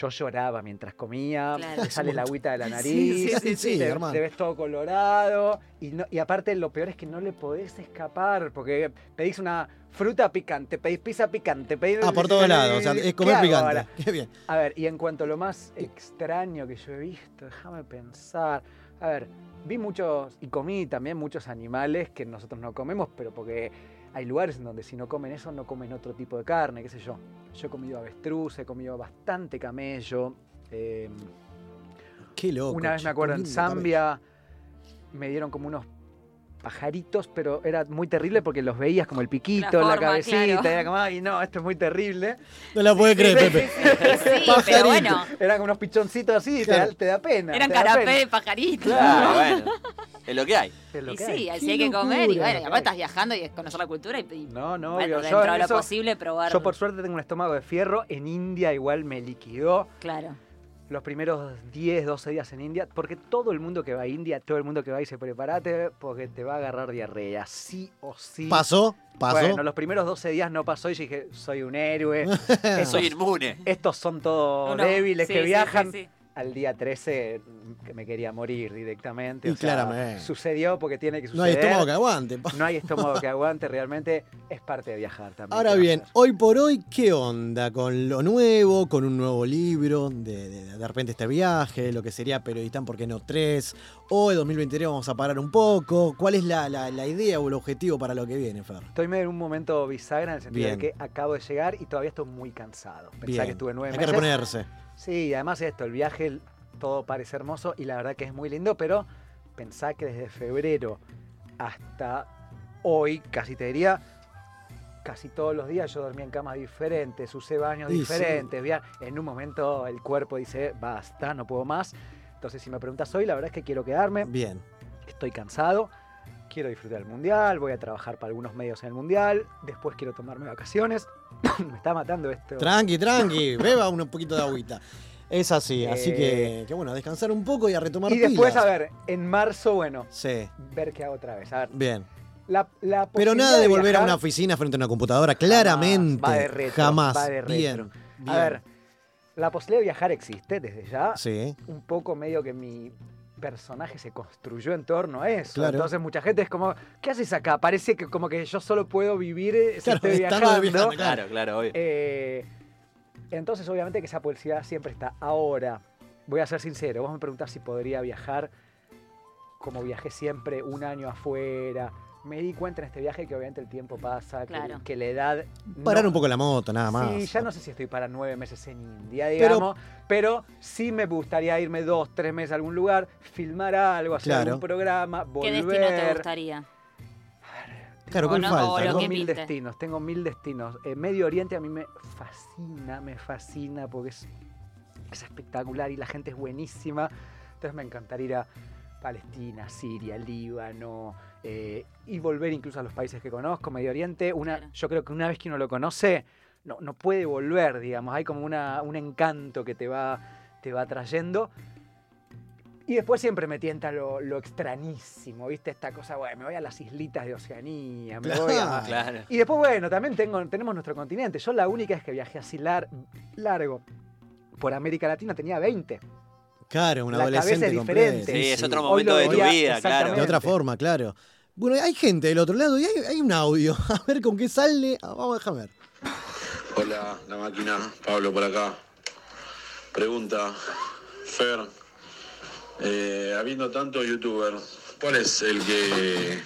Yo lloraba mientras comía, Claro. te sale la agüita de la Sí, nariz, sí, sí, sí, te, ves todo colorado. Y, no- y aparte, lo peor es que no le podés escapar, porque pedís una fruta picante, pedís pizza picante, pedís. ah, por todos lados, o sea, es ¿Qué comer picante. ahora? Qué bien. A ver, y en cuanto a lo más extraño que yo he visto, déjame pensar. A ver, vi muchos y comí también muchos animales que nosotros no comemos, pero porque hay lugares en donde si no comen eso, no comen otro tipo de carne, qué sé yo. Yo he comido avestruz, he comido bastante camello. eh, Qué loco. una vez me acuerdo en. Zambia me dieron como unos pajaritos, pero era muy terrible porque los veías como el piquito, La la, forma, cabecita, claro. era como, ay no, esto es muy terrible. No la puede creer, Pepe. Sí, pero bueno, Eran como unos pichoncitos así, te, Claro. da, te da pena. eran carapé pajaritos. Claro, [LAUGHS] bueno. Es lo que hay. Es lo Y que sí, hay. así Qué hay que comer. Y bueno, y aparte estás viajando y es conocer la cultura y, y, No, no, bueno, obvio. dentro Yo, de lo eso- posible probar. yo por suerte tengo un estómago de fierro. En India igual me liquidó Claro. Los primeros 10, 12 días en India, porque todo el mundo que va a India, todo el mundo que va dice, prepárate porque te va a agarrar diarrea, sí o sí. ¿Pasó? ¿Pasó? Bueno, los primeros 12 días no pasó y yo dije, soy un héroe. estos, [LAUGHS] Soy inmune. estos son todos Uno- débiles sí, que sí, viajan. sí, sí. Al día 13 que me quería morir directamente. Y o sea, claramente. sucedió porque tiene que no suceder. hay estómago que aguante. No hay estómago que aguante, realmente es parte de viajar también. Ahora ¿qué va a bien, hoy por hoy, ¿qué onda con lo nuevo, con un nuevo libro, de, de, de repente este viaje, lo que sería Periodistán, ¿por qué no tres? Hoy, 2023, vamos a parar un poco. ¿Cuál es la, la- la idea o el objetivo para lo que viene, Fer? Estoy medio en un momento bisagra en el sentido Bien. de que acabo de llegar y todavía estoy muy cansado. Pensá Bien. que estuve nueve Hay que meses. reponerse. Sí, y además esto, el viaje, todo parece hermoso y la verdad que es muy lindo, pero pensá que desde febrero hasta hoy, casi te diría, casi todos los días yo dormía en camas diferentes, usé baños sí. diferentes, en un momento el cuerpo dice, basta, no puedo más. Entonces si me preguntas hoy, la verdad es que quiero quedarme, Bien. estoy cansado, quiero disfrutar del mundial, voy a trabajar para algunos medios en el mundial, después quiero tomarme vacaciones. [COUGHS] me está matando esto. Tranqui, tranqui. [LAUGHS] Beba un poquito de agüita. Es así, así Eh, que, que bueno, a descansar un poco y a retomar y después, pilas. a ver, en marzo, bueno, Sí, ver qué hago otra vez. A ver, bien. la, la Pero nada de volver a una oficina frente a una computadora, claramente. va de retro, jamás. va de retro. Bien, bien. A ver, la posibilidad de viajar existe desde ya. Sí, Un poco medio que mi personaje se construyó en torno a eso. Claro. Entonces mucha gente es como, ¿qué haces acá? Parece que como que yo solo puedo vivir eh, si Claro, estoy viajando. viajando, Claro, claro, obvio. Eh, entonces, obviamente que esa posibilidad siempre está. Ahora, voy a ser sincero, vos me preguntás si podría viajar como viajé siempre un año afuera. Me di cuenta en este viaje que obviamente el tiempo pasa, que- Claro. que, la edad... Parar no- un poco la moto, nada más. Sí, ya no sé si estoy para nueve meses en India, digamos, pero, sí me gustaría irme dos, tres meses a algún lugar, filmar algo, hacer Claro. algún programa, ¿Qué volver. destino te gustaría? Claro, ¿cuál no, falta? Tengo mil pinte. destinos, tengo mil destinos. Eh, Medio Oriente a mí me fascina, me fascina porque es, es espectacular y la gente es buenísima. Entonces me encantaría ir a Palestina, Siria, Líbano eh, y volver incluso a los países que conozco. Medio Oriente, una, Claro. yo creo que una vez que uno lo conoce, no, no puede volver, digamos. Hay como una, un encanto que te va, te va trayendo. Y después siempre me tienta lo, lo extrañísimo, ¿viste? Esta cosa, bueno, me voy a las islitas de Oceanía, me voy a... Claro. Y después, bueno, también tengo, tenemos nuestro continente. Yo la única es que viajé así lar- largo por América Latina tenía 20. Claro, un La cabeza adolescente es completo, diferente. Sí, es otro momento lo de tu vida, claro. De otra forma, claro. Bueno, hay gente del otro lado y hay, hay un audio. [LAUGHS] A ver con qué sale. Ah, Vamos a dejar ver. Hola, la máquina, Pablo por acá. Pregunta, Fer, eh, habiendo tantos youtubers, ¿cuál es el que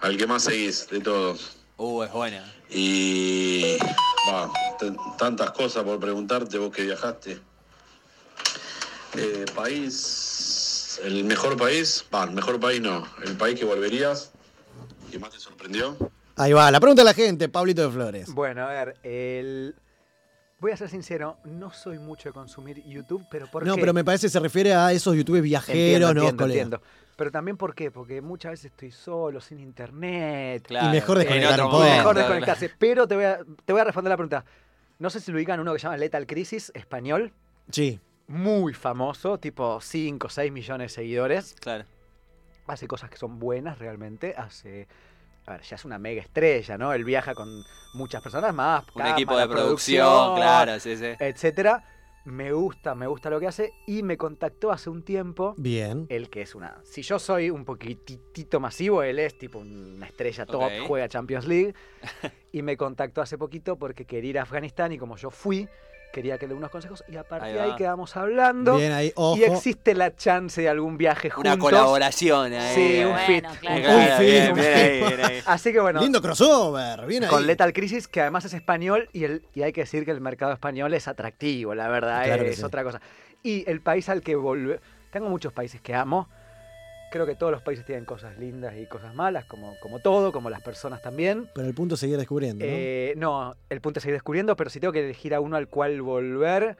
al que más seguís de todos? Uh, es buena. Y va, tantas cosas por preguntarte, vos que viajaste. Eh, país, el mejor país, va, el mejor país no, el país que volverías, que más te sorprendió. Ahí va, la pregunta de la gente, Pablito de Flores. Bueno, a ver, el... voy a ser sincero, no soy mucho de consumir YouTube, pero ¿por No, qué? pero me parece que se refiere a esos youtubers viajeros, Entiendo, ¿no, entiendo, entiendo. Pero también ¿por qué? Porque muchas veces estoy solo, sin internet. Claro. mejor En desconectar un poco. Mejor desconectarse. Pero te voy, a, te voy a responder la pregunta. No sé si lo ubican uno que se llama Lethal Crisis, español. Sí. Muy famoso, tipo 5 o 6 millones de seguidores. Claro. Hace cosas que son buenas realmente. Hace. A ver, ya es una mega estrella, ¿no? Él viaja con muchas personas más. Un equipo de cámara, producción, claro, sí, sí. Etcétera. Me gusta, me gusta lo que hace. Y me contactó hace un tiempo. Bien. Él que es una. Si yo soy un poquitito masivo, él es tipo una estrella top, Ok. juega Champions League. [LAUGHS] y me contactó hace poquito porque quería ir a Afganistán y como yo fui, quería que le dé unos consejos. Y a partir Ahí de ahí quedamos hablando. Bien ahí, ojo. Y existe la chance de algún viaje juntos. Una colaboración ahí. Sí, un Bueno, fit. claro. un Claro, fit, bien, un bien fit. ahí, bien ahí. Así que bueno, Lindo crossover, bien ahí. con Lethal Crisis, que además es español, y, el, y hay que decir que el mercado español es atractivo, la verdad, Claro que es sí. otra cosa. Y el país al que volver. Tengo muchos países que amo. Creo que todos los países tienen cosas lindas y cosas malas, como, como todo, como las personas también. Pero el punto es seguir descubriendo, ¿no? Eh, no, el punto es seguir descubriendo, pero si tengo que elegir a uno al cual volver,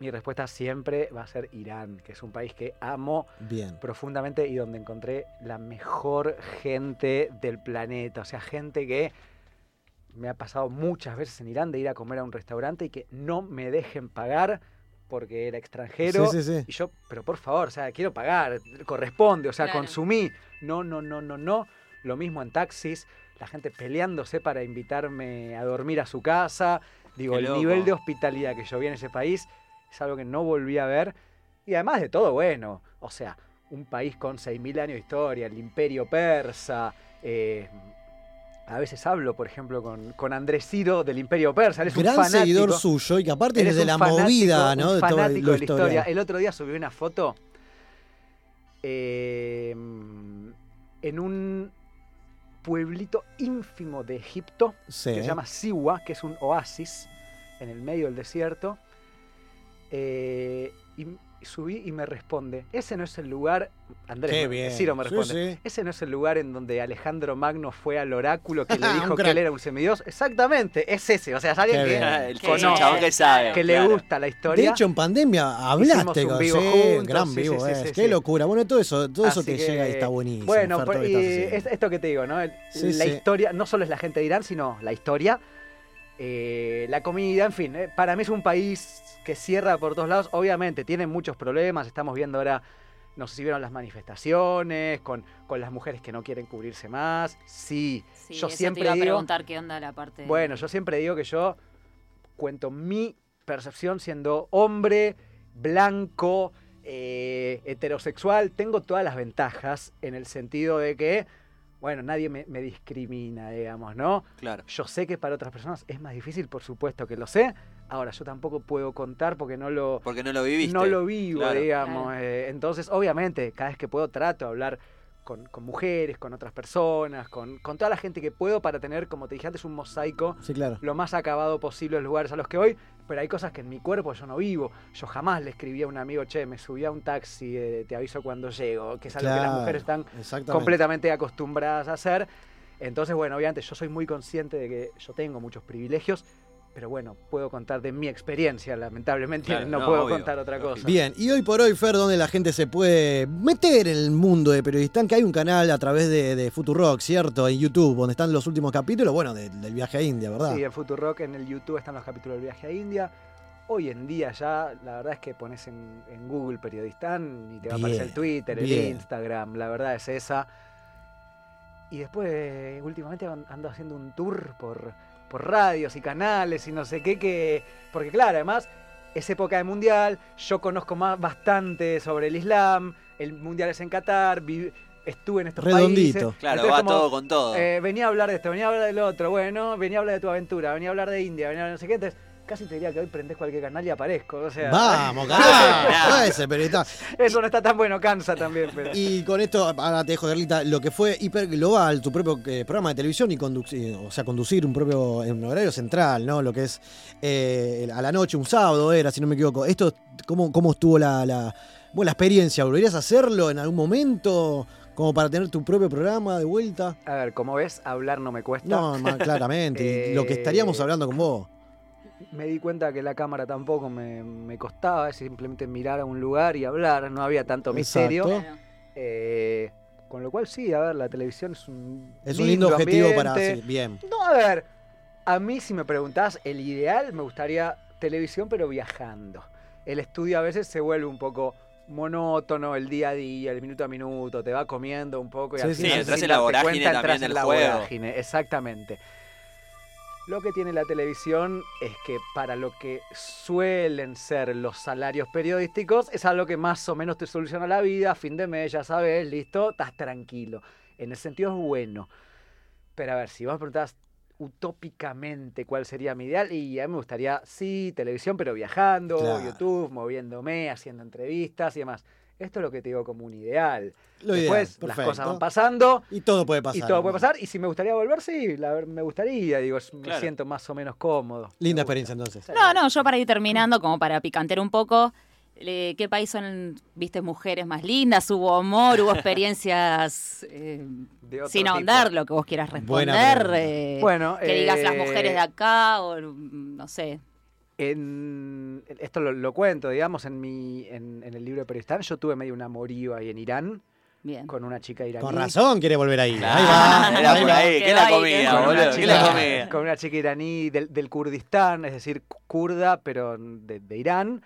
mi respuesta siempre va a ser Irán, que es un país que amo Bien. profundamente y donde encontré la mejor gente del planeta. O sea, gente que me ha pasado muchas veces en Irán de ir a comer a un restaurante y que no me dejen pagar porque era extranjero. Sí, sí, sí. Y yo, pero por favor, o sea, quiero pagar, corresponde, o sea, Claro. consumí. No, no, no, no, no. Lo mismo en taxis, la gente peleándose para invitarme a dormir a su casa. Digo, el nivel de hospitalidad que yo vi en ese país es algo que no volví a ver. Y además de todo, bueno, o sea, un país con 6.000 años de historia, el imperio persa. eh, a veces hablo, por ejemplo, con, con Andrés Ciro del imperio persa. Él es Gran un fanático. seguidor suyo y que aparte es de la fanático- movida, ¿no? un De todo fanático de la historia. historia. El otro día subí una foto eh, en un pueblito ínfimo de Egipto Sí. que se llama Siwa, que es un oasis en el medio del desierto. Eh, y subí y me responde, ese no es el lugar, Andrés, bien. Ciro me Sí, responde, sí. ese no es el lugar en donde Alejandro Magno fue al oráculo que le [LAUGHS] dijo que él era un semidios. Exactamente, es ese, o sea, es alguien Qué que, bien. El chabón que sabe. que le gusta la historia. De hecho, en pandemia hablaste un vivo sí, juntos, gran sí, vivo, sí, sí, es. sí, Qué sí. locura. Bueno, todo eso, todo eso Así que, llega y está buenísimo. Bueno, estás y es- esto que te digo, ¿no? El- Sí, la sí. historia, no solo es la gente de Irán, sino la historia, eh, la comida, en fin. eh, para mí es un país que cierra por todos lados. Obviamente, tiene muchos problemas. Estamos viendo ahora, no sé si vieron las manifestaciones, con, con las mujeres que no quieren cubrirse más. Sí, Sí, yo siempre te iba a preguntar qué onda la parte. Bueno, yo siempre digo que yo cuento mi percepción siendo hombre, blanco, eh, heterosexual. Tengo todas las ventajas en el sentido de que, bueno, nadie me, me discrimina, digamos, ¿no? Claro. Yo sé que para otras personas es más difícil, por supuesto que lo sé. Ahora, yo tampoco puedo contar porque no lo, Porque no lo viviste. no lo vivo, Claro. digamos. Claro. eh, entonces, obviamente, cada vez que puedo trato de hablar con, con mujeres, con otras personas, con, con toda la gente que puedo para tener, como te dije antes, un mosaico Sí, claro. lo más acabado posible en los lugares a los que voy, pero hay cosas que en mi cuerpo yo no vivo. Yo jamás le escribí a un amigo, che, me subí a un taxi, eh, te aviso cuando llego, que es algo que las mujeres están completamente acostumbradas a hacer. Entonces, bueno, obviamente yo soy muy consciente de que yo tengo muchos privilegios, pero bueno, puedo contar de mi experiencia, lamentablemente Claro, [LAUGHS] no, no, puedo obvio, contar otra cosa. Bien, y hoy por hoy, Fer, donde la gente se puede meter en el mundo de Periodistán, que hay un canal a través de, de Futurock, ¿cierto? En YouTube, donde están los últimos capítulos, bueno, de- del viaje a India, ¿verdad? Sí, en Futurock, en el YouTube están los capítulos del viaje a India. Hoy en día ya, la verdad es que pones en, en Google Periodistán y te va a aparecer el Bien, Twitter, el. Instagram, la verdad es esa. Y después, últimamente an- ando haciendo un tour por, por radios y canales y no sé qué, que... Porque claro, además, es época de mundial, yo conozco más, bastante sobre el Islam, el mundial es en Qatar, vi- estuve en estos Redondito. países. Claro, Entonces, va como, todo con todo. eh, venía a hablar de esto, venía a hablar del otro, bueno, venía a hablar de tu aventura, venía a hablar de India, venía a hablar de no sé qué, entonces casi te diría que hoy prendés cualquier canal y aparezco, o sea... Vamos, [LAUGHS] carajo, ese. Eso no está tan bueno, cansa también, pero... Y con esto, ahora te dejo, Carlita, lo que fue hiper global, tu propio eh, programa de televisión y conducir, o sea, conducir un propio en un horario central, ¿no? Lo que es eh, a la noche, un sábado era, si no me equivoco. Esto, ¿cómo, cómo estuvo la, la, bueno, la experiencia? ¿Volverías a hacerlo en algún momento? Como para tener tu propio programa de vuelta. A ver, como ves, hablar no me cuesta. No, [LAUGHS] claramente. lo que estaríamos Eh, hablando con vos. Me di cuenta que la cámara tampoco me, me costaba, es simplemente mirar a un lugar y hablar, no había tanto misterio. Eh, con lo cual sí, a ver, la televisión es un Es un lindo objetivo para. sí, bien. No, a ver, a mí si me preguntás, el ideal me gustaría televisión pero viajando. El estudio a veces se vuelve un poco monótono, el día a día, el minuto a minuto, te va comiendo un poco y Sí, al sí, final sí, entras en la vorágine cuenta, también en del la juego. vorágine, exactamente. Lo que tiene la televisión es que para lo que suelen ser los salarios periodísticos, es algo que más o menos te soluciona la vida, a fin de mes, ya sabes, listo, estás tranquilo. En el sentido es bueno. Pero a ver, si vos me preguntás utópicamente cuál sería mi ideal, y a mí me gustaría, sí, televisión, pero viajando, Claro. YouTube, moviéndome, haciendo entrevistas y demás. Esto es lo que te digo como un ideal. Lo ideal, Después las cosas van pasando Y todo puede pasar. y todo puede pasar. Y si me gustaría volver, sí, la ver- me gustaría, digo, me Claro. siento más o menos cómodo. Linda experiencia entonces. No, no, yo para ir terminando, como para picantear un poco, eh, ¿qué país son, viste, mujeres más lindas? ¿Hubo amor? ¿Hubo experiencias [LAUGHS] eh, sin tipo. ahondar lo que vos quieras responder? eh, Bueno, que digas las eh, mujeres de acá o no sé. En, esto lo, lo cuento, digamos, en mi en, en el libro de Peristán, yo tuve medio un amorío ahí en Irán Bien. con una chica iraní. Con razón quiere volver ahí. Claro, ahí va. era ahí por va. ahí. ¿Qué la quedó. Con una, boludo? ¿Qué la chica, comía? con una chica iraní del, del Kurdistán, es decir, kurda, pero de, de Irán.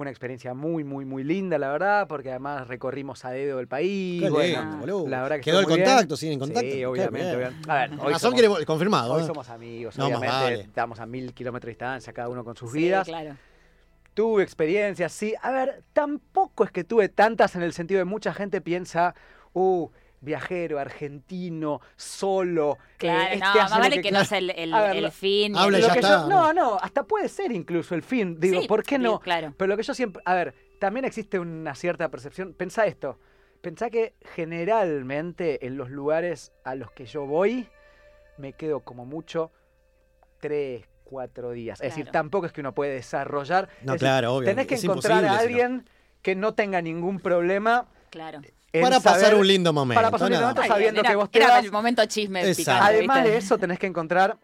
Fue una experiencia muy, muy, muy linda, la verdad, porque además recorrimos a dedo el país. Qué bueno, lindo, boludo. la verdad que Quedó el contacto, siguen en contacto. Sí, obviamente. A ver, hoy razón somos- confirmado. Hoy ¿eh? somos amigos, No, más obviamente. vale. Estamos a mil kilómetros de distancia, cada uno con sus Sí, vidas. claro. Tuve experiencias, sí. A ver, tampoco es que tuve tantas en el sentido de mucha gente piensa, uh, viajero, argentino, solo. eh, Claro, este no, más vale que que no quiera". sea el, el- ver, el fin. Habla y Lo ya que está, yo- ¿no? no, no, hasta puede ser incluso el fin. Digo, Sí, ¿por qué digo, no? Claro. Pero lo que yo siempre. A ver, también existe una cierta percepción. Pensá esto. Pensá que generalmente en los lugares a los que yo voy, me quedo como mucho tres, cuatro días. Es decir, tampoco es que uno puede desarrollar. No, es decir, claro, obvio. Tenés que es encontrar a alguien que no tenga ningún problema. Claro. En Para pasar saber- un lindo momento. Para pasar un lindo momento sabiendo era, que vos te era vas. el momento chisme picante, Además ¿viste? de eso, tenés que encontrar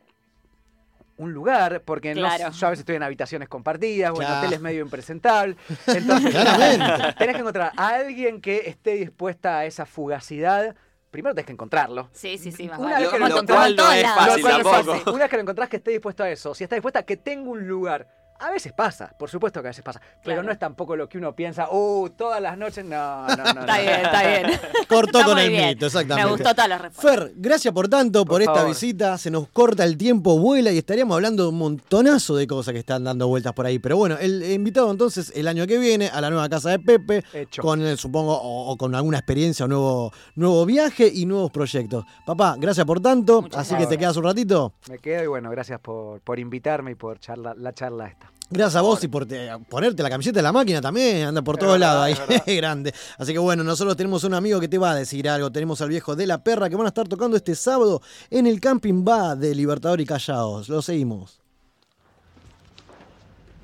un lugar, porque no- Claro. yo a veces estoy en habitaciones compartidas o en Claro. hoteles medio impresentables. Entonces, [LAUGHS] tenés que encontrar a alguien que esté dispuesta a esa fugacidad. Primero tenés que encontrarlo. Sí, sí, sí, más Una vale. vez que lo encontrás, como en todos no es lados. fácil Lo cual no es tampoco. fácil. Una vez que lo encontrás que esté dispuesto a eso, si está dispuesta a que tenga un lugar. A veces pasa, por supuesto que a veces pasa, pero no es tampoco lo que uno piensa, uh, todas las noches, no, no, no. [LAUGHS] no. Está bien, está bien. [LAUGHS] Cortó Está con el bien. mito, exactamente. Me gustó todas las respuestas. Fer, gracias por tanto, por, Por esta favor. visita. Se nos corta el tiempo, vuela y estaríamos hablando de un montonazo de cosas que están dando vueltas por ahí. Pero bueno, el invitado entonces el año que viene a la nueva casa de Pepe, Hecho. con el, supongo, o, o con alguna experiencia, o nuevo, nuevo viaje y nuevos proyectos. Papá, gracias por tanto. Muchas así que te quedas un ratito. Me quedo y bueno, gracias por, por invitarme y por charla, la charla esta. Gracias a vos y por te- ponerte la camiseta de la máquina también, anda por todos lados ahí, [LAUGHS] es grande. Así que bueno, nosotros tenemos un amigo que te va a decir algo, tenemos al viejo de la perra que van a estar tocando este sábado en el Camping Va de Libertador y Callados. Lo seguimos.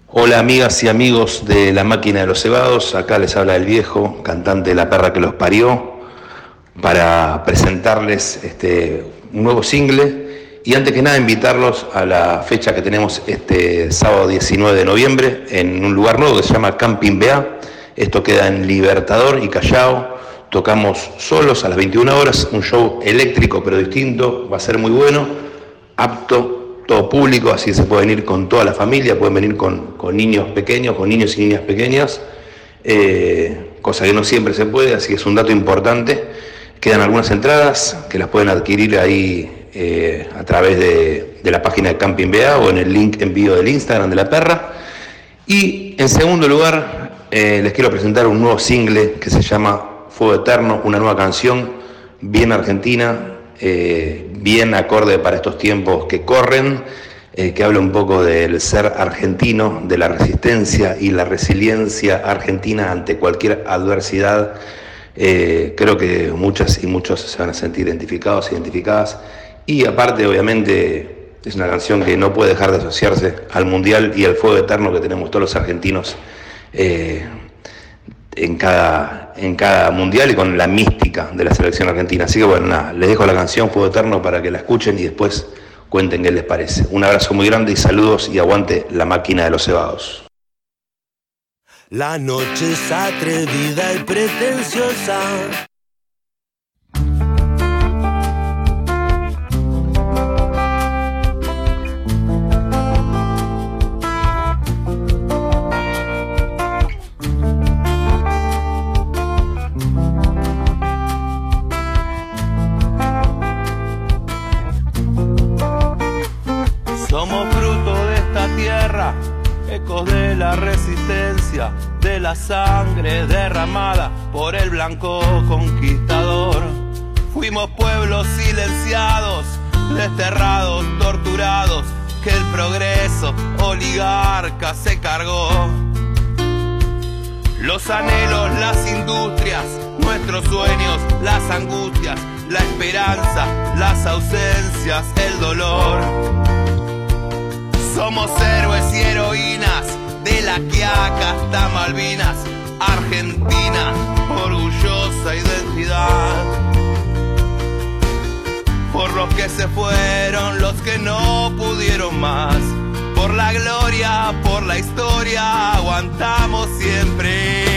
Hola amigas y amigos de la máquina de los cebados, acá les habla el viejo, cantante de La perra que los parió, para presentarles este, un nuevo single y antes que nada invitarlos a la fecha que tenemos este sábado 19 de noviembre en un lugar nuevo que se llama Camping BA, esto queda en Libertador y Callao, tocamos solos a las 21 horas, un show eléctrico pero distinto, va a ser muy bueno, apto todo público, así se pueden ir con toda la familia, pueden venir con, con niños pequeños, con niños y niñas pequeñas, eh, cosa que no siempre se puede, así que es un dato importante. Quedan algunas entradas que las pueden adquirir ahí eh, a través de, la página de Camping BA o en el link envío del Instagram de la perra. Y en segundo lugar, eh, les quiero presentar un nuevo single que se llama Fuego Eterno, una nueva canción bien argentina, eh, bien acorde para estos tiempos que corren, que habla un poco del ser argentino, de la resistencia y la resiliencia argentina ante cualquier adversidad. Creo que muchas y muchos se van a sentir identificados, identificadas. Y aparte, obviamente, es una canción que no puede dejar de asociarse al Mundial y al fuego eterno que tenemos todos los argentinos eh, en, cada, en cada Mundial y con la mística de la selección argentina. Así que bueno, nada, les dejo la canción Fuego Eterno para que la escuchen y después cuenten qué les parece. Un abrazo muy grande y saludos y aguante la máquina de los cebados. La noche es atrevida y pretenciosa. Somos fruto de esta tierra, ecos de la resistencia, de la sangre derramada por el blanco conquistador. Fuimos pueblos silenciados, desterrados, torturados, que el progreso oligarca se cargó. Los anhelos, las industrias, nuestros sueños, las angustias, la esperanza, las ausencias, el dolor. Somos héroes y heroínas de la Quiaca hasta Malvinas, Argentina, orgullosa identidad. Por los que se fueron, los que no pudieron más. Por la gloria, por la historia, aguantamos siempre.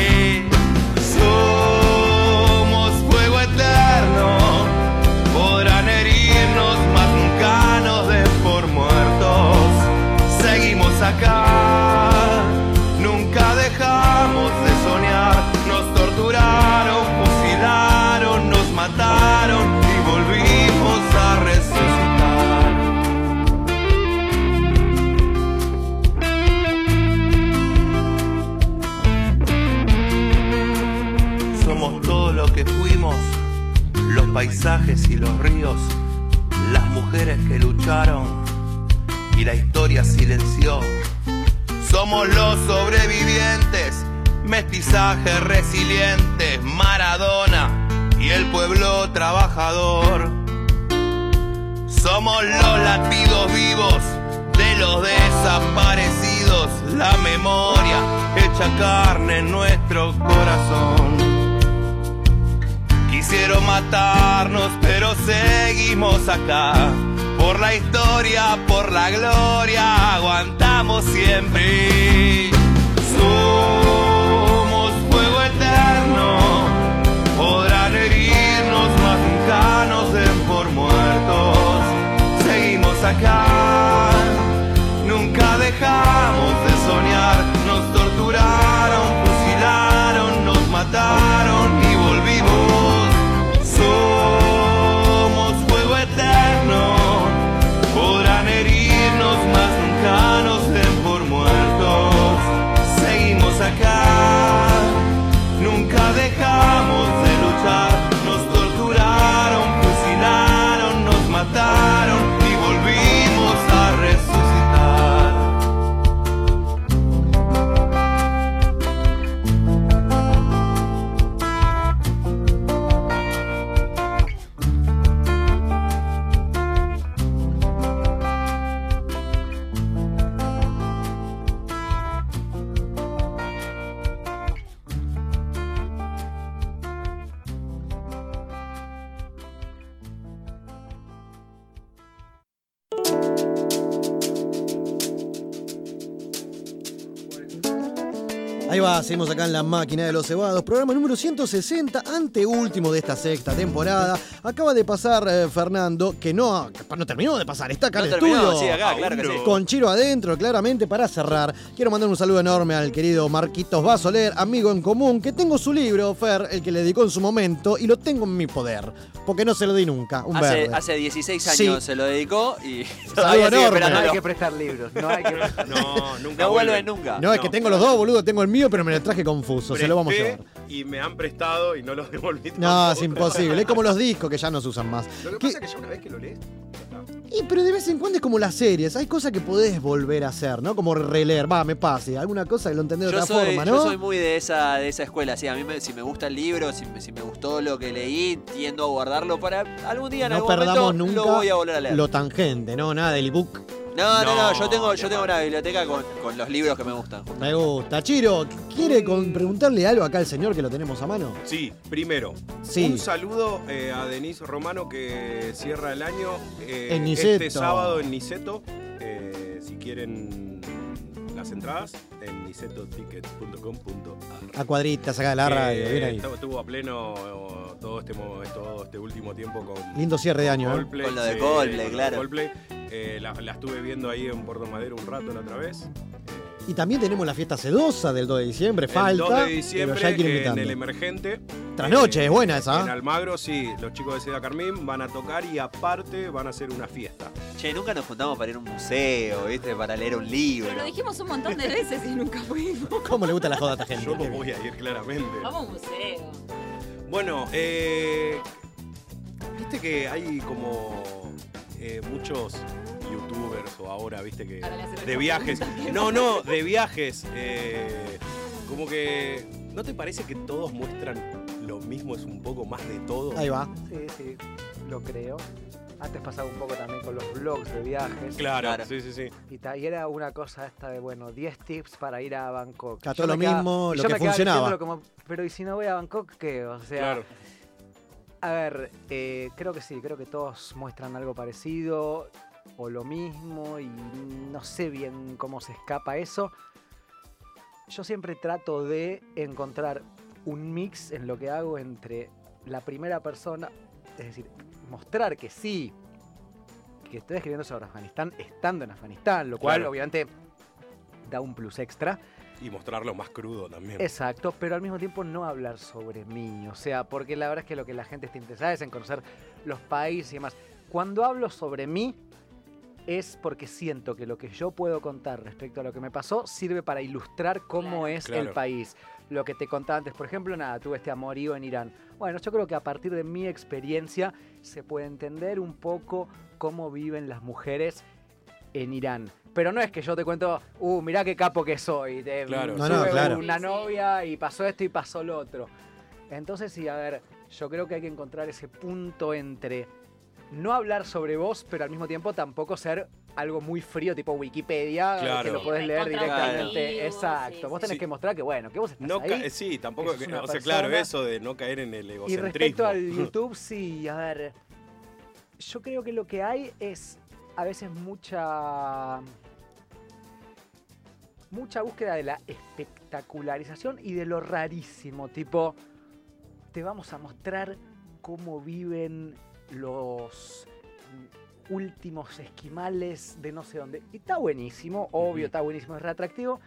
Acá, nunca dejamos de soñar. Nos torturaron, fusilaron, nos mataron y volvimos a resucitar. Somos todo lo que fuimos, los paisajes y los ríos, las mujeres que lucharon y la historia silenció. Somos los sobrevivientes, mestizaje resilientes, Maradona y el pueblo trabajador. Somos los latidos vivos de los desaparecidos, la memoria hecha carne en nuestro corazón. Quisieron matarnos, pero seguimos acá. Por la historia, por la gloria, aguantamos siempre. Somos fuego eterno, podrán herirnos, mas nunca nos den por muertos. Seguimos acá, nunca dejamos de soñar. Nos torturaron, fusilaron, nos mataron Seguimos acá en la máquina de los cebados, programa número 160, anteúltimo de esta sexta temporada. Acaba de pasar eh, Fernando, que no, no terminó de pasar, está acá No en el estudio. sí, acá, claro que sí. Con Chiro adentro, claramente, para cerrar. Quiero mandar un saludo enorme al querido Marquitos Basoler, amigo en común, que tengo su libro, Fer, el que le dedicó en su momento, y lo tengo en mi poder, porque no se lo di nunca, un Hace, verde. hace 16 Sí. años se lo dedicó y Saludo [LAUGHS] todavía sigue. No hay que prestar libros, no hay que prestar. No, nunca No vuelve vuelven. nunca. No, es que tengo los dos, boludo, tengo el mío, pero me lo traje confuso, se lo vamos a llevar. Y me han prestado y no los devolví. No, tampoco. es imposible. Es como los discos que ya no se usan más. Lo que ¿Qué- pasa es que ya una vez que lo lees, ya está. Y pero de vez en cuando es como las series. Hay cosas que podés volver a hacer, ¿no? Como releer. Va, me pase. Alguna cosa que lo entendés de Yo otra soy, forma, yo ¿no? soy muy de esa, de esa escuela. Sí, a mí me- si me gusta el libro, si me, si me gustó lo que leí, tiendo a guardarlo para algún día en no algún perdamos momento nunca lo voy a volver a leer. lo tangente, ¿no? Nada del ebook. No, no, no, yo tengo, yo tengo una biblioteca con, con los libros que me gustan. Me gusta. Chiro, ¿quiere con- preguntarle algo acá al señor que lo tenemos a mano? Sí, primero, Sí. un saludo eh, a Denise Romano que cierra el año eh, En Niceto. este sábado en Niceto. Eh, si quieren las entradas, en nicetotickets.com.ar. A cuadritas acá de la radio. Bien ahí. estuvo- a pleno eh, todo este, todo este último tiempo con Lindo cierre de año, ¿eh? Coldplay. Con lo de Coldplay, claro. Coldplay. Eh, la, la estuve viendo ahí en Puerto Madero un rato la otra vez. Y también tenemos la fiesta sedosa del 2 de diciembre. el Falta. 2 de diciembre pero ya hay que ir en invitando. el Emergente. Trasnoche, Eh, es buena esa. En Almagro, sí, los chicos de Seda Carmín van a tocar y aparte van a hacer una fiesta. Che, nunca nos juntamos para ir a un museo, ¿viste? Para leer un libro. Lo dijimos un montón de veces y nunca fuimos. ¿Cómo le gusta la joda a esta gente? Yo bien. voy a ir claramente. Vamos a un museo. Bueno, eh, viste que hay como eh, muchos youtubers o ahora, viste que de viajes. No, no, de viajes. eh, como que ¿no te parece que todos muestran lo mismo? Es un poco más de todo. Ahí va. Sí, sí, lo creo. Antes pasaba un poco también con los blogs de viajes. Claro, Claro. sí, sí, sí. Y, ta- y era una cosa esta de, bueno, 10 tips para ir a Bangkok. Yo todo me lo quedaba- mismo, y lo yo que me quedaba funcionaba. diciéndolo como, pero ¿y si no voy a Bangkok qué? O sea, Claro. a ver, eh, creo que sí, creo que todos muestran algo parecido o lo mismo y no sé bien cómo se escapa eso. Yo siempre trato de encontrar un mix en lo que hago entre la primera persona, es decir, mostrar que sí, que estoy escribiendo sobre Afganistán estando en Afganistán, lo cual Claro. obviamente da un plus extra. Y mostrarlo más crudo también. Exacto, pero al mismo tiempo no hablar sobre mí. O sea, porque la verdad es que lo que la gente está interesada es en conocer los países y demás. Cuando hablo sobre mí, es porque siento que lo que yo puedo contar respecto a lo que me pasó sirve para ilustrar cómo Claro. es el país. Lo que te contaba antes, por ejemplo, nada, tuve este amorío en Irán. Bueno, yo creo que a partir de mi experiencia se puede entender un poco cómo viven las mujeres en Irán. Pero no es que yo te cuento, uh, mirá qué capo que soy. Te, Claro. No, no, tuve claro. una novia y pasó esto y pasó lo otro. Entonces, sí, a ver, yo creo que hay que encontrar ese punto entre no hablar sobre vos, pero al mismo tiempo tampoco ser algo muy frío, tipo Wikipedia, Claro. que lo podés Sí, leer directamente. Exacto. sí, vos tenés Sí. que mostrar que, bueno, que vos estás No ahí. sí, tampoco. que o sea, claro, eso de no caer en el Y egocentrismo. respecto al [LAUGHS] YouTube, sí, a ver. Yo creo que lo que hay es a veces mucha. mucha búsqueda de la espectacularización y de lo rarísimo. Tipo, te vamos a mostrar cómo viven los últimos esquimales de no sé dónde. Y está buenísimo, obvio, está buenísimo, es reatractivo.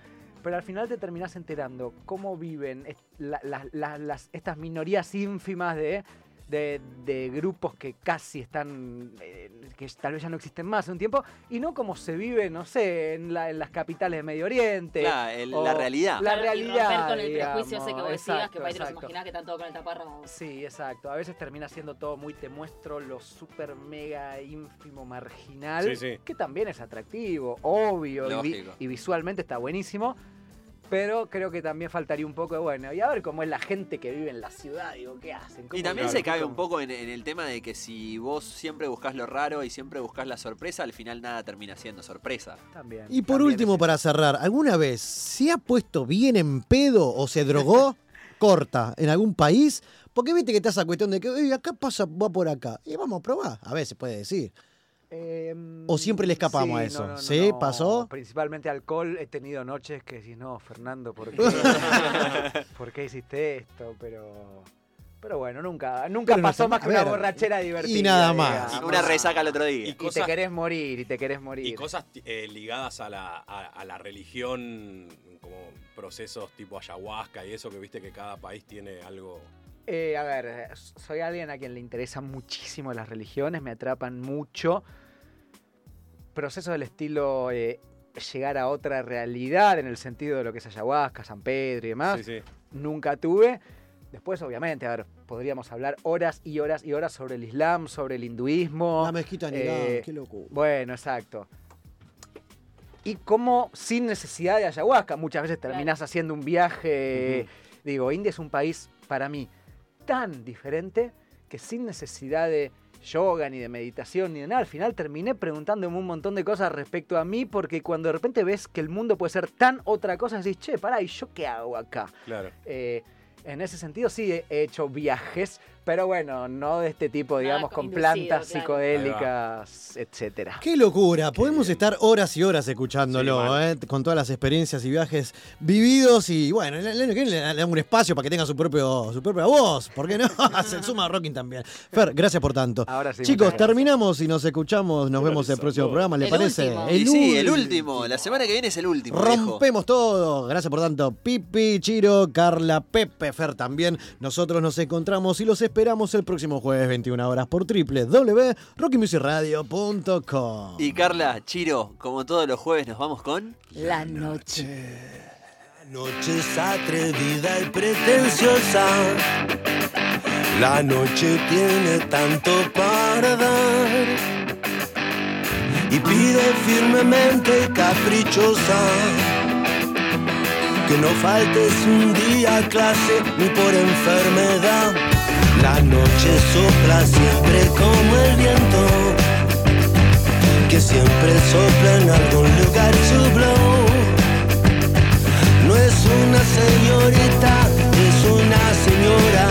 Pero al final te terminás enterando cómo viven est- la- la- la- las, estas minorías ínfimas de, de, de grupos que casi están, eh, que tal vez ya no existen más en un tiempo, y no como se vive, no sé, en, la- en las capitales de Medio Oriente. Claro, el- o la realidad. La y realidad. romper con el digamos. prejuicio ese que vos decías, que para ahí te los imaginás que están todos con el taparrabo. Sí, exacto. A veces termina siendo todo muy te muestro lo super mega ínfimo marginal, Sí, sí. que también es atractivo, obvio, y, vi- Lógico. y visualmente está buenísimo. Pero creo que también faltaría un poco de bueno, y a ver cómo es la gente que vive en la ciudad, digo, ¿qué hacen? Y ¿Cómo también se cae ¿Cómo- un poco en, en el tema de que si vos siempre buscas lo raro y siempre buscas la sorpresa, al final nada termina siendo sorpresa. También. Y por también último, es- para cerrar, ¿alguna vez se ha puesto bien en pedo o se drogó [LAUGHS] corta en algún país? Porque viste que está esa cuestión de que "Ey, acá pasa, va por acá. Y vamos a probar. A ver, se puede decir. Em, ¿O siempre le escapamos a eso? no, no, no, ¿Sí? no. ¿Pasó? Principalmente alcohol. He tenido noches que decís, no, Fernando, ¿por qué, [LAUGHS] ¿por qué hiciste esto? Pero, pero bueno, nunca, nunca Pero pasó más que una borrachera divertida. y nada más. digamos. Una resaca el otro Y día. Y te querés morir, y te querés morir. y cosas eh, ligadas a la, a, a la religión, como procesos tipo ayahuasca y eso, que viste que cada país tiene algo. Eh, a ver, eh, soy alguien a quien le interesan muchísimo las religiones, me atrapan mucho. Procesos del estilo eh, llegar a otra realidad en el sentido de lo que es ayahuasca, San Pedro y demás. Sí, sí. Nunca tuve. Después, obviamente, a ver, podríamos hablar horas y horas y horas sobre el Islam, sobre el hinduismo. La mezquita en Irán, eh, qué locura. Bueno, exacto. Y como sin necesidad de ayahuasca, muchas veces terminás haciendo un viaje. Digo, India es un país para mí tan diferente que sin necesidad de yoga, ni de meditación, ni de nada, al final terminé preguntándome un montón de cosas respecto a mí, porque cuando de repente ves que el mundo puede ser tan otra cosa, decís, che, pará, ¿y yo qué hago acá? Claro. Eh, en ese sentido sí he he hecho viajes, pero bueno, no de este tipo, digamos, con plantas claro. psicodélicas, etcétera. Qué locura, podemos estar horas y horas escuchándolo, Sí. ¿eh? con todas las experiencias y viajes vividos y bueno, el año que viene le damos un espacio para que tenga su propio su propia voz, ¿por qué no? [LAUGHS] Se suma a Rocking también. Fer, gracias por tanto. Ahora sí, Chicos, terminamos y nos escuchamos, nos vemos el próximo programa, ¿le El parece? último. Sí, el último. La semana que viene es el último. viejo. Rompemos todo. Gracias por tanto. Pipi, Chiro, Carla, Pepe, Fer también. Nosotros nos encontramos y los esperamos el próximo jueves 21 horas por www.rockymusicradio.com. Y Carla, Chiro, como todos los jueves nos vamos con... La noche. La noche es atrevida y pretenciosa. La noche tiene tanto para dar. Y pide firmemente y caprichosa. Que no faltes un día a clase ni por enfermedad. La noche sopla siempre como el viento, que siempre sopla en algún lugar su blow. No es una señorita, es una señora,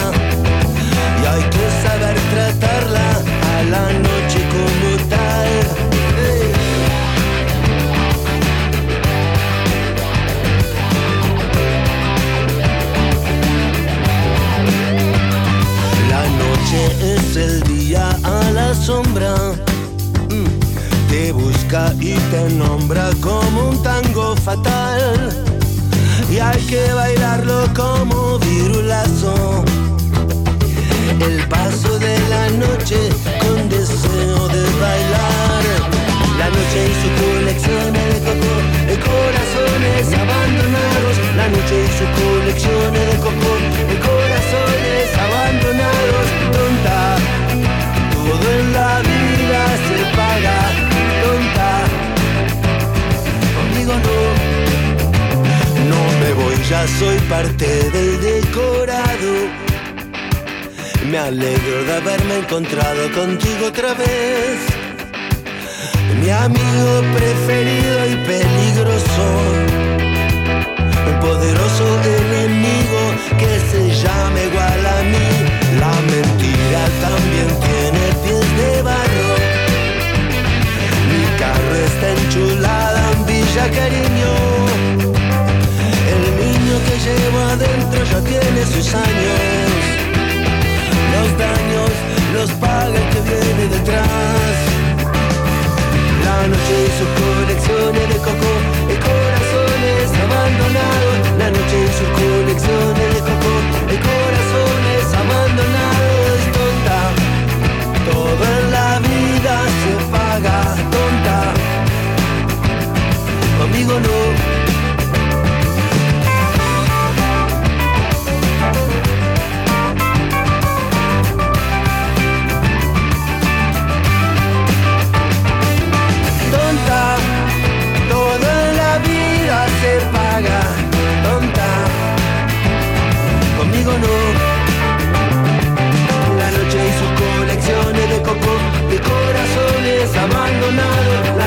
y hay que saber tratarla a la noche como tal. Noche es el día a la sombra. Mm. Te busca y te nombra como un tango fatal. Y hay que bailarlo como virulazo. El paso de la noche con deseo de bailar. La noche y su colección de coco, de corazones abandonados. La noche y su colección de coco, de corazones abandonados. Tonta, todo en la vida se paga. Tonta, conmigo no. No me voy, ya soy parte del decorado. Me alegro de haberme encontrado contigo otra vez mi amigo preferido y peligroso, el poderoso enemigo que se llama igual a mí. La mentira también tiene pies de barro. Mi carro está enchulada en Villa Cariño. El niño que llevo adentro ya tiene sus años. Los daños los paga el que viene detrás la noche y sus colecciones de coco, de corazones abandonados. La noche y sus colecciones de coco, de corazones abandonados. Es tonta, todo en la vida se paga, tonta. Conmigo no. de corazones abandonados.